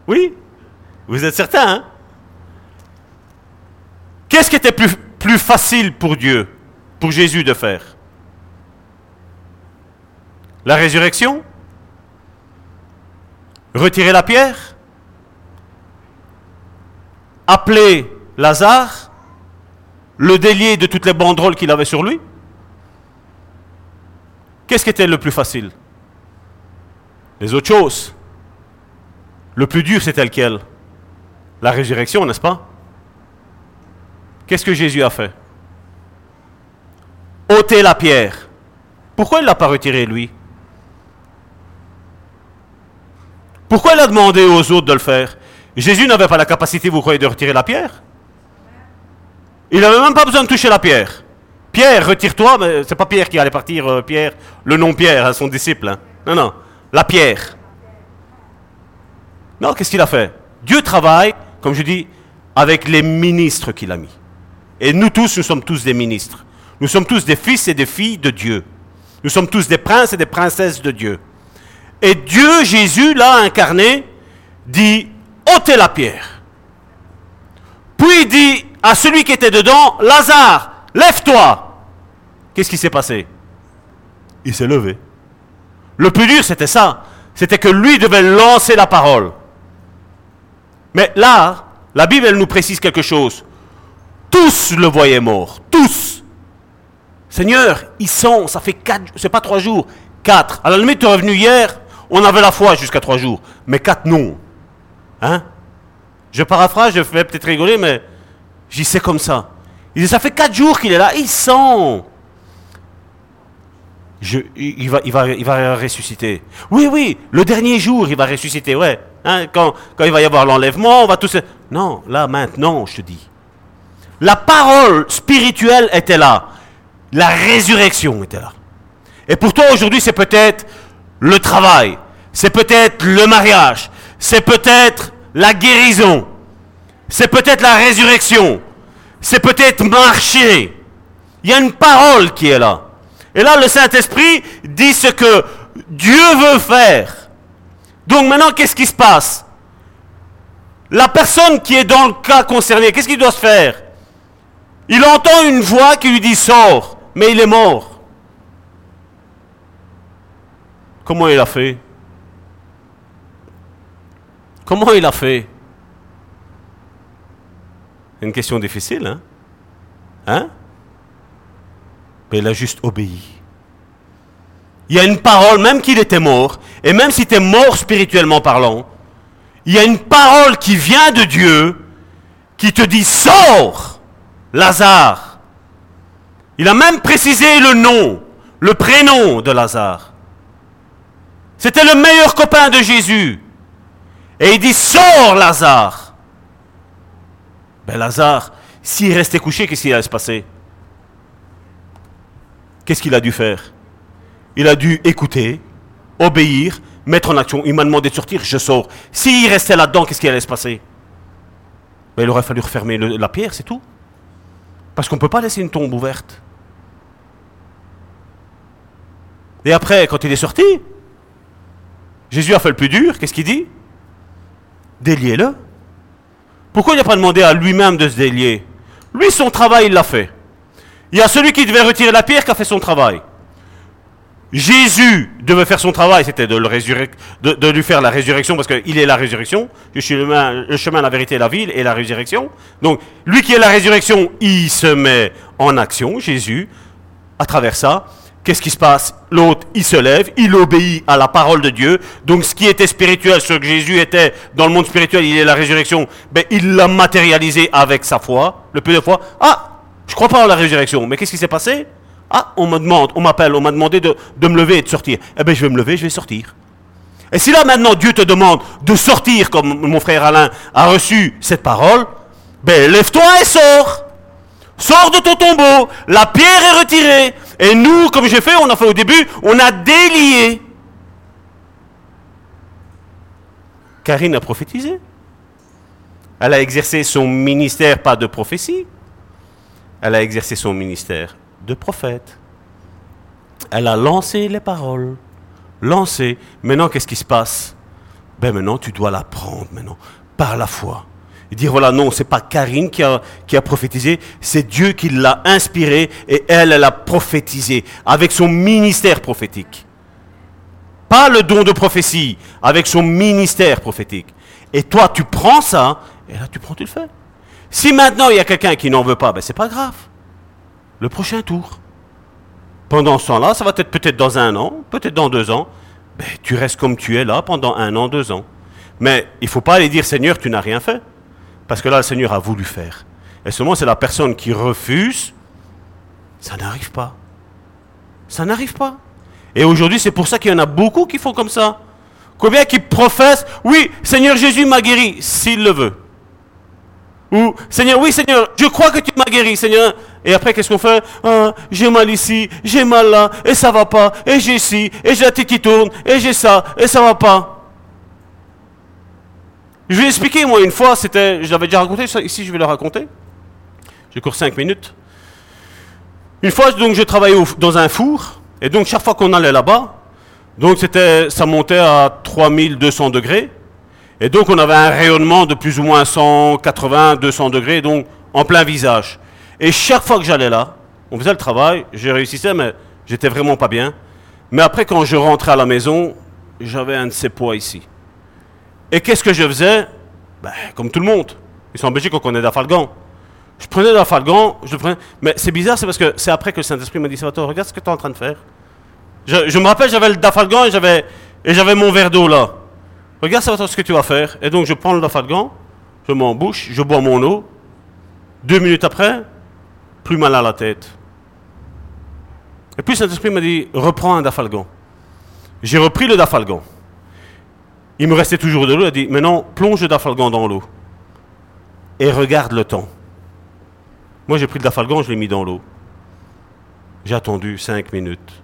Oui? Vous êtes certain, hein? Qu'est-ce qui était plus, plus facile pour Dieu, pour Jésus de faire? La résurrection? Retirer la pierre? Appeler Lazare Le délier de toutes les banderoles qu'il avait sur lui Qu'est-ce qui était le plus facile? Les autres choses. Le plus dur, c'était lequel La résurrection, n'est-ce pas? Qu'est-ce que Jésus a fait? Ôter la pierre. Pourquoi il ne l'a pas retiré lui? Pourquoi il a demandé aux autres de le faire? Jésus n'avait pas la capacité, vous croyez, de retirer la pierre? Il n'avait même pas besoin de toucher la pierre. Pierre, retire-toi, mais c'est pas Pierre qui allait partir, euh, Pierre, le nom Pierre, hein, son disciple. hein. Non, non, la pierre. Non, qu'est-ce qu'il a fait? Dieu travaille, comme je dis, avec les ministres qu'il a mis. Et nous tous, nous sommes tous des ministres. Nous sommes tous des fils et des filles de Dieu. Nous sommes tous des princes et des princesses de Dieu. Et Dieu, Jésus, là incarné, dit ôtez la pierre. Puis il dit à celui qui était dedans Lazare, lève-toi. Qu'est-ce qui s'est passé? Il s'est levé. Le plus dur, c'était ça. C'était que lui devait lancer la parole. Mais là, la Bible, elle nous précise quelque chose. Tous le voyaient mort. Tous. Seigneur, ils sont, ça fait quatre, c'est pas trois jours, quatre. À la limite, tu es revenu hier, on avait la foi jusqu'à trois jours. Mais quatre, non. Hein? Je paraphrase, je fais peut-être rigoler, mais j'y sais comme ça. Il dit, ça fait quatre jours qu'il est là, ils sont. je, il, va, il, va, il va ressusciter. Oui, oui, le dernier jour, il va ressusciter, ouais. Hein, quand, quand il va y avoir l'enlèvement, on va tous... Non, là, maintenant, je te dis. La parole spirituelle était là. La résurrection était là. Et pour toi, aujourd'hui, c'est peut-être le travail. C'est peut-être le mariage. C'est peut-être la guérison. C'est peut-être la résurrection. C'est peut-être marcher. Il y a une parole qui est là. Et là, le Saint-Esprit dit ce que Dieu veut faire. Donc maintenant, qu'est-ce qui se passe? La personne qui est dans le cas concerné, qu'est-ce qu'il doit se faire? Il entend une voix qui lui dit sors, mais il est mort. Comment il a fait? Comment il a fait? Une question difficile, hein? Hein? Mais il a juste obéi. Il y a une parole, même qu'il était mort, et même si tu es mort spirituellement parlant, il y a une parole qui vient de Dieu qui te dit sors, Lazare. Il a même précisé le nom, le prénom de Lazare. C'était le meilleur copain de Jésus. Et il dit sors, Lazare. Ben Lazare, s'il restait couché, qu'est-ce qui allait se passer? Qu'est-ce qu'il a dû faire? Il a dû écouter, obéir, mettre en action. Il m'a demandé de sortir, je sors. S'il restait là-dedans, qu'est-ce qui allait se passer? Ben, Il aurait fallu refermer la pierre, c'est tout. Parce qu'on ne peut pas laisser une tombe ouverte. Et après, quand il est sorti, Jésus a fait le plus dur, qu'est-ce qu'il dit? Déliez-le. Pourquoi il n'a pas demandé à lui-même de se délier? Lui, son travail, il l'a fait. Il y a celui qui devait retirer la pierre qui a fait son travail. Jésus devait faire son travail, c'était de, de, lui faire la résurrection, parce qu'il est la résurrection. Je suis le, chemin, la vérité, la ville et la résurrection. Donc, lui qui est la résurrection, il se met en action, Jésus, à travers ça. Qu'est-ce qui se passe? L'autre, il se lève, il obéit à la parole de Dieu. Donc, ce qui était spirituel, ce que Jésus était dans le monde spirituel, il est la résurrection, ben, il l'a matérialisé avec sa foi, le peu de foi. Ah, je crois pas en la résurrection, mais qu'est-ce qui s'est passé? Ah, on me demande, on m'appelle, on m'a demandé de, me lever et de sortir. Eh bien, je vais me lever, je vais sortir. Et si là maintenant Dieu te demande de sortir, comme mon frère Alain a reçu cette parole, ben lève-toi et sors. Sors de ton tombeau, la pierre est retirée. Et nous, comme j'ai fait, on a fait au début, on a délié. Karine a prophétisé. Elle a exercé son ministère, pas de prophétie. Elle a exercé son ministère de prophète. Elle a lancé les paroles. Lancé. Maintenant, qu'est-ce qui se passe? Ben maintenant, tu dois la prendre maintenant, par la foi. Et dire, voilà, non, c'est pas Karine qui a, prophétisé, c'est Dieu qui l'a inspiré et elle, elle a prophétisé avec son ministère prophétique. Pas le don de prophétie, avec son ministère prophétique. Et toi, tu prends ça, et là, tu prends, tu le fais. Si maintenant il y a quelqu'un qui n'en veut pas, ben c'est pas grave le prochain tour. Pendant ce temps-là, ça va être peut-être dans un an, peut-être dans deux ans. Ben, tu restes comme tu es là pendant un an, deux ans. Mais il ne faut pas aller dire Seigneur, tu n'as rien fait. Parce que là, le Seigneur a voulu faire. Et seulement c'est la personne qui refuse, ça n'arrive pas. Ça n'arrive pas. Et aujourd'hui, c'est pour ça qu'il y en a beaucoup qui font comme ça. Combien qui professent, oui, Seigneur Jésus m'a guéri, s'il le veut. Ou, Seigneur, oui, Seigneur, je crois que tu m'as guéri, Seigneur. Et après, qu'est-ce qu'on fait? Ah, J'ai mal ici, j'ai mal là, et ça va pas, et j'ai ci, et j'ai la tête qui tourne, et j'ai ça, et ça va pas. Je vais expliquer, moi, une fois, c'était, je l'avais déjà raconté, ici je vais le raconter. J'ai cours 5 minutes. Une fois, donc, je travaillais dans un four, et donc chaque fois qu'on allait là-bas, donc c'était, ça montait à 3200 degrés, et donc on avait un rayonnement de plus ou moins 180, 200 degrés, donc en plein visage. Et chaque fois que j'allais là, on faisait le travail, j'ai réussi, mais j'étais vraiment pas bien. Mais après, quand je rentrais à la maison, j'avais un de ces poids ici. Et qu'est-ce que je faisais? Ben, Comme tout le monde. Ils sont en Belgique, on connaît d'Afalgan. Je prenais d'Afalgan, je prenais... Mais c'est bizarre, c'est parce que c'est après que le Saint-Esprit m'a dit Salvatore, regarde ce que tu es en train de faire. Je, me rappelle, j'avais le d'Afalgan et j'avais, et j'avais mon verre d'eau là. Regarde Salvatore ce que tu vas faire. Et donc je prends le d'Afalgan, je m'embouche, je bois mon eau. Deux minutes après, plus mal à la tête. Et puis Saint-Esprit m'a dit, reprends un dafalgan. J'ai repris le dafalgan. Il me restait toujours de l'eau. Il a dit, maintenant, plonge le dafalgan dans l'eau. Et regarde le temps. Moi, j'ai pris le dafalgan, je l'ai mis dans l'eau. J'ai attendu 5 minutes,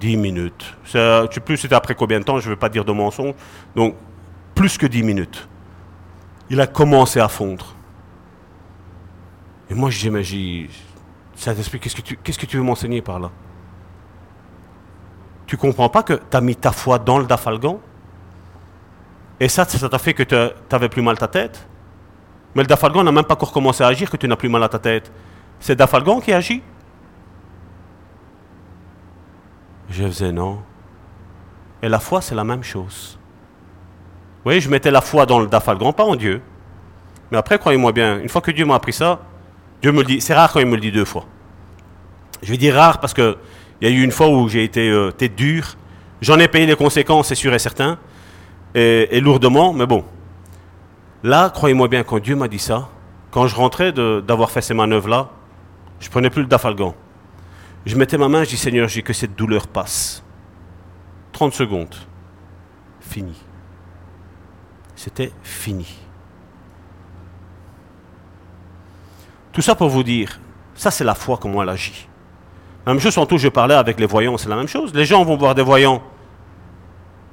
10 minutes. Ça, ne sais plus c'était après combien de temps, je ne veux pas dire de mensonge. Donc, plus que 10 minutes. Il a commencé à fondre. Et moi, j'imagine, Saint-Esprit, qu'est-ce que tu, qu'est-ce que tu veux m'enseigner par là? Tu comprends pas que tu as mis ta foi dans le dafalgan? Et ça, ça t'a fait que tu plus mal ta tête Mais le dafalgan n'a même pas encore commencé à agir que tu n'as plus mal à ta tête. C'est dafalgan qui agit Je faisais non. Et la foi, c'est la même chose. Oui, je mettais la foi dans le dafalgan, pas en Dieu. Mais après, croyez-moi bien, une fois que Dieu m'a appris ça, Dieu me le dit. C'est rare quand il me le dit deux fois. Je vais dire rare parce qu'il y a eu une fois où j'ai été euh, tête dure. J'en ai payé les conséquences, c'est sûr et certain. Et, lourdement, mais bon. Là, croyez-moi bien, quand Dieu m'a dit ça, quand je rentrais d'avoir fait ces manœuvres-là, je prenais plus le dafalgan. Je mettais ma main, je dis Seigneur, j'ai que cette douleur passe. 30 secondes. Fini. C'était fini. Tout ça pour vous dire, ça c'est la foi comment elle agit. Même chose, tout je parlais avec les voyants, c'est la même chose. Les gens vont voir des voyants.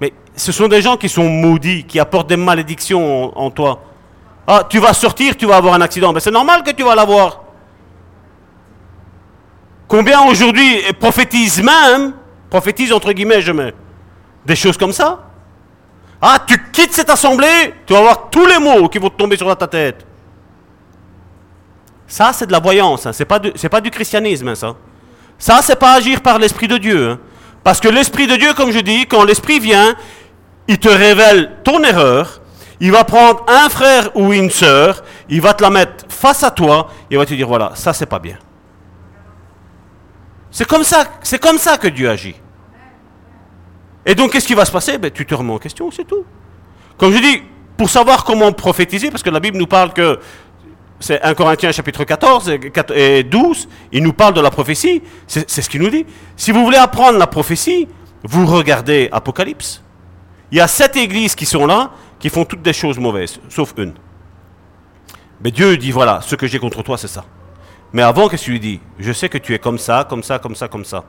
Mais ce sont des gens qui sont maudits, qui apportent des malédictions en, toi. Ah, tu vas sortir, tu vas avoir un accident. Mais c'est normal que tu vas l'avoir. Combien aujourd'hui prophétisent même, prophétisent entre guillemets, je mets, des choses comme ça Ah, tu quittes cette assemblée, tu vas avoir tous les mots qui vont tomber sur ta tête. Ça, c'est de la voyance, hein. c'est pas, pas du christianisme, hein, ça. Ça, c'est pas agir par l'Esprit de Dieu. Hein. Parce que l'Esprit de Dieu, comme je dis, quand l'Esprit vient, il te révèle ton erreur, il va prendre un frère ou une sœur, il va te la mettre face à toi, et il va te dire, voilà, ça, c'est pas bien. C'est comme ça, que Dieu agit. Et donc, qu'est-ce qui va se passer? Ben, Tu te remets en question, c'est tout. Comme je dis, pour savoir comment prophétiser, parce que la Bible nous parle que c'est 1 Corinthiens chapitre 14 et 12, il nous parle de la prophétie, c'est ce qu'il nous dit. Si vous voulez apprendre la prophétie, vous regardez Apocalypse. Il y a sept églises qui sont là, qui font toutes des choses mauvaises, sauf une. Mais Dieu dit, voilà, ce que j'ai contre toi, c'est ça. Mais avant, qu'est-ce qu'il lui dit? Je sais que tu es comme ça, comme ça, comme ça, comme ça.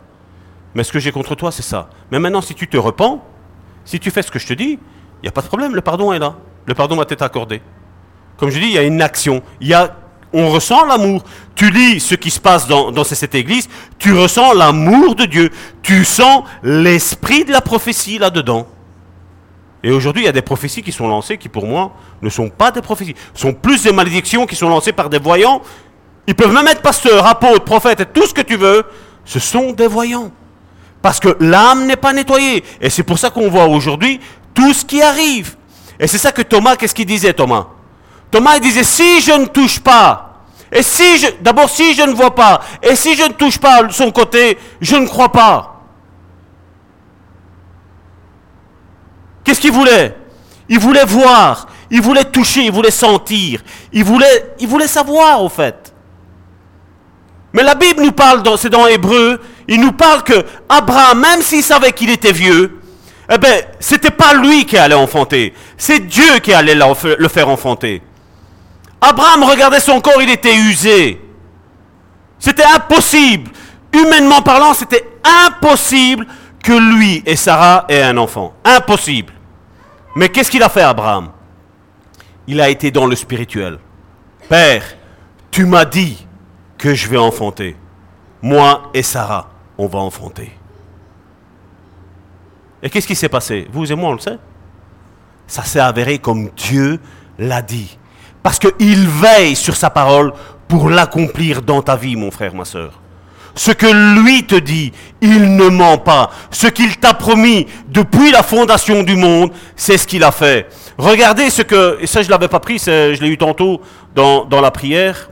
Mais ce que j'ai contre toi, c'est ça. Mais maintenant, si tu te repens, si tu fais ce que je te dis, il n'y a pas de problème, le pardon est là. Le pardon va t'être accordé. Comme je dis, il y a une action. On ressent l'amour. Tu lis ce qui se passe dans, cette église, tu ressens l'amour de Dieu. Tu sens l'esprit de la prophétie là-dedans. Et aujourd'hui, il y a des prophéties qui sont lancées qui, pour moi, ne sont pas des prophéties. Ce sont plus des malédictions qui sont lancées par des voyants ils peuvent même être pasteurs, apôtres, prophètes tout ce que tu veux. Ce sont des voyants. Parce que l'âme n'est pas nettoyée. Et c'est pour ça qu'on voit aujourd'hui tout ce qui arrive. Et c'est ça que Thomas, qu'est-ce qu'il disait Thomas? Thomas disait, si je ne touche pas, et si je, d'abord si je ne vois pas, et si je ne touche pas son côté, je ne crois pas. Qu'est-ce qu'il voulait? Il voulait voir, il voulait toucher, il voulait sentir, il voulait, il voulait savoir au fait. Mais la Bible nous parle, c'est dans Hébreu, il nous parle que Abraham, même s'il savait qu'il était vieux, eh bien, c'était pas lui qui allait enfanter, c'est Dieu qui allait le faire enfanter. Abraham regardait son corps, il était usé. C'était impossible. Humainement parlant, c'était impossible que lui et Sarah aient un enfant. Impossible. Mais qu'est-ce qu'il a fait, Abraham? Il a été dans le spirituel. Père, tu m'as dit que je vais enfanter. Moi et Sarah, on va enfanter. Et qu'est-ce qui s'est passé? Vous et moi, on le sait. Ça s'est avéré comme Dieu l'a dit. Parce qu'il veille sur sa parole pour l'accomplir dans ta vie, mon frère, ma soeur. Ce que lui te dit, il ne ment pas. Ce qu'il t'a promis depuis la fondation du monde, c'est ce qu'il a fait. Regardez ce que, et ça je ne l'avais pas pris, je l'ai eu tantôt dans, dans la prière.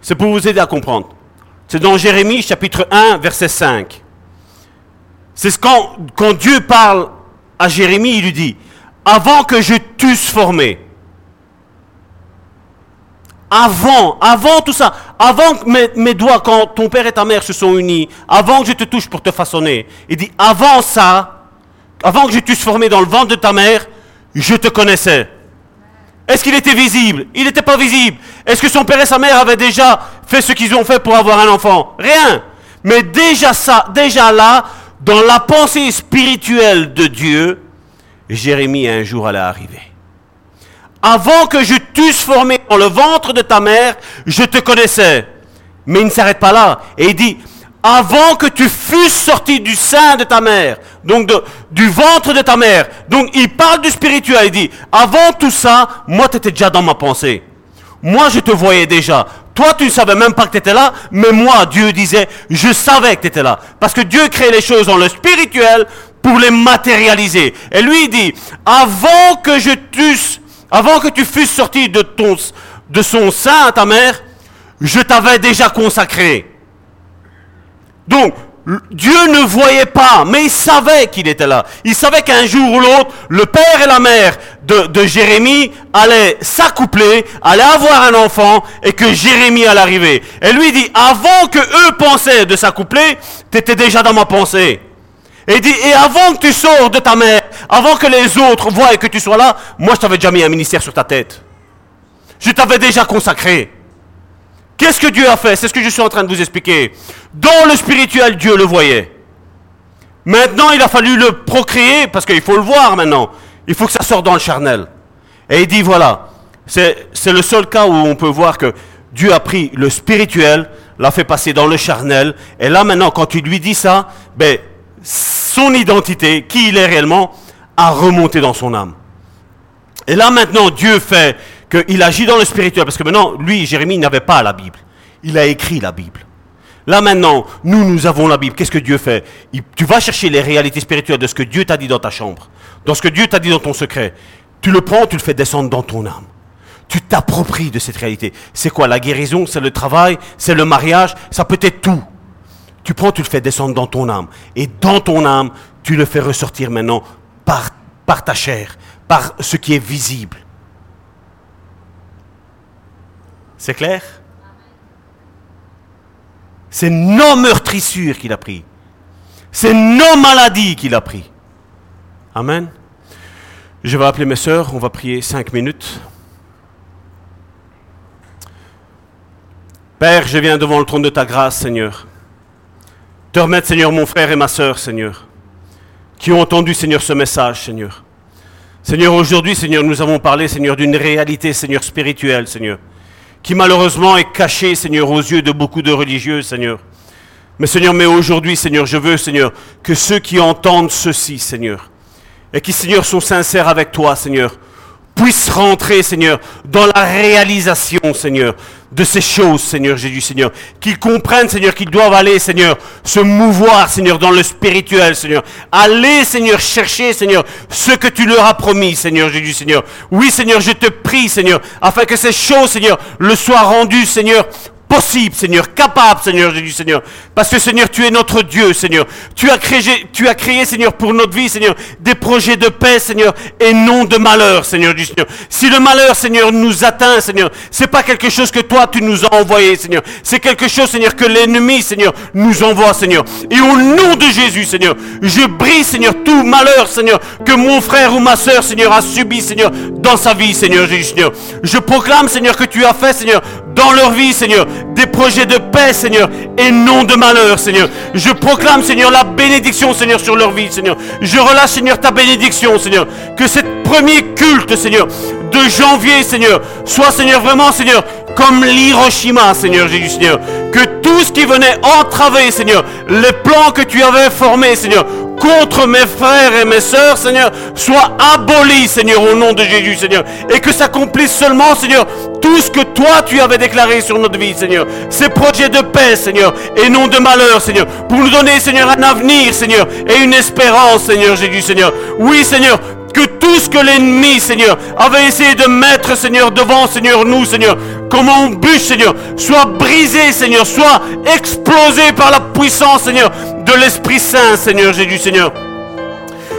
C'est pour vous aider à comprendre. C'est dans Jérémie chapitre 1, verset 5. C'est quand, quand Dieu parle à Jérémie, il lui dit, avant que je t'eusse formé, avant, avant tout ça, avant que mes, doigts, quand ton père et ta mère se sont unis, avant que je te touche pour te façonner, il dit, avant ça, avant que je t'eusse formé dans le ventre de ta mère, je te connaissais. Est-ce qu'il était visible? Il n'était pas visible. Est-ce que son père et sa mère avaient déjà fait ce qu'ils ont fait pour avoir un enfant? Rien. Mais déjà ça, déjà là, dans la pensée spirituelle de Dieu, Jérémie un jour allait arriver. Avant que je t'eusse formé dans le ventre de ta mère, je te connaissais. Mais il ne s'arrête pas là. Et il dit, avant que tu fusses sorti du sein de ta mère, donc du ventre de ta mère. Donc il parle du spirituel, il dit, avant tout ça, moi tu étais déjà dans ma pensée. Moi je te voyais déjà. Toi tu ne savais même pas que tu étais là, mais moi Dieu disait, je savais que tu étais là. Parce que Dieu crée les choses dans le spirituel pour les matérialiser. Et lui dit, avant que je t'eusse, avant que tu fusses sorti de, ton, de son sein à ta mère, je t'avais déjà consacré. Donc, Dieu ne voyait pas, mais il savait qu'il était là. Il savait qu'un jour ou l'autre, le père et la mère de, Jérémie allaient s'accoupler, allaient avoir un enfant, et que Jérémie allait arriver. Et lui dit, avant que eux pensaient de s'accoupler, tu étais déjà dans ma pensée. Et il dit, et avant que tu sors de ta mère, avant que les autres voient que tu sois là, moi je t'avais déjà mis un ministère sur ta tête. Je t'avais déjà consacré. Qu'est-ce que Dieu a fait? C'est ce que je suis en train de vous expliquer. Dans le spirituel, Dieu le voyait. Maintenant, il a fallu le procréer, parce qu'il faut le voir maintenant. Il faut que ça sorte dans le charnel. Et il dit, voilà, c'est le seul cas où on peut voir que Dieu a pris le spirituel, l'a fait passer dans le charnel, et là maintenant, quand tu lui dis ça, ben, son identité, qui il est réellement, a remonté dans son âme. Et là maintenant, Dieu fait qu'il agit dans le spirituel, parce que maintenant, lui, Jérémie, n'avait pas la Bible. Il a écrit la Bible. Là maintenant, nous, nous avons la Bible. Qu'est-ce que Dieu fait? Tu vas chercher les réalités spirituelles de ce que Dieu t'a dit dans ta chambre, dans ce que Dieu t'a dit dans ton secret. Tu le prends, tu le fais descendre dans ton âme. Tu t'appropries de cette réalité. C'est quoi La guérison, c'est le travail, c'est le mariage, ça peut être tout. Tu prends, tu le fais descendre dans ton âme. Et dans ton âme, tu le fais ressortir maintenant par, ta chair, par ce qui est visible. C'est clair? C'est nos meurtrissures qu'il a pris. C'est nos maladies qu'il a pris. Amen. Je vais appeler mes sœurs, on va prier cinq minutes. Père, je viens devant le trône de ta grâce, Seigneur. Te remettre, Seigneur, mon frère et ma sœur, Seigneur, qui ont entendu, Seigneur, ce message, Seigneur. Seigneur, aujourd'hui, Seigneur, nous avons parlé, Seigneur, d'une réalité, Seigneur, spirituelle, Seigneur, qui malheureusement est cachée, Seigneur, aux yeux de beaucoup de religieux, Seigneur. Mais Seigneur, mais aujourd'hui, Seigneur, je veux, Seigneur, que ceux qui entendent ceci, Seigneur, et qui, Seigneur, sont sincères avec toi, Seigneur, puissent rentrer, Seigneur, dans la réalisation, Seigneur, de ces choses, Seigneur Jésus, Seigneur. Qu'ils comprennent, Seigneur, qu'ils doivent aller, Seigneur, se mouvoir, Seigneur, dans le spirituel, Seigneur. Aller, Seigneur, chercher, Seigneur, ce que tu leur as promis, Seigneur Jésus, Seigneur. Oui, Seigneur, je te prie, Seigneur, afin que ces choses, Seigneur, le soient rendues, Seigneur, possible, Seigneur, capable, Seigneur Jésus, Seigneur. Parce que, Seigneur, tu es notre Dieu, Seigneur. Tu as créé, Seigneur, pour notre vie, Seigneur, des projets de paix, Seigneur, et non de malheur, Seigneur Jésus, Seigneur. Si le malheur, Seigneur, nous atteint, Seigneur, c'est pas quelque chose que toi, tu nous as envoyé, Seigneur. C'est quelque chose, Seigneur, que l'ennemi, Seigneur, nous envoie, Seigneur. Et au nom de Jésus, Seigneur, je brise, Seigneur, tout malheur, Seigneur, que mon frère ou ma sœur, Seigneur, a subi, Seigneur, dans sa vie, Seigneur Jésus, Seigneur. Je proclame, Seigneur, que tu as fait, Seigneur, dans leur vie, Seigneur, des projets de paix, Seigneur, et non de malheur, Seigneur. Je proclame, Seigneur, la bénédiction, Seigneur, sur leur vie, Seigneur. Je relâche, Seigneur, ta bénédiction, Seigneur. Que cette premier culte, Seigneur, de janvier, Seigneur, soit, Seigneur, vraiment, Seigneur, comme l'Hiroshima, Seigneur Jésus, Seigneur. Que tout ce qui venait entraver, Seigneur, les plans que tu avais formés, Seigneur, contre mes frères et mes sœurs, Seigneur, soit aboli, Seigneur, au nom de Jésus, Seigneur. Et que s'accomplisse seulement, Seigneur, tout ce que toi tu avais déclaré sur notre vie, Seigneur. Ces projets de paix, Seigneur, et non de malheur, Seigneur. Pour nous donner, Seigneur, un avenir, Seigneur, et une espérance, Seigneur Jésus, Seigneur. Oui, Seigneur, que tout ce que l'ennemi, Seigneur, avait essayé de mettre, Seigneur, devant, Seigneur, nous, Seigneur, comme on bûche, Seigneur, soit brisé, Seigneur, soit explosé par la puissance, Seigneur, de l'Esprit Saint, Seigneur Jésus, Seigneur.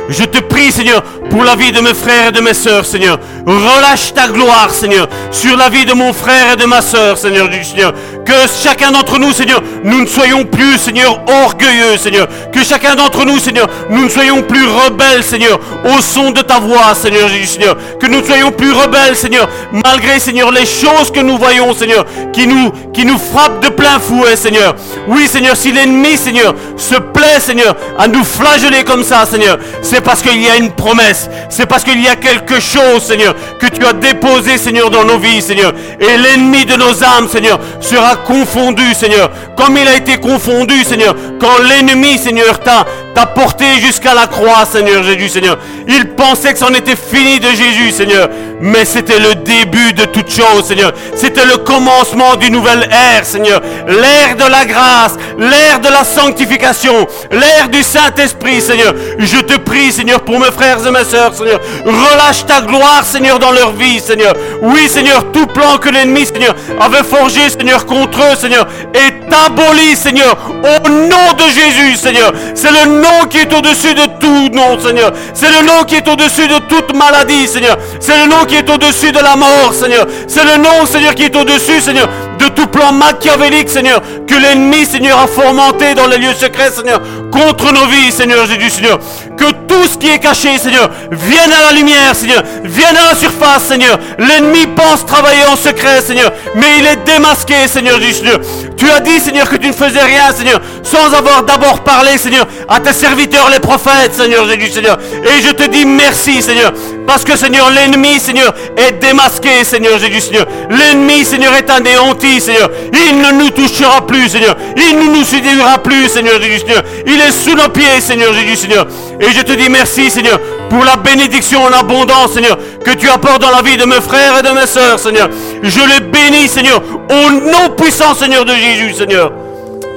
Je te prie, Seigneur, pour la vie de mes frères et de mes sœurs, Seigneur. Relâche ta gloire, Seigneur, sur la vie de mon frère et de ma sœur, Seigneur du Seigneur. Que chacun d'entre nous, Seigneur, nous ne soyons plus, Seigneur, orgueilleux, Seigneur. Que chacun d'entre nous, Seigneur, nous ne soyons plus rebelles, Seigneur, au son de ta voix, Seigneur Jésus, Seigneur. Que nous ne soyons plus rebelles, Seigneur, malgré, Seigneur, les choses que nous voyons, Seigneur, qui nous, qui nous frappent de plein fouet, Seigneur. Oui, Seigneur, si l'ennemi, Seigneur, se plaît, Seigneur, à nous flageller comme ça, Seigneur, parce qu'il y a une promesse. C'est parce qu'il y a quelque chose, Seigneur, que tu as déposé, Seigneur, dans nos vies, Seigneur. Et l'ennemi de nos âmes, Seigneur, sera confondu, Seigneur, comme il a été confondu, Seigneur, quand l'ennemi, Seigneur, t'a t'a porté jusqu'à la croix, Seigneur Jésus, Seigneur. Il pensait que c'en était fini de Jésus, Seigneur. Mais c'était le début de toute chose, Seigneur. C'était le commencement d'une nouvelle ère, Seigneur. L'ère de la grâce, l'ère de la sanctification, l'ère du Saint-Esprit, Seigneur. Je te prie, Seigneur, pour mes frères et mes sœurs, Seigneur. Relâche ta gloire, Seigneur, dans leur vie, Seigneur. Oui, Seigneur, tout plan que l'ennemi, Seigneur, avait forgé, Seigneur, contre eux, Seigneur, est aboli, Seigneur, au nom de Jésus, Seigneur. C'est le nom qui est au-dessus de tout nom, Seigneur. C'est le nom qui est au-dessus de toute maladie, Seigneur. C'est le nom qui est au-dessus de la mort, Seigneur. C'est le nom, Seigneur, qui est au-dessus, Seigneur, de tout plan machiavélique, Seigneur, que l'ennemi, Seigneur, a fomenté dans les lieux secrets, Seigneur, contre nos vies, Seigneur Jésus, Seigneur. Que tout ce qui est caché, Seigneur, vienne à la lumière, Seigneur, vienne à la surface, Seigneur. L'ennemi pense travailler en secret, Seigneur, mais il est démasqué, Seigneur Jésus, Seigneur. Tu as dit, Seigneur, que tu ne faisais rien, Seigneur, sans avoir d'abord parlé, Seigneur, à tes serviteurs, les prophètes, Seigneur Jésus, Seigneur. Et je te dis merci, Seigneur, parce que, Seigneur, l'ennemi, Seigneur, est démasqué, Seigneur Jésus, Seigneur. L'ennemi, Seigneur, est anéanti, Seigneur. Il ne nous touchera plus, Seigneur. Il ne nous séduira plus, Seigneur Jésus, Seigneur. Il est sous nos pieds, Seigneur Jésus, Seigneur. Et je te dis merci, Seigneur, pour la bénédiction en abondance, Seigneur, que tu apportes dans la vie de mes frères et de mes sœurs, Seigneur. Je les bénis, Seigneur, au nom puissant, Seigneur de Jésus, Seigneur.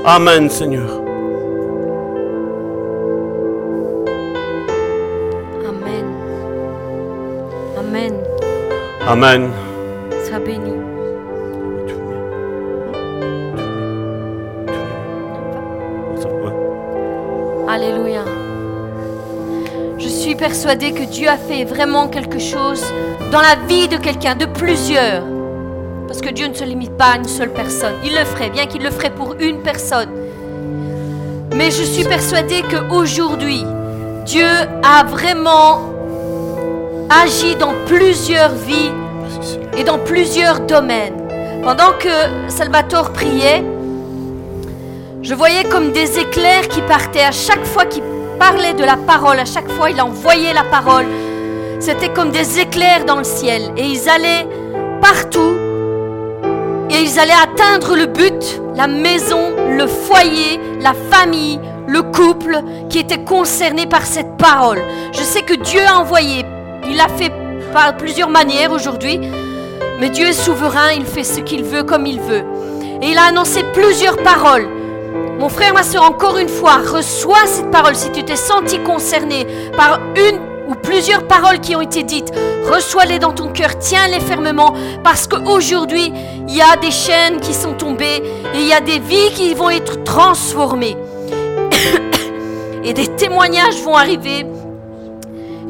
Amen, Seigneur. Amen. Amen. Amen. Sois béni. Alléluia. Je suis persuadée que Dieu a fait vraiment quelque chose dans la vie de quelqu'un, de plusieurs. Parce que Dieu ne se limite pas à une seule personne. Il le ferait, bien qu'il le ferait pour une personne. Mais je suis persuadée qu'aujourd'hui, Dieu a vraiment agi dans plusieurs vies et dans plusieurs domaines. Pendant que Salvatore priait, je voyais comme des éclairs qui partaient à chaque fois qu'il parlait de la parole, à chaque fois il envoyait la parole. C'était comme des éclairs dans le ciel et ils allaient partout et ils allaient atteindre le but, la maison, le foyer, la famille, le couple qui était concerné par cette parole. Je sais que Dieu a envoyé, il l'a fait par plusieurs manières aujourd'hui, mais Dieu est souverain, il fait ce qu'il veut comme il veut. Et il a annoncé plusieurs paroles. Mon frère, ma soeur, encore une fois, reçois cette parole si tu t'es senti concerné par une ou plusieurs paroles qui ont été dites. Reçois-les dans ton cœur, tiens-les fermement, parce qu'aujourd'hui, il y a des chaînes qui sont tombées et il y a des vies qui vont être transformées. et des témoignages vont arriver.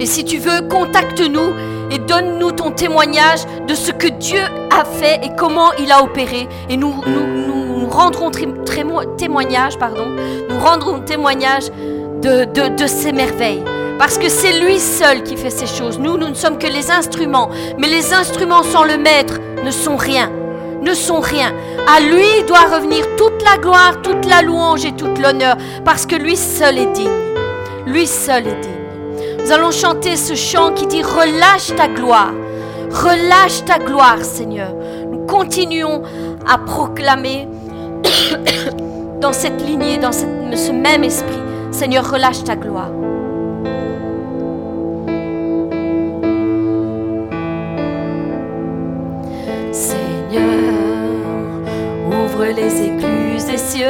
Et si tu veux, contacte-nous et donne-nous ton témoignage de ce que Dieu a fait et comment il a opéré. Et nous, rendrons témoignage, pardon, nous rendrons témoignage de, de, de ces merveilles. Parce que c'est lui seul qui fait ces choses. Nous, nous ne sommes que les instruments. Mais les instruments sans le maître ne sont rien. Ne sont rien. À lui doit revenir toute la gloire, toute la louange et toute l'honneur. Parce que lui seul est digne. Lui seul est digne. Nous allons chanter ce chant qui dit Relâche ta gloire. Relâche ta gloire, Seigneur. Nous continuons à proclamer dans cette lignée, dans ce même esprit. Seigneur, relâche ta gloire. ouvre les écluses des cieux.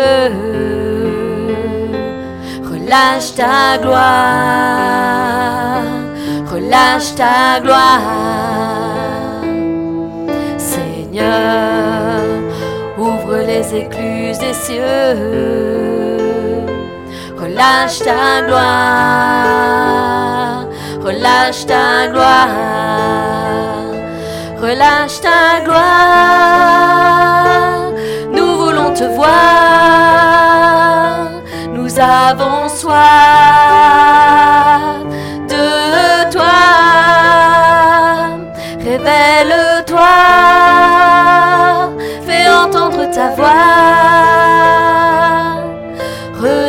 Relâche ta gloire, relâche ta gloire. Seigneur, écluses des cieux. Relâche ta gloire. relâche ta gloire, relâche ta gloire. Nous voulons te voir, nous avons soif de toi. Révèle-toi, entendre ta voix. Relâche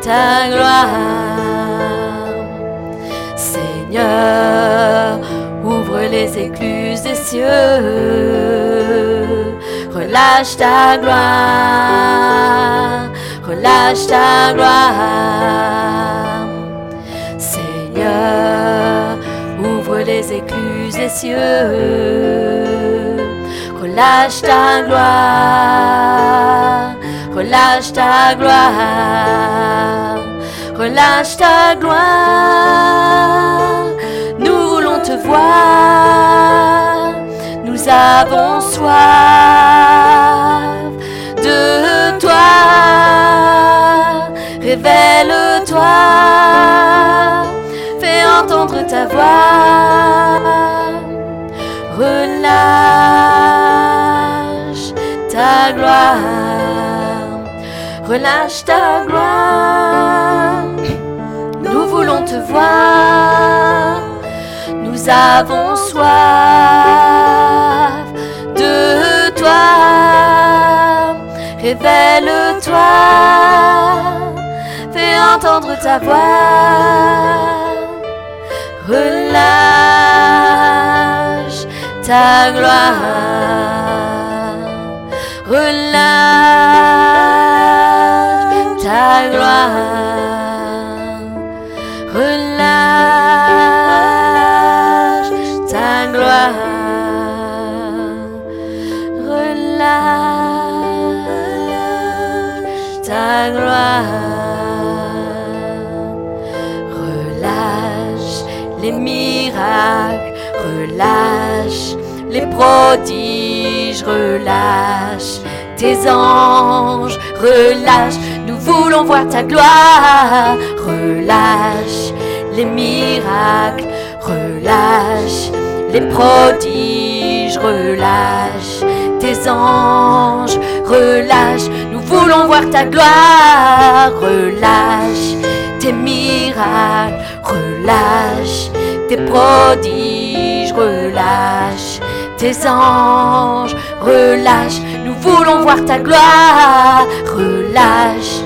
ta gloire. Seigneur, ouvre les écluses des cieux. Relâche ta gloire. Relâche ta gloire. Seigneur, ouvre les écluses des cieux. Relâche ta gloire, relâche ta gloire, relâche ta gloire. Nous voulons te voir, nous avons soif de toi. Révèle-toi, fais entendre ta voix. Relâche ta gloire, relâche ta gloire. Nous voulons te voir, nous avons soif de toi. Révèle-toi, fais entendre ta voix. Relâche ta gloire. Relâche ta gloire. Relâche ta gloire. Relâche ta gloire. Prodiges, relâche tes anges, relâche, nous voulons voir ta gloire, relâche les miracles, relâche les prodiges, relâche tes anges, relâche, nous voulons voir ta gloire, relâche tes miracles, relâche tes prodiges, relâche tes anges, relâche, nous voulons voir ta gloire, relâche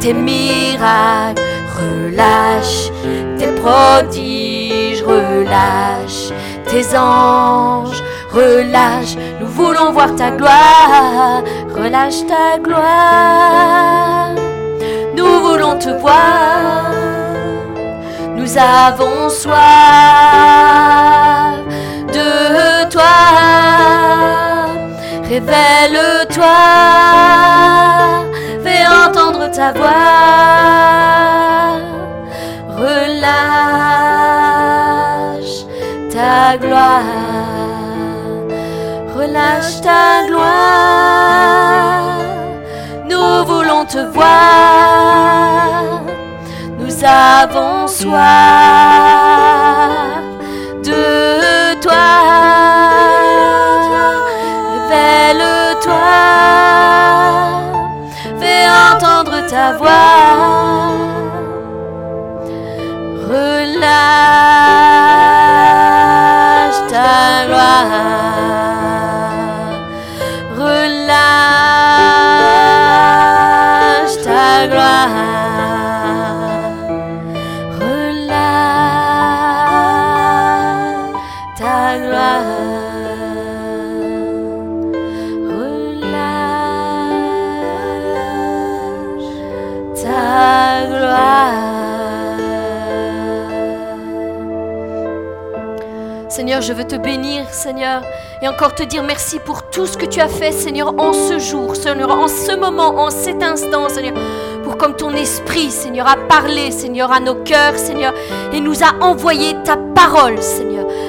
tes miracles, relâche tes prodiges, relâche tes anges, relâche, nous voulons voir ta gloire, relâche ta gloire, nous voulons te voir, nous avons soif de toi, révèle-toi, fais entendre ta voix, relâche ta gloire, relâche ta gloire, nous voulons te voir, nous avons soif de révèle-toi, fais entendre ta voix. Relâche Je veux te bénir, Seigneur, et encore te dire merci pour tout ce que tu as fait, Seigneur, en ce jour, Seigneur, en ce moment, en cet instant, Seigneur, pour comme ton esprit, Seigneur, a parlé, Seigneur, à nos cœurs, Seigneur, et nous a envoyé ta parole, Seigneur.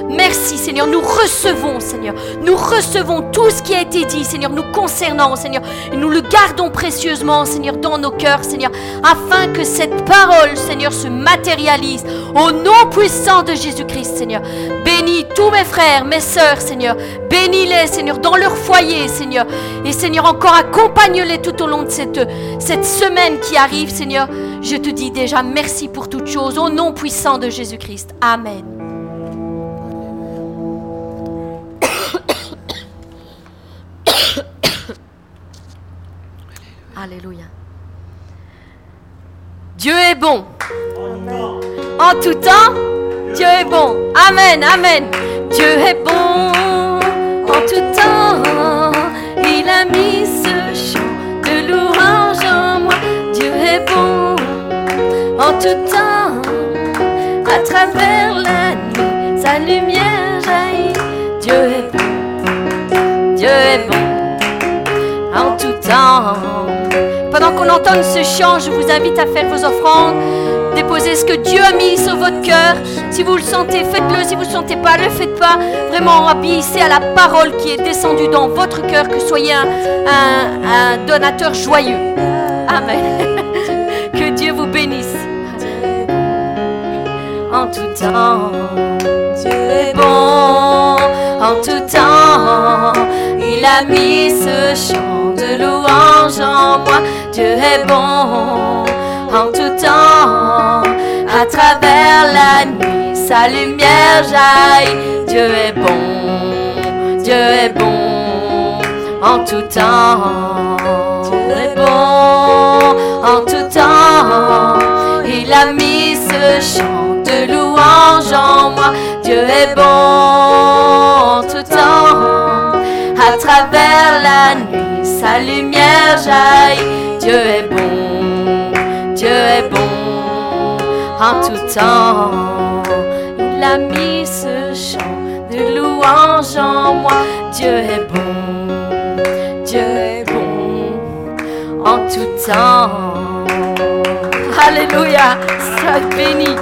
Merci, Seigneur. Nous recevons, Seigneur. Nous recevons tout ce qui a été dit, Seigneur, nous concernant, Seigneur. Et nous le gardons précieusement, Seigneur, dans nos cœurs, Seigneur, afin que cette parole, Seigneur, se matérialise au nom puissant de Jésus-Christ, Seigneur. Bénis tous mes frères, mes sœurs, Seigneur. Bénis-les, Seigneur, dans leur foyer, Seigneur. Et Seigneur, encore accompagne-les tout au long de cette, cette semaine qui arrive, Seigneur. Je te dis déjà merci pour toutes choses, au nom puissant de Jésus-Christ. Amen. Alléluia. Dieu est bon. En tout temps, Dieu est bon. Amen, amen. Dieu est bon. En tout temps, il a mis ce chant de louange est bon. En tout temps, à travers la nuit, sa lumière jaillit. Dieu est bon. Dieu est bon. En tout temps. Pendant qu'on entend ce chant, je vous invite à faire vos offrandes, déposer ce que Dieu a mis sur votre cœur. Si vous le sentez, faites-le. Si vous ne le sentez pas, ne le faites pas. Vraiment, obéissez à la parole qui est descendue dans votre cœur, que soyez un donateur joyeux. Amen. En tout temps, Dieu est bon. En tout temps, il a mis ce chant de louange en moi. Dieu est bon en tout temps. À travers la nuit, sa lumière jaillit. Dieu est bon, Dieu est bon en tout temps. Dieu est bon en tout temps. Il a mis ce chant louange en moi. Dieu est bon en tout temps. À travers la nuit, sa lumière jaillit. Dieu est bon, Dieu est bon en tout temps. Il a mis ce chant de louange en moi. Dieu est bon, Dieu est bon en tout temps. Alléluia, sois béni.